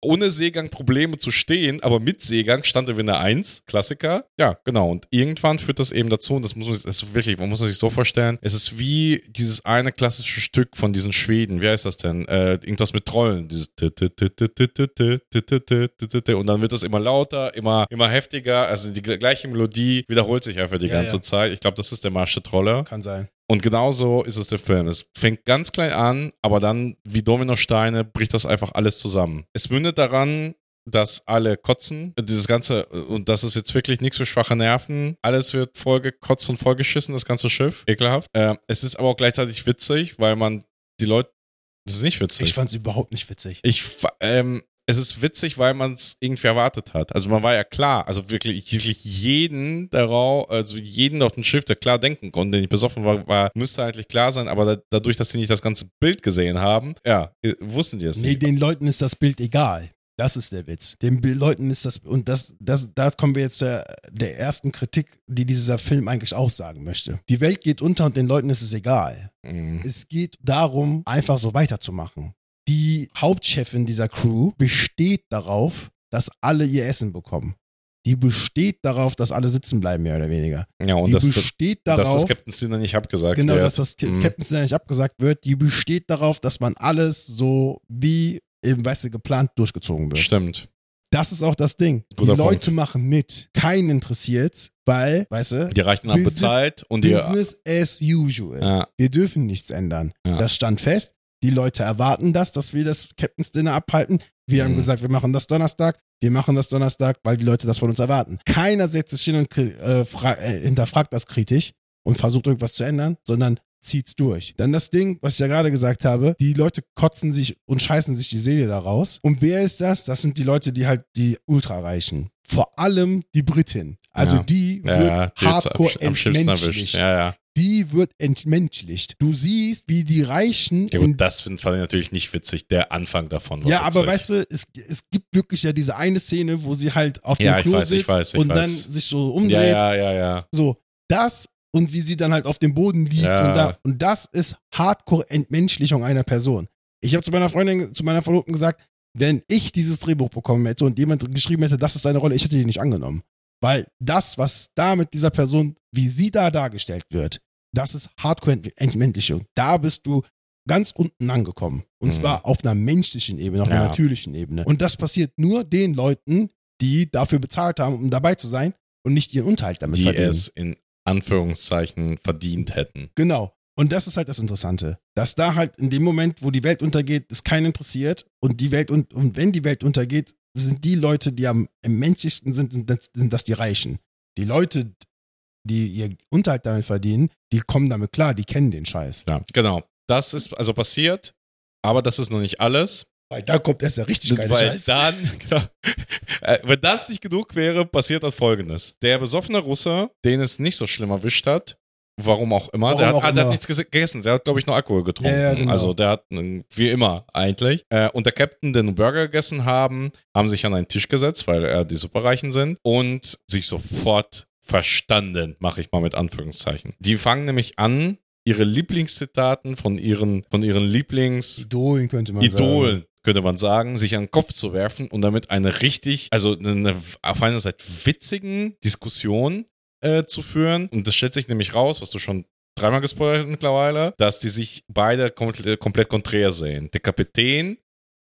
ohne Seegang Probleme zu stehen, aber mit Seegang stand er wie eine Eins, Klassiker. Ja, genau. Und irgendwann führt das eben dazu, und das muss man, das wirklich, man muss sich so vorstellen, es ist wie dieses eine klassische Stück von diesen Schweden, wie heißt das denn? Äh, irgendwas mit Trollen, dieses und dann wird das immer lauter, immer, immer heftiger, also die gleiche Melodie wiederholt sich einfach die Ja, ganze ja. Zeit. Ich glaube, das ist der Marsch der Trolle. Kann sein. Und genauso ist es der Film. Es fängt ganz klein an, aber dann, wie Dominosteine, bricht das einfach alles zusammen. Es mündet daran, dass alle kotzen. Dieses Ganze, und das ist jetzt wirklich nichts für schwache Nerven. Alles wird vollgekotzt und vollgeschissen, das ganze Schiff. Ekelhaft. Äh, es ist aber auch gleichzeitig witzig, weil man die Leute. Das ist nicht witzig. Ich fand es überhaupt nicht witzig. Ich, ähm, es ist witzig, weil man es irgendwie erwartet hat. Also man war ja klar, also wirklich, wirklich jeden darauf, also jeden auf dem Schiff, der klar denken konnte, der nicht besoffen war, war müsste eigentlich klar sein, aber da, dadurch, dass sie nicht das ganze Bild gesehen haben, ja, äh, wussten die es Nee, nicht. den Leuten ist das Bild egal. Das ist der Witz. Den Leuten ist das, und das, das, da kommen wir jetzt der, der ersten Kritik, die dieser Film eigentlich aussagen möchte. Die Welt geht unter und den Leuten ist es egal. Mhm. Es geht darum, einfach so weiterzumachen. Die Hauptchefin dieser Crew besteht darauf, dass alle ihr Essen bekommen. Die besteht darauf, dass alle sitzen bleiben, mehr oder weniger. Ja, und die dass, das, besteht dass darauf, das Captain Sinner nicht abgesagt genau, wird. dass das Mhm. Captain Sinner nicht abgesagt wird. Die besteht darauf, dass man alles so wie eben, weißt du, geplant durchgezogen wird. Stimmt. Das ist auch das Ding. Guter die Leute Punkt. machen mit. Keinen interessiert's, weil, weißt du, Die Reichen Business- bezahlt und die. Business as usual. Ja, Wir dürfen nichts ändern. Ja. Das stand fest. Die Leute erwarten das, dass wir das Captain's Dinner abhalten. Wir haben Mhm. gesagt, wir machen das Donnerstag. Wir machen das Donnerstag, weil die Leute das von uns erwarten. Keiner setzt sich hin und äh, äh, hinterfragt das kritisch und versucht irgendwas zu ändern, sondern zieht's durch. Dann das Ding, was ich ja gerade gesagt habe, die Leute kotzen sich und scheißen sich die Seele daraus. Und wer ist das? Das sind die Leute, die halt die Ultrareichen. Vor allem die Britin. Also Ja. die wird ja, hardcore am, am entmenschlicht Ja, ja. Die wird entmenschlicht. Du siehst, wie die Reichen. Ja, gut, das finde fand ich natürlich nicht witzig. Der Anfang davon ja, aber witzig. weißt du, es, es gibt wirklich ja diese eine Szene, wo sie halt auf dem Ja, ich Klo weiß, ich sitzt weiß, ich und weiß. dann sich so umdreht. Ja, ja, ja, ja. So, das und wie sie dann halt auf dem Boden liegt. Ja. Und, da, und das ist Hardcore-Entmenschlichung einer Person. Ich habe zu meiner Freundin, zu meiner Verlobten gesagt, wenn ich dieses Drehbuch bekommen hätte und jemand geschrieben hätte, das ist seine Rolle, ich hätte die nicht angenommen. Weil das, was da mit dieser Person, wie sie da dargestellt wird, das ist Hardcore-Entmenschlichung. Da bist du ganz unten angekommen. Und Mhm. zwar auf einer menschlichen Ebene, auf einer Ja. natürlichen Ebene. Und das passiert nur den Leuten, die dafür bezahlt haben, um dabei zu sein und nicht ihren Unterhalt damit Die verdienen. es in Anführungszeichen verdient hätten. Genau. Und das ist halt das Interessante. Dass da halt in dem Moment, wo die Welt untergeht, es keinen interessiert und die Welt und, und wenn die Welt untergeht, sind die Leute, die am, am menschlichsten sind, sind das, sind das die Reichen. Die Leute, die ihr Unterhalt damit verdienen, die kommen damit klar, die kennen den Scheiß. Ja, genau. Das ist also passiert, aber das ist noch nicht alles. Weil da kommt erst der richtig geile Weil Scheiß. dann, genau, äh, wenn das nicht genug wäre, passiert dann folgendes. Der besoffene Russe, den es nicht so schlimm erwischt hat, warum auch immer, Warum der, hat, auch ah, der hat nichts ges- gegessen, der hat, glaube ich, nur Alkohol getrunken. Ja, ja, genau. Also der hat, äh, wie immer eigentlich. Äh, und der Captain, einen Burger gegessen haben, haben sich an einen Tisch gesetzt, weil er die Superreichen sind und sich sofort verstanden, mache ich mal mit Anführungszeichen. Die fangen nämlich an, ihre Lieblingszitaten von ihren, von ihren Lieblings- Idolen könnte man sagen. Idolen, könnte man sagen, sich an den Kopf zu werfen und damit eine richtig, also eine auf einer Seite witzigen Diskussion äh, zu führen. Und das stellt sich nämlich raus, was du schon dreimal gespoilert hast mittlerweile, dass die sich beide komplett, komplett konträr sehen. Der Kapitän,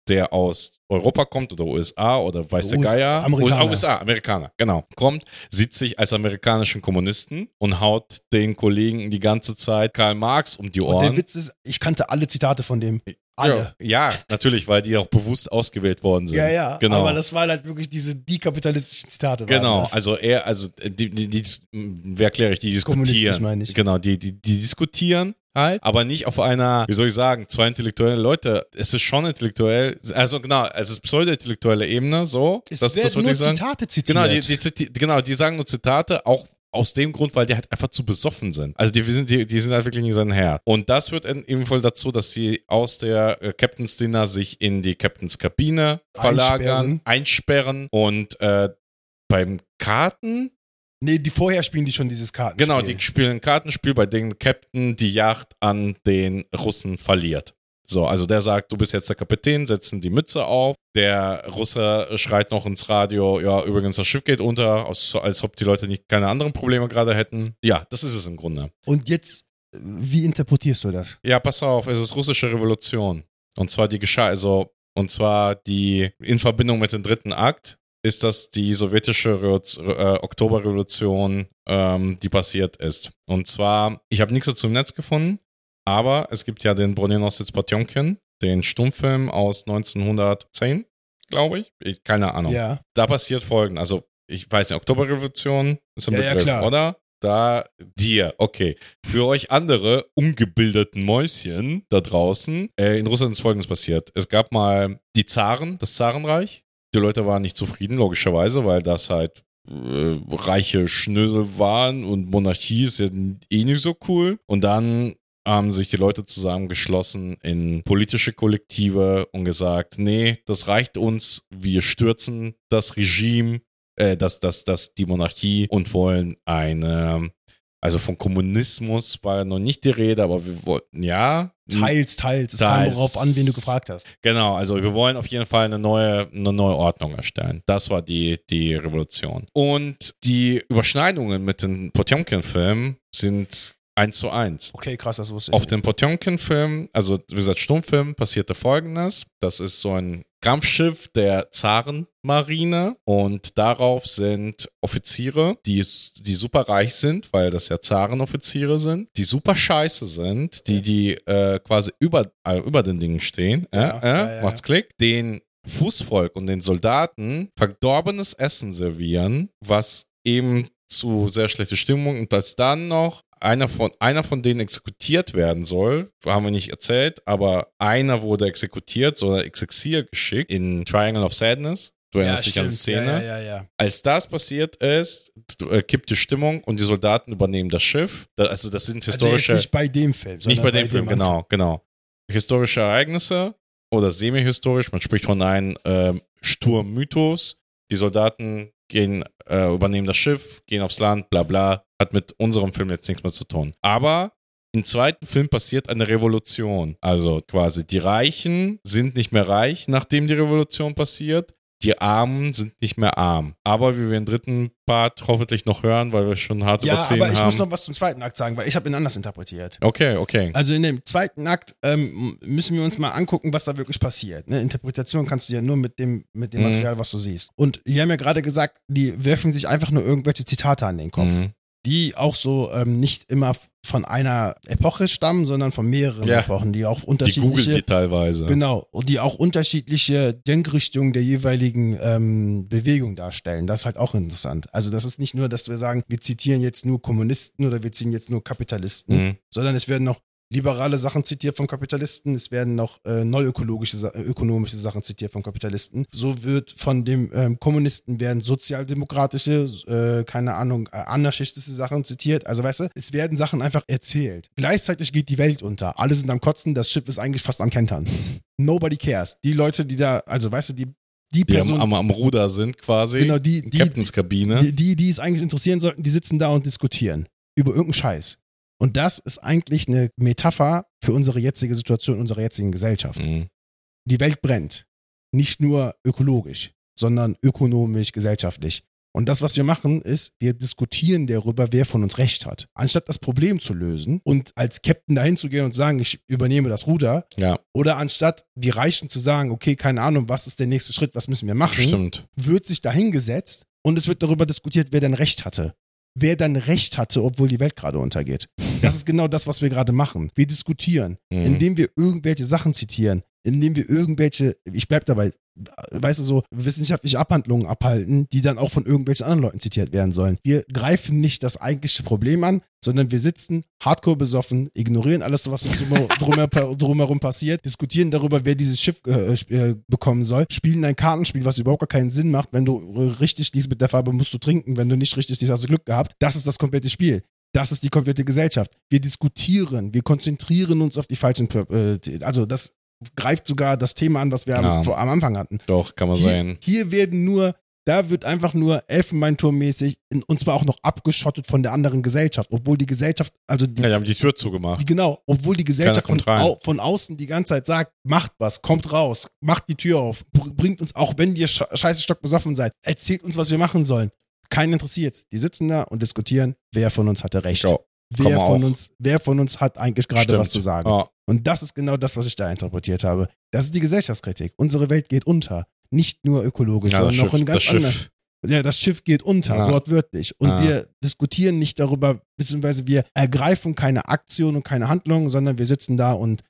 der aus Europa kommt oder USA oder weiß der US- Geier, Amerikaner. USA, Amerikaner, genau, kommt, sieht sich als amerikanischen Kommunisten und haut den Kollegen die ganze Zeit Karl Marx um die Und Ohren. der Witz ist, ich kannte alle Zitate von dem. Alle. Ja, ja, natürlich, weil die auch bewusst ausgewählt worden sind. Ja, ja. Genau. Aber das waren halt wirklich diese die kapitalistischen Zitate. Genau, also er, also die, die, die wie erkläre ich, die Kommunistisch diskutieren. meine ich. Genau, die, die, die diskutieren halt, aber nicht auf einer, wie soll ich sagen, zwei intellektuelle Leute. Es ist schon intellektuell, also genau, es ist pseudo-intellektuelle Ebene, so. es das, werden das nur ich sagen. Zitate zitiert. Genau die, die, genau, die sagen nur Zitate, auch aus dem Grund, weil die halt einfach zu besoffen sind. Also die sind, die, die sind halt wirklich nicht sein Herr. Und das führt ebenfalls dazu, dass sie aus der äh, Captain's Dinner sich in die Captain's Kabine verlagern, einsperren, und äh, beim Karten, nee, die vorher spielen die schon dieses Kartenspiel. genau, die spielen ein Kartenspiel, bei dem Captain die Yacht an den Russen verliert. So, also der sagt, du bist jetzt der Kapitän, setzen die Mütze auf. Der Russe schreit noch ins Radio, ja, übrigens, das Schiff geht unter, als, als ob die Leute nicht keine anderen Probleme gerade hätten. Ja, das ist es im Grunde. Und jetzt, wie interpretierst du das? Ja, pass auf, es ist russische Revolution. Und zwar die geschah, also, und zwar die, in Verbindung mit dem dritten Akt, ist das die sowjetische Revo- äh, Oktoberrevolution, ähm, die passiert ist. Und zwar, ich habe nichts dazu im Netz gefunden, aber es gibt ja den Bronjenosец Potjomkin, den Stummfilm aus 1910, glaube ich. ich. Keine Ahnung. Ja. Da passiert folgendes. Also, ich weiß nicht, Oktoberrevolution ist ein Ja, ja, Begriff, klar. oder? Da, dir, okay. Für euch andere ungebildeten Mäuschen da draußen, äh, in Russland ist folgendes passiert. Es gab mal die Zaren, das Zarenreich. Die Leute waren nicht zufrieden, logischerweise, weil das halt äh, reiche Schnösel waren und Monarchie ist ja eh nicht so cool. Und dann haben sich die Leute zusammengeschlossen in politische Kollektive und gesagt, nee, das reicht uns, wir stürzen das Regime, äh, das, das, das, die Monarchie und wollen eine, also von Kommunismus war noch nicht die Rede, aber wir wollten, ja. Teils, teils. Es kam darauf an, wen du gefragt hast. Genau, also wir wollen auf jeden Fall eine neue, eine neue Ordnung erstellen. Das war die, die Revolution. Und die Überschneidungen mit den Potjomkin-Filmen sind eins zu eins. Okay, krass, das wusste ich. Auf nicht. dem Potjomkin-Film, also wie gesagt, Stummfilm, passierte folgendes. Das ist so ein Kampfschiff der Zarenmarine und darauf sind Offiziere, die, die super reich sind, weil das ja Zarenoffiziere sind, die super scheiße sind, die, die äh, quasi über, äh, über den Dingen stehen. Äh, Ja, äh, ja, ja. Macht's Klick. Den Fußvolk und den Soldaten verdorbenes Essen servieren, was eben zu sehr schlechter Stimmung und als dann noch einer von, einer von denen exekutiert werden soll, haben wir nicht erzählt, aber einer wurde exekutiert, so Exexier geschickt in Triangle of Sadness. Du erinnerst dich an die. Szene. Ja, ja, ja, ja. Als das passiert ist, äh, kippt die Stimmung und die Soldaten übernehmen das Schiff. Also das sind Also historische, jetzt nicht bei dem Film, nicht bei dem Film, anderen. genau, genau. Historische Ereignisse oder semi-historisch, man spricht von einem ähm, Sturmmythos. Die Soldaten gehen, äh, übernehmen das Schiff, gehen aufs Land, bla bla. Hat mit unserem Film jetzt nichts mehr zu tun. Aber im zweiten Film passiert eine Revolution. Also quasi die Reichen sind nicht mehr reich, nachdem die Revolution passiert. Die Armen sind nicht mehr arm. Aber wie wir im dritten Part hoffentlich noch hören, weil wir schon hart Ja, überziehen aber ich haben. muss noch was zum zweiten Akt sagen, weil ich habe ihn anders interpretiert. okay, okay. Also in dem zweiten Akt ähm, müssen wir uns mal angucken, was da wirklich passiert. Ne? Interpretation kannst du ja nur mit dem, mit dem Mhm. Material, was du siehst. Und wir haben ja gerade gesagt, die werfen sich einfach nur irgendwelche Zitate an den Kopf. Mhm. Die auch so ähm, nicht immer von einer Epoche stammen, sondern von mehreren Ja. Epochen, die auch Die unterschiedliche die teilweise. Genau, und die auch unterschiedliche Denkrichtungen der jeweiligen ähm, Bewegung darstellen. Das ist halt auch interessant. Also das ist nicht nur, dass wir sagen, wir zitieren jetzt nur Kommunisten oder wir zitieren jetzt nur Kapitalisten, Mhm. sondern es werden noch liberale Sachen zitiert von Kapitalisten, es werden noch äh, neuökologische, Sa- äh, ökonomische Sachen zitiert von Kapitalisten. So wird von dem ähm, Kommunisten werden sozialdemokratische, äh, keine Ahnung, äh, anarchistische Sachen zitiert. Also weißt du, es werden Sachen einfach erzählt. Gleichzeitig geht die Welt unter. Alle sind am Kotzen, das Schiff ist eigentlich fast am Kentern. Nobody cares. Die Leute, die da, also weißt du, die, die Die am, Person, am, am Ruder sind quasi. genau, die, die, Captains Kabine. die, die, die es eigentlich interessieren sollten, die sitzen da und diskutieren über irgendeinen Scheiß. Und das ist eigentlich eine Metapher für unsere jetzige Situation, unsere jetzigen Gesellschaft. Mhm. Die Welt brennt. Nicht nur ökologisch, sondern ökonomisch, gesellschaftlich. Und das, was wir machen, ist, wir diskutieren darüber, wer von uns Recht hat. Anstatt das Problem zu lösen und als Captain dahin zu gehen und sagen, ich übernehme das Ruder, Ja, oder anstatt die Reichen zu sagen, okay, keine Ahnung, was ist der nächste Schritt, was müssen wir machen, stimmt. wird sich dahingesetzt und es wird darüber diskutiert, wer denn Recht hatte. Wer dann Recht hatte, obwohl die Welt gerade untergeht. Das ist genau das, was wir gerade machen. Wir diskutieren, Mhm. indem wir irgendwelche Sachen zitieren, indem wir irgendwelche, ich bleib dabei, weißt du, so wissenschaftliche Abhandlungen abhalten, die dann auch von irgendwelchen anderen Leuten zitiert werden sollen. Wir greifen nicht das eigentliche Problem an, sondern wir sitzen hardcore besoffen, ignorieren alles, was uns drum- drumher- drumherum passiert, diskutieren darüber, wer dieses Schiff äh, sp- äh, bekommen soll, spielen ein Kartenspiel, was überhaupt gar keinen Sinn macht. Wenn du äh, richtig liest mit der Farbe, musst du trinken. Wenn du nicht richtig liest, hast du Glück gehabt. Das ist das komplette Spiel. Das ist die komplette Gesellschaft. Wir diskutieren, wir konzentrieren uns auf die falschen, äh, also das greift sogar das Thema an, was wir Ja. am, am Anfang hatten. Doch, kann man Hier, sein. hier werden nur, da wird einfach nur Elfenbeinturmmäßig, in- und zwar auch noch abgeschottet von der anderen Gesellschaft, obwohl die Gesellschaft, also die, Ja, die haben die Tür die zugemacht. genau, obwohl die Gesellschaft von, au, von außen die ganze Zeit sagt, macht was, kommt raus, macht die Tür auf, br- bringt uns, auch wenn ihr sche- scheiße stock besoffen seid, erzählt uns, was wir machen sollen. Keinen interessiert's. Die sitzen da und diskutieren, wer von uns hatte recht. Ja, wer von auch. uns, wer von uns hat eigentlich gerade was zu sagen. Ja, Und das ist genau das, was ich da interpretiert habe. Das ist die Gesellschaftskritik. Unsere Welt geht unter. Nicht nur ökologisch, ja sondern noch Schiff, in ganz anderen. Schiff. Ja, das Schiff geht unter, Ja. wortwörtlich. Und Ja. wir diskutieren nicht darüber, beziehungsweise wir ergreifen keine Aktion und keine Handlung, sondern wir sitzen da und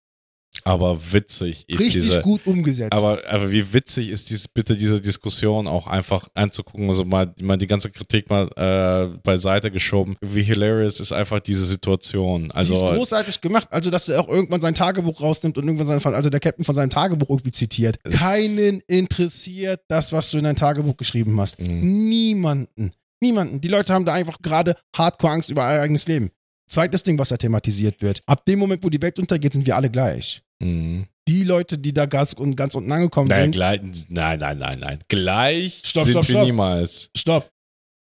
Aber witzig ist richtig diese. gut umgesetzt. Aber, aber wie witzig ist dies, bitte diese Diskussion auch einfach anzugucken, also mal, mal die ganze Kritik mal äh, beiseite geschoben. Wie hilarious ist einfach diese Situation. die ist Also großartig gemacht. Also, dass er auch irgendwann sein Tagebuch rausnimmt und irgendwann sein, also der Captain von seinem Tagebuch irgendwie zitiert. Keinen interessiert das, was du in dein Tagebuch geschrieben hast. Mhm. Niemanden. Niemanden. Die Leute haben da einfach gerade hardcore Angst über ihr eigenes Leben. Zweites Ding, was da thematisiert wird. Ab dem Moment, wo die Welt untergeht, sind wir alle gleich. Mhm. Die Leute, die da ganz, und ganz unten angekommen Nein, sind, gleich, nein, nein, nein, nein. Gleich Stopp, sind stopp, wir stopp. niemals. stopp.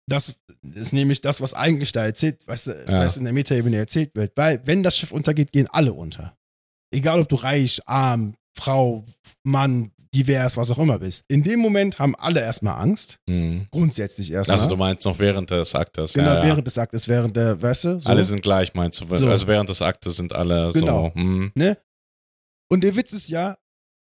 Das ist nämlich das, was eigentlich da erzählt, weißt du, Ja. was in der Metaebene erzählt wird. Weil, wenn das Schiff untergeht, gehen alle unter. Egal, ob du reich, arm, Frau, Mann, divers, was auch immer bist. In dem Moment haben alle erstmal Angst. Mhm. Grundsätzlich erstmal. Also du meinst noch während des Aktes. genau, ja, ja. während des Aktes, während der, weißt du, so. Alle sind gleich, meinst du? So. Also während des Aktes sind alle Genau. so. Mhm. Und der Witz ist ja,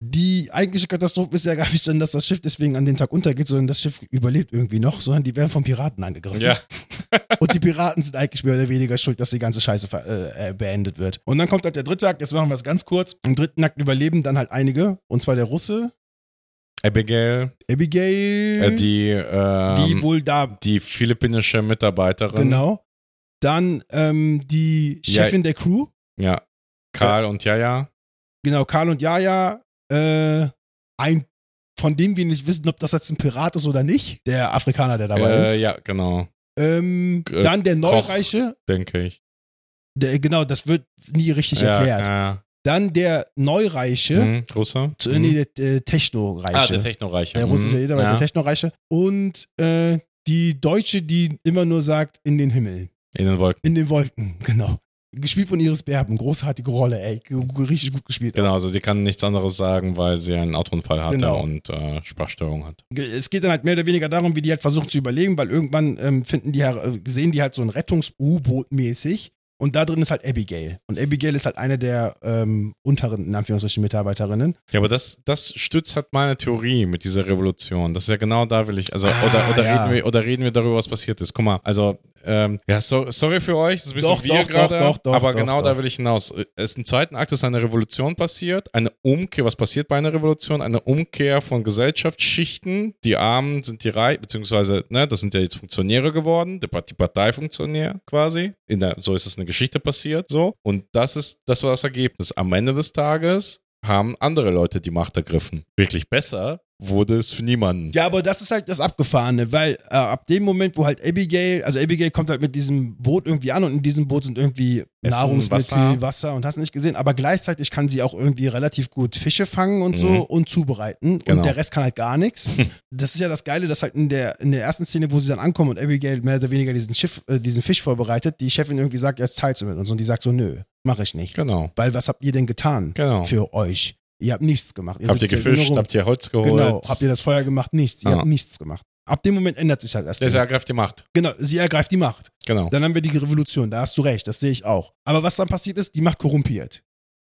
die eigentliche Katastrophe ist ja gar nicht dann, dass das Schiff deswegen an den Tag untergeht, sondern das Schiff überlebt irgendwie noch, sondern die werden von Piraten angegriffen. Ja. Und die Piraten sind eigentlich mehr oder weniger schuld, dass die ganze Scheiße äh, äh, beendet wird. Und dann kommt halt der dritte Akt, jetzt machen wir es ganz kurz. Im dritten Akt überleben dann halt einige, und zwar der Russe, Abigail, Abigail, äh, die, ähm, die wohl da, die philippinische Mitarbeiterin. genau. Dann ähm, die Ja. Chefin der Crew, Ja. Karl und Jaja. genau, Karl und Jaja, äh, ein, von dem wir nicht wissen, ob das jetzt ein Pirat ist oder nicht, der Afrikaner, der dabei Äh, ist. ja, genau, Ähm, Äh, dann der. Neureiche, denke ich. der, genau, das wird nie richtig ja, erklärt. Ja. Dann der Neureiche, Mhm. Russe? Mhm. nee, der, der Technoreiche. Ah, der Technoreiche. Der russische Mhm. Ja. der Technoreiche. Und äh, die Deutsche, die immer nur sagt, in den Himmel. In den Wolken. In den Wolken, genau. Gespielt von Iris Berben. Großartige Rolle, ey. Richtig gut gespielt. Genau, also die kann nichts anderes sagen, weil sie einen Autounfall hatte Genau. und äh, Sprachstörung hat. Es geht dann halt mehr oder weniger darum, wie die halt versuchen zu überleben, weil irgendwann ähm, finden die, äh, sehen die halt so ein Rettungs-U-Boot mäßig. Und da drin ist halt Abigail. Und Abigail ist halt eine der ähm, unteren, in Anführungsstrichen, Mitarbeiterinnen. Ja, aber das, das stützt halt meine Theorie mit dieser Revolution. Das ist ja genau da will ich, also, Ah, oder, oder, ja. reden wir, oder reden wir darüber, was passiert ist. Guck mal, also ähm, ja, so, sorry für euch, das ist ein bisschen Doch, wir doch, gerade, doch, doch, aber genau da will ich hinaus. Es im zweiten Akt ist eine Revolution passiert, eine Umkehr, was passiert bei einer Revolution? Eine Umkehr von Gesellschaftsschichten, die Armen sind die Reich, beziehungsweise, ne, das sind ja jetzt Funktionäre geworden, die, die Parteifunktionär quasi, in der, so ist es eine Geschichte passiert, so, und das ist, das war das Ergebnis. Am Ende des Tages haben andere Leute die Macht ergriffen. Wirklich besser wurde es für niemanden. Ja, aber das ist halt das Abgefahrene, weil äh, ab dem Moment, wo halt Abigail, also Abigail kommt halt mit diesem Boot irgendwie an und in diesem Boot sind irgendwie Nahrungsmittel, Wasser. Wasser. und hast nicht gesehen, aber gleichzeitig kann sie auch irgendwie relativ gut Fische fangen und so Mhm. und zubereiten Genau. und der Rest kann halt gar nichts. das ist ja das Geile, dass halt in der, in der ersten Szene, wo sie dann ankommen und Abigail mehr oder weniger diesen, Schiff, äh, diesen Fisch vorbereitet, die Chefin irgendwie sagt, jetzt teilst du mit uns und die sagt so, nö, mach ich nicht. Genau, Weil was habt ihr denn getan genau. für euch? Ihr habt nichts gemacht. Habt ihr hier nur gefischt? Habt ihr Holz geholt? Genau, habt ihr das Feuer gemacht? Nichts. Ihr Ah. habt nichts gemacht. Ab dem Moment ändert sich halt erst. Alles. ergreift die Macht. Genau, sie ergreift die Macht. Genau. Dann haben wir die Revolution, da hast du recht, das sehe ich auch. Aber was dann passiert ist, die Macht korrumpiert.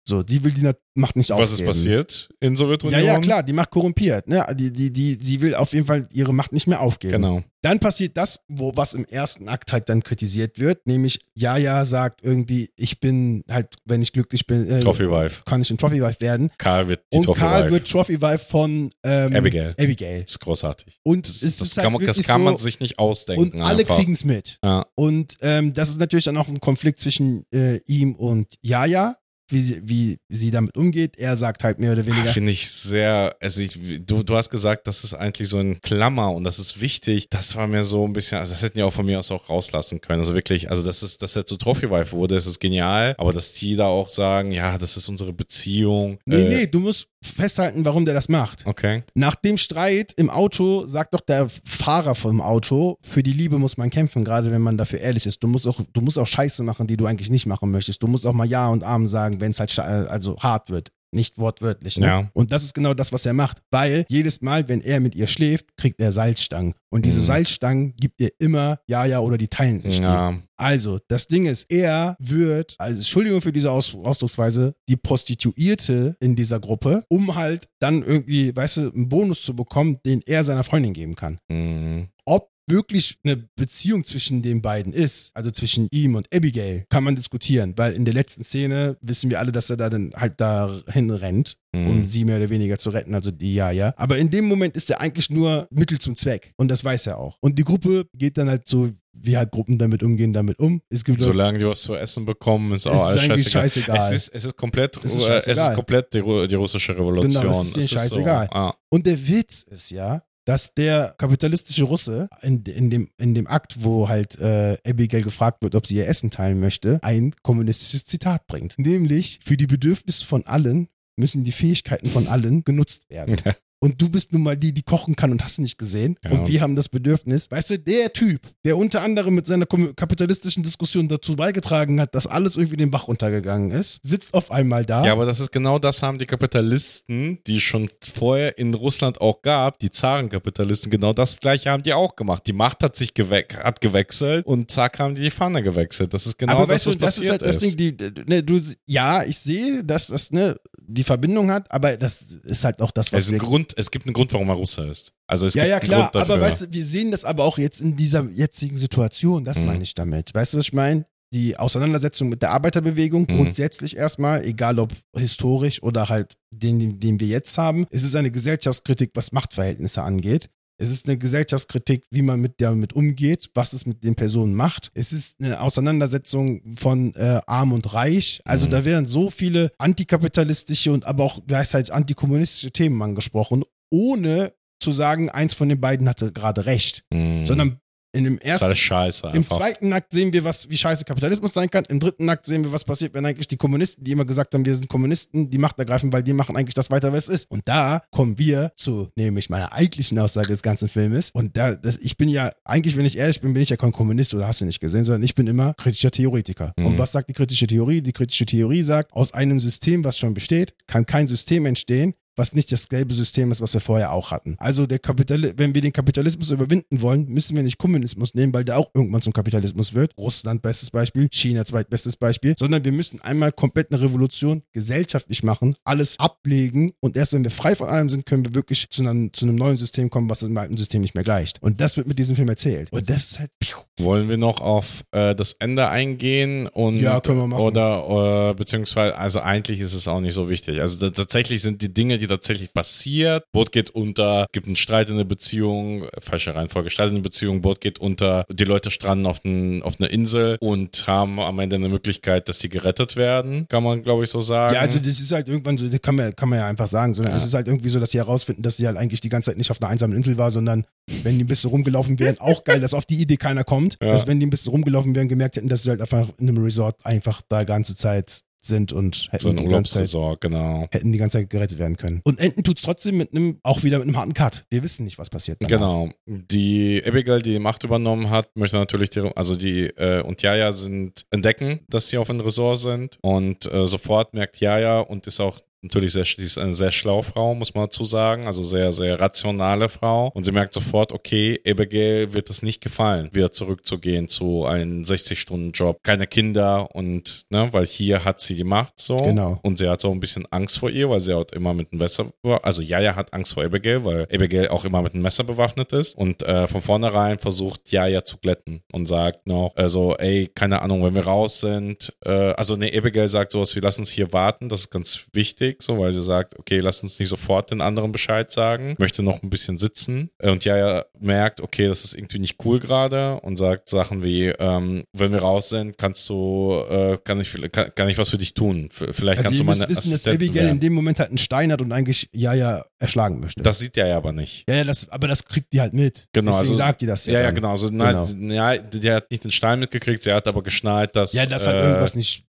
So, die will die Macht nicht Was ist aufgeben. passiert in Ja, Sowjetunion? ja, klar, die Macht korrumpiert. Ne? Die, die, die, sie will auf jeden Fall ihre Macht nicht mehr aufgeben. Genau. Dann passiert das, wo, was im ersten Akt halt dann kritisiert wird, nämlich Jaja sagt irgendwie, ich bin halt, wenn ich glücklich bin, äh, Trophy Wife. kann ich ein Trophy Wife werden. Karl wird die Und Trophy Karl Wife. wird Trophy Wife von ähm, Abigail. Abigail. Das ist großartig. Und Das, es das, ist kann, halt man, das kann man so, sich nicht ausdenken. Und alle kriegen es mit. Ja. Und ähm, das ist natürlich dann auch ein Konflikt zwischen äh, ihm und Jaja, wie sie, wie sie damit umgeht. Er sagt halt mehr oder weniger. Finde ich sehr, also ich, du, du hast gesagt, das ist eigentlich so ein Klammer und das ist wichtig. Das war mir so ein bisschen, also das hätten die auch von mir aus auch rauslassen können. Also wirklich, also das ist, dass er zu Trophy Wife wurde, das ist genial, aber dass die da auch sagen, ja, das ist unsere Beziehung. Nee, äh, nee, du musst festhalten, warum der das macht. Okay. Nach dem Streit im Auto sagt doch der Fahrer vom Auto, für die Liebe muss man kämpfen, gerade wenn man dafür ehrlich ist. Du musst auch, du musst auch Scheiße machen, die du eigentlich nicht machen möchtest. Du musst auch mal Ja und Arm sagen, wenn es halt scha- also hart wird. Nicht wortwörtlich. Ne? Ja. Und das ist genau das, was er macht. Weil jedes Mal, wenn er mit ihr schläft, kriegt er Salzstangen. Und diese Mhm. Salzstangen gibt ihr immer Ja, ja oder die teilen sich. die. Ja, Also, das Ding ist, er wird, also Entschuldigung für diese Aus Ausdrucksweise, die Prostituierte in dieser Gruppe, um halt dann irgendwie, weißt du, einen Bonus zu bekommen, den er seiner Freundin geben kann. mhm. Ob wirklich eine Beziehung zwischen den beiden ist, also zwischen ihm und Abigail, kann man diskutieren, weil in der letzten Szene wissen wir alle, dass er da dann halt dahin rennt, um Mhm. sie mehr oder weniger zu retten, also die Jaja. Aber in dem Moment ist er eigentlich nur Mittel zum Zweck und das weiß er auch. Und die Gruppe geht dann halt so, wie halt Gruppen damit umgehen, damit um. Es gibt Solange die was zu essen bekommen, ist auch Es ist alles scheißegal. scheißegal. Es ist, es ist komplett, Es ist es ist komplett die, die russische Revolution. Genau, es ist denen scheißegal. So, ah, Und der Witz ist ja, dass der kapitalistische Russe in, in, dem, in dem Akt, wo halt äh, Abigail gefragt wird, ob sie ihr Essen teilen möchte, ein kommunistisches Zitat bringt. Nämlich, für die Bedürfnisse von allen müssen die Fähigkeiten von allen genutzt werden. Und du bist nun mal die, die kochen kann und hast nicht gesehen. Ja. Und wir haben das Bedürfnis. Weißt du, der Typ, der unter anderem mit seiner kapitalistischen Diskussion dazu beigetragen hat, dass alles irgendwie den Bach runtergegangen ist, sitzt auf einmal da. Ja, aber das ist genau das haben die Kapitalisten, die es schon vorher in Russland auch gab, die Zarenkapitalisten, genau das gleiche haben die auch gemacht. Die Macht hat sich gewe hat gewechselt und zack haben die die Fahne gewechselt. Das ist genau aber das, weißt du, was das ist passiert halt das Ding, die, ne, du, ja, ich sehe, dass das ne, die Verbindung hat, aber das ist halt auch das, Es, was ist ein wir Grund, es gibt einen Grund, warum er Russe ist. Also es ja, gibt ja, einen klar, Grund dafür. aber weißt du, wir sehen das aber auch jetzt in dieser jetzigen Situation, das Mhm. meine ich damit. Weißt du, was ich meine? Die Auseinandersetzung mit der Arbeiterbewegung Mhm. grundsätzlich erstmal, egal ob historisch oder halt den, den wir jetzt haben, es ist eine Gesellschaftskritik, was Machtverhältnisse angeht. Es ist eine Gesellschaftskritik, wie man mit damit umgeht, was es mit den Personen macht. Es ist eine Auseinandersetzung von äh, Arm und Reich. Also Mhm. da werden so viele antikapitalistische und aber auch gleichzeitig antikommunistische Themen angesprochen, ohne zu sagen, eins von den beiden hatte gerade recht. Mhm. Sondern in dem ersten, scheiße. im zweiten Akt sehen wir, was, wie scheiße Kapitalismus sein kann. Im dritten Akt sehen wir, was passiert, wenn eigentlich die Kommunisten, die immer gesagt haben, wir sind Kommunisten, die Macht ergreifen, weil die machen eigentlich das weiter, was es ist. Und da kommen wir zu, nämlich meiner eigentlichen Aussage des ganzen Filmes. Und da, das, ich bin ja, eigentlich, wenn ich ehrlich bin, bin ich ja kein Kommunist oder hast du nicht gesehen, sondern ich bin immer kritischer Theoretiker. Mhm. Und was sagt die kritische Theorie? Die kritische Theorie sagt, aus einem System, was schon besteht, kann kein System entstehen, was nicht dasselbe System ist, was wir vorher auch hatten. Also der Kapital, wenn wir den Kapitalismus überwinden wollen, müssen wir nicht Kommunismus nehmen, weil der auch irgendwann zum Kapitalismus wird. Russland bestes Beispiel, China zweitbestes Beispiel, sondern wir müssen einmal komplett eine Revolution gesellschaftlich machen, alles ablegen und erst wenn wir frei von allem sind, können wir wirklich zu einem, zu einem neuen System kommen, was dem alten System nicht mehr gleicht. Und das wird mit diesem Film erzählt. Und das ist halt. Wollen wir noch auf äh, das Ende eingehen und Ja, können wir machen. oder äh, beziehungsweise also eigentlich ist es auch nicht so wichtig. Also da, tatsächlich sind die Dinge, die tatsächlich passiert. Boot geht unter, gibt einen Streit in der Beziehung, falsche Reihenfolge, Streit in der Beziehung, Boot geht unter, die Leute stranden auf, ein, auf einer Insel und haben am Ende eine Möglichkeit, dass sie gerettet werden, kann man glaube ich so sagen. Ja, also das ist halt irgendwann so, das kann man, kann man ja einfach sagen, sondern Ja. es ist halt irgendwie so, dass sie herausfinden, dass sie halt eigentlich die ganze Zeit nicht auf einer einsamen Insel war, sondern wenn die ein bisschen rumgelaufen wären, auch geil, dass auf die Idee keiner kommt, Ja. dass wenn die ein bisschen rumgelaufen wären, gemerkt hätten, dass sie halt einfach in einem Resort einfach da ganze Zeit sind und hätten so die ganze Zeit genau. hätten die ganze Zeit gerettet werden können. Und enden tut's trotzdem mit einem, auch wieder mit einem harten Cut. Wir wissen nicht, was passiert. danach. Genau. Die Abigail, die die Macht übernommen hat, möchte natürlich, die, also die äh, und Jaja sind entdecken, dass die auf einem Resort sind und äh, sofort merkt Jaja und ist auch natürlich sehr, sie ist eine sehr schlaue Frau, muss man dazu sagen, also sehr, sehr rationale Frau. Und sie merkt sofort, okay, Abigail wird es nicht gefallen, wieder zurückzugehen zu einem 60-Stunden-Job, keine Kinder und, ne, weil hier hat sie die Macht so. Genau. und sie hat so ein bisschen Angst vor ihr, weil sie halt immer mit einem Messer, also Jaja hat Angst vor Abigail, weil Abigail auch immer mit einem Messer bewaffnet ist und äh, von vornherein versucht Jaja zu glätten und sagt noch, also ey, keine Ahnung, wenn wir raus sind, äh, also nee, Abigail sagt sowas wie, lass uns hier warten, das ist ganz wichtig, so, weil sie sagt, okay, lass uns nicht sofort den anderen Bescheid sagen, möchte noch ein bisschen sitzen und Jaja merkt, okay, das ist irgendwie nicht cool gerade und sagt Sachen wie, ähm, wenn wir raus sind, kannst du, äh, kann ich, kann, kann ich was für dich tun? Vielleicht Also kannst du meine wissen, dass Assistentin Abigail werden. in dem Moment halt einen Stein hat und eigentlich Jaja erschlagen möchte. Das sieht er ja aber nicht. ja, ja, das, aber das kriegt die halt mit. Genau, Deswegen also- sagt die das ja. Ja, ja, genau. Also, Genau. Nein, ja, der hat nicht den Stein mitgekriegt, sie hat aber geschnallt, dass, Ja, dass halt äh, irgendwas nicht.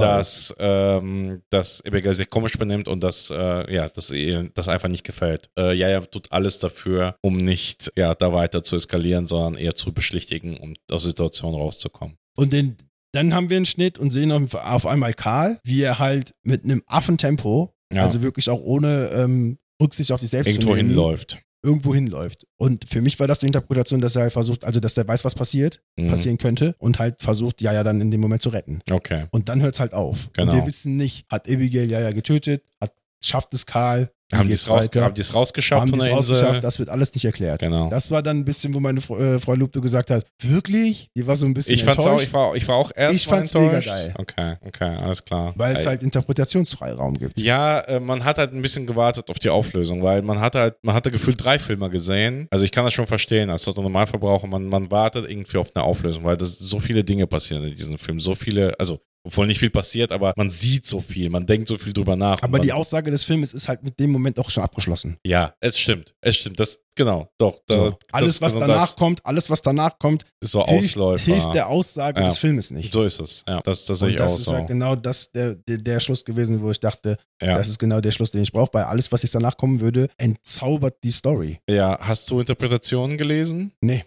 Dass, ähm, dass Abigail sich komisch benimmt und dass, äh, ja, dass ihr das einfach nicht gefällt. Äh, ja, ja, tut alles dafür, um nicht, ja, da weiter zu eskalieren, sondern eher zu beschlichtigen, um aus der Situation rauszukommen. Und den, dann haben wir einen Schnitt und sehen auf, auf einmal Karl, wie er halt mit einem Affentempo, Ja. also wirklich auch ohne ähm, Rücksicht auf sich selbst Irgendwo hinläuft. Irgendwo hinläuft. Und für mich war das die Interpretation, dass er halt versucht, also dass er weiß, was passiert, Mhm. passieren könnte und halt versucht, Jaja dann in dem Moment zu retten. Okay. Und dann hört es halt auf. Genau. Und wir wissen nicht, hat Abigail Jaja getötet, hat, schafft es Karl, Haben die es raus, haben die es rausgeschafft haben von die es der Insel? rausgeschafft, das wird alles nicht erklärt. Genau. Das war dann ein bisschen, wo meine Fre- äh, Frau Lupto gesagt hat, wirklich? Die war so ein bisschen Ich fand's auch, enttäuscht, ich war, ich war auch erst Ich fand's mega enttäuscht. geil. Okay, okay, alles klar. weil es halt Interpretationsfreiraum gibt. Ja, äh, man hat halt ein bisschen gewartet auf die Auflösung, weil man hatte halt, man hatte gefühlt drei Filme gesehen. Also ich kann das schon verstehen, als Normalverbraucher, man, man wartet irgendwie auf eine Auflösung, weil das so viele Dinge passieren in diesem Film. So viele, also obwohl nicht viel passiert, aber man sieht so viel, man denkt so viel drüber nach. Aber die Aussage des Filmes ist halt mit dem Moment auch schon abgeschlossen. Ja, es stimmt. Es stimmt. Das, genau, doch. Da, So. das- Alles, was genau danach das kommt, alles, was danach kommt, ist so hilft, Ausläufer. hilft der Aussage Ja. des Filmes nicht. so ist es. Ja, das, das sehe ich auch das ist so. halt genau das der, der, der Schluss gewesen, wo ich dachte, ja. das ist genau der Schluss, den ich brauche, weil alles, was jetzt danach kommen würde, entzaubert die Story. ja, hast du Interpretationen gelesen? Nee.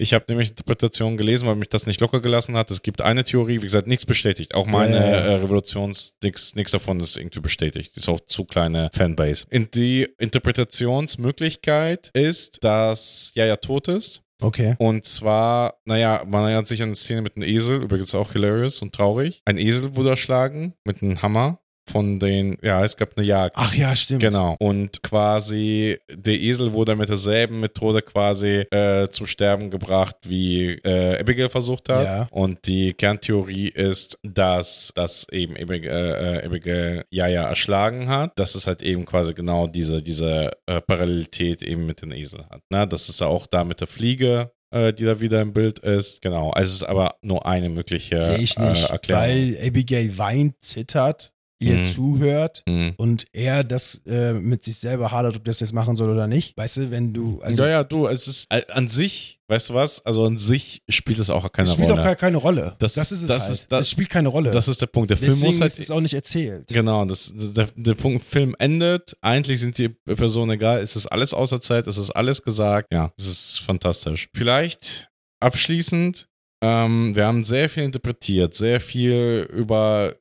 Ich habe nämlich Interpretationen gelesen, weil mich das nicht locker gelassen hat. Es gibt eine Theorie, wie gesagt, nichts bestätigt. Auch meine Ja, ja, ja. äh, Revolutions, nichts nichts davon ist irgendwie bestätigt. Ist auch zu kleine Fanbase. Und die Interpretationsmöglichkeit ist, dass Jaja tot ist. Okay. Und zwar, naja, man erinnert sich an eine Szene mit einem Esel, übrigens auch hilarious und traurig. Ein Esel wurde erschlagen mit einem Hammer von den, ja, es gab eine Jagd. Ach ja, stimmt. Genau. Und quasi der Esel wurde mit derselben Methode quasi äh, zum Sterben gebracht, wie äh, Abigail versucht hat. Ja. Und die Kerntheorie ist, dass das eben Abigail, äh, Abigail Jaja erschlagen hat. Dass es halt eben quasi genau diese, diese äh, Parallelität eben mit dem Esel hat. Ne? Das ist auch da mit der Fliege äh, die da wieder im Bild ist. Genau. Also es ist aber nur eine mögliche Sehe ich nicht, äh, Erklärung. weil Abigail weint, zittert, ihr Mhm. zuhört Hm. und er das äh, mit sich selber hadert, ob das jetzt machen soll oder nicht. Weißt du, wenn du, also ja, ja, du, es ist äh, an sich, weißt du was? Also an sich spielt es auch keine es spielt Rolle. auch gar keine Rolle. Das- Das, ist es das halt. ist- das- es spielt keine Rolle. das ist der Punkt. Der Film Deswegen muss halt. ist es auch nicht erzählt. Genau, das, der, der Punkt, Film endet. Eigentlich sind die Personen egal. Es ist alles außer Zeit, es ist alles gesagt. Ja, es ist fantastisch. Vielleicht abschließend, ähm, wir haben sehr viel interpretiert, sehr viel über,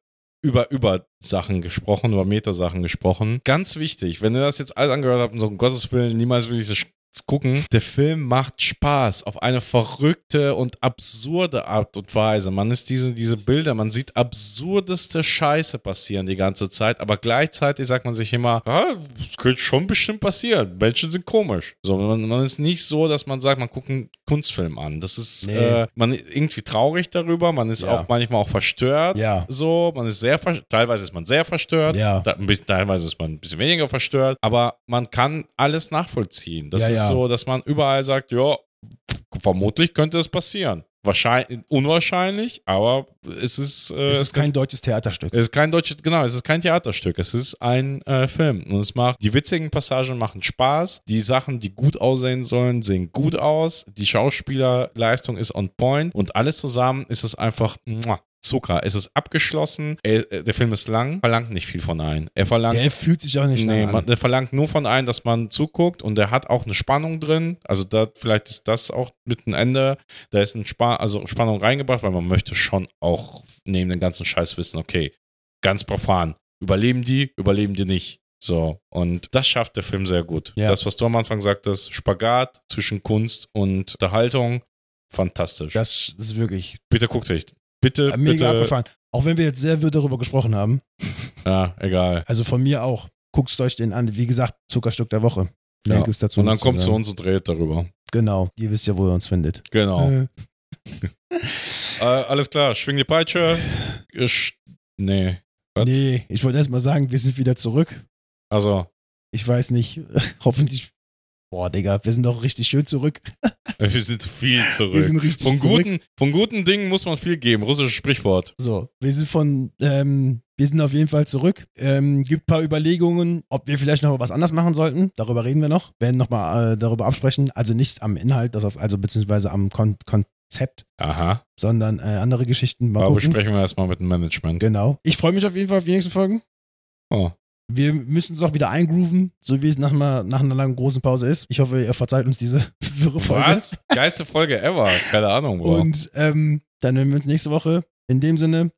über, über Sachen gesprochen, über Metasachen gesprochen. Ganz wichtig, wenn ihr das jetzt alles angehört habt und so, um Gottes Willen, niemals will ich gucken. Der Film macht Spaß auf eine verrückte und absurde Art und Weise. Man ist diese, diese Bilder, man sieht absurdeste Scheiße passieren die ganze Zeit, aber gleichzeitig sagt man sich immer, ja, das könnte schon bestimmt passieren. Menschen sind komisch. So, man, man ist nicht so, dass man sagt, man guckt einen Kunstfilm an. Das ist, Nee. äh, man ist irgendwie traurig darüber, man ist Ja. auch manchmal auch verstört. Ja. So, man ist sehr, teilweise ist man sehr verstört. Ja. Da, bisschen, teilweise ist man ein bisschen weniger verstört, aber man kann alles nachvollziehen. Das Ja, ist ja. so, dass man überall sagt, ja, vermutlich könnte es passieren. Wahrscheinlich, unwahrscheinlich, aber es ist, äh, Es ist kein deutsches Theaterstück. es ist kein deutsches, genau, es ist kein Theaterstück, es ist ein äh, Film. Und es macht, die witzigen Passagen machen Spaß, die Sachen, die gut aussehen sollen, sehen gut aus, die Schauspielerleistung ist on point und alles zusammen ist es einfach muah, Zucker. Es ist abgeschlossen, er, äh, der Film ist lang, verlangt nicht viel von einem. Er verlangt Der fühlt sich auch nicht Nee, lang man, an. der verlangt nur von einem, dass man zuguckt und der hat auch eine Spannung drin. Also da vielleicht ist das auch mit dem Ende, da ist ein Spa also Spannung reingebracht, weil man möchte schon auch neben dem ganzen Scheiß wissen, okay, ganz profan, überleben die, überleben die nicht. So, und das schafft der Film sehr gut. Ja. Das, was du am Anfang sagtest, Spagat zwischen Kunst und Unterhaltung, fantastisch. Das ist wirklich bitte guckt euch. Bitte, mega bitte. abgefahren. Auch wenn wir jetzt sehr wild darüber gesprochen haben. Ja, egal. Also von mir auch. Guckt euch den an. Wie gesagt, Zuckerstück der Woche. Ja. dazu Und dann kommt zu uns und redet darüber. Genau. Ihr wisst ja, wo ihr uns findet. Genau. Äh, Äh, alles klar, schwing die Peitsche. Ich, nee. Was? nee, ich wollte erst mal sagen, wir sind wieder zurück. Also, Ich weiß nicht. Hoffentlich. Boah, Digga, wir sind doch richtig schön zurück. wir sind viel Wir zurück. sind richtig Von zurück. guten, von guten Dingen muss man viel geben. Russisches Sprichwort. So, wir sind von, ähm, wir sind auf jeden Fall zurück. Ähm, gibt ein paar Überlegungen, ob wir vielleicht noch was anders machen sollten. Darüber reden wir noch. Werden nochmal äh, darüber absprechen. Also nicht am Inhalt, auf, also beziehungsweise am Kon Konzept, Aha. sondern äh, andere Geschichten. Mal Aber gucken. besprechen wir erstmal mit dem Management. Genau. Ich freue mich auf jeden Fall auf die nächsten Folgen. Oh. Wir müssen uns auch wieder eingrooven, so wie es nach einer, nach einer langen großen Pause ist. Ich hoffe, ihr verzeiht uns diese wirre Folge. Was? Geiste Folge ever. Keine Ahnung, Bro. Und ähm, dann hören wir uns nächste Woche. In dem Sinne,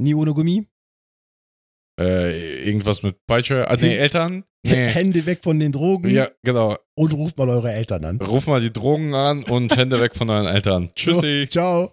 nie ohne Gummi. äh, irgendwas mit Peitsche. Ah, nee, Eltern? Nee. Hände weg von den Drogen Ja, genau. und ruft mal eure Eltern an. Ruf mal die Drogen an und Hände weg von deinen Eltern. Tschüssi. So, ciao.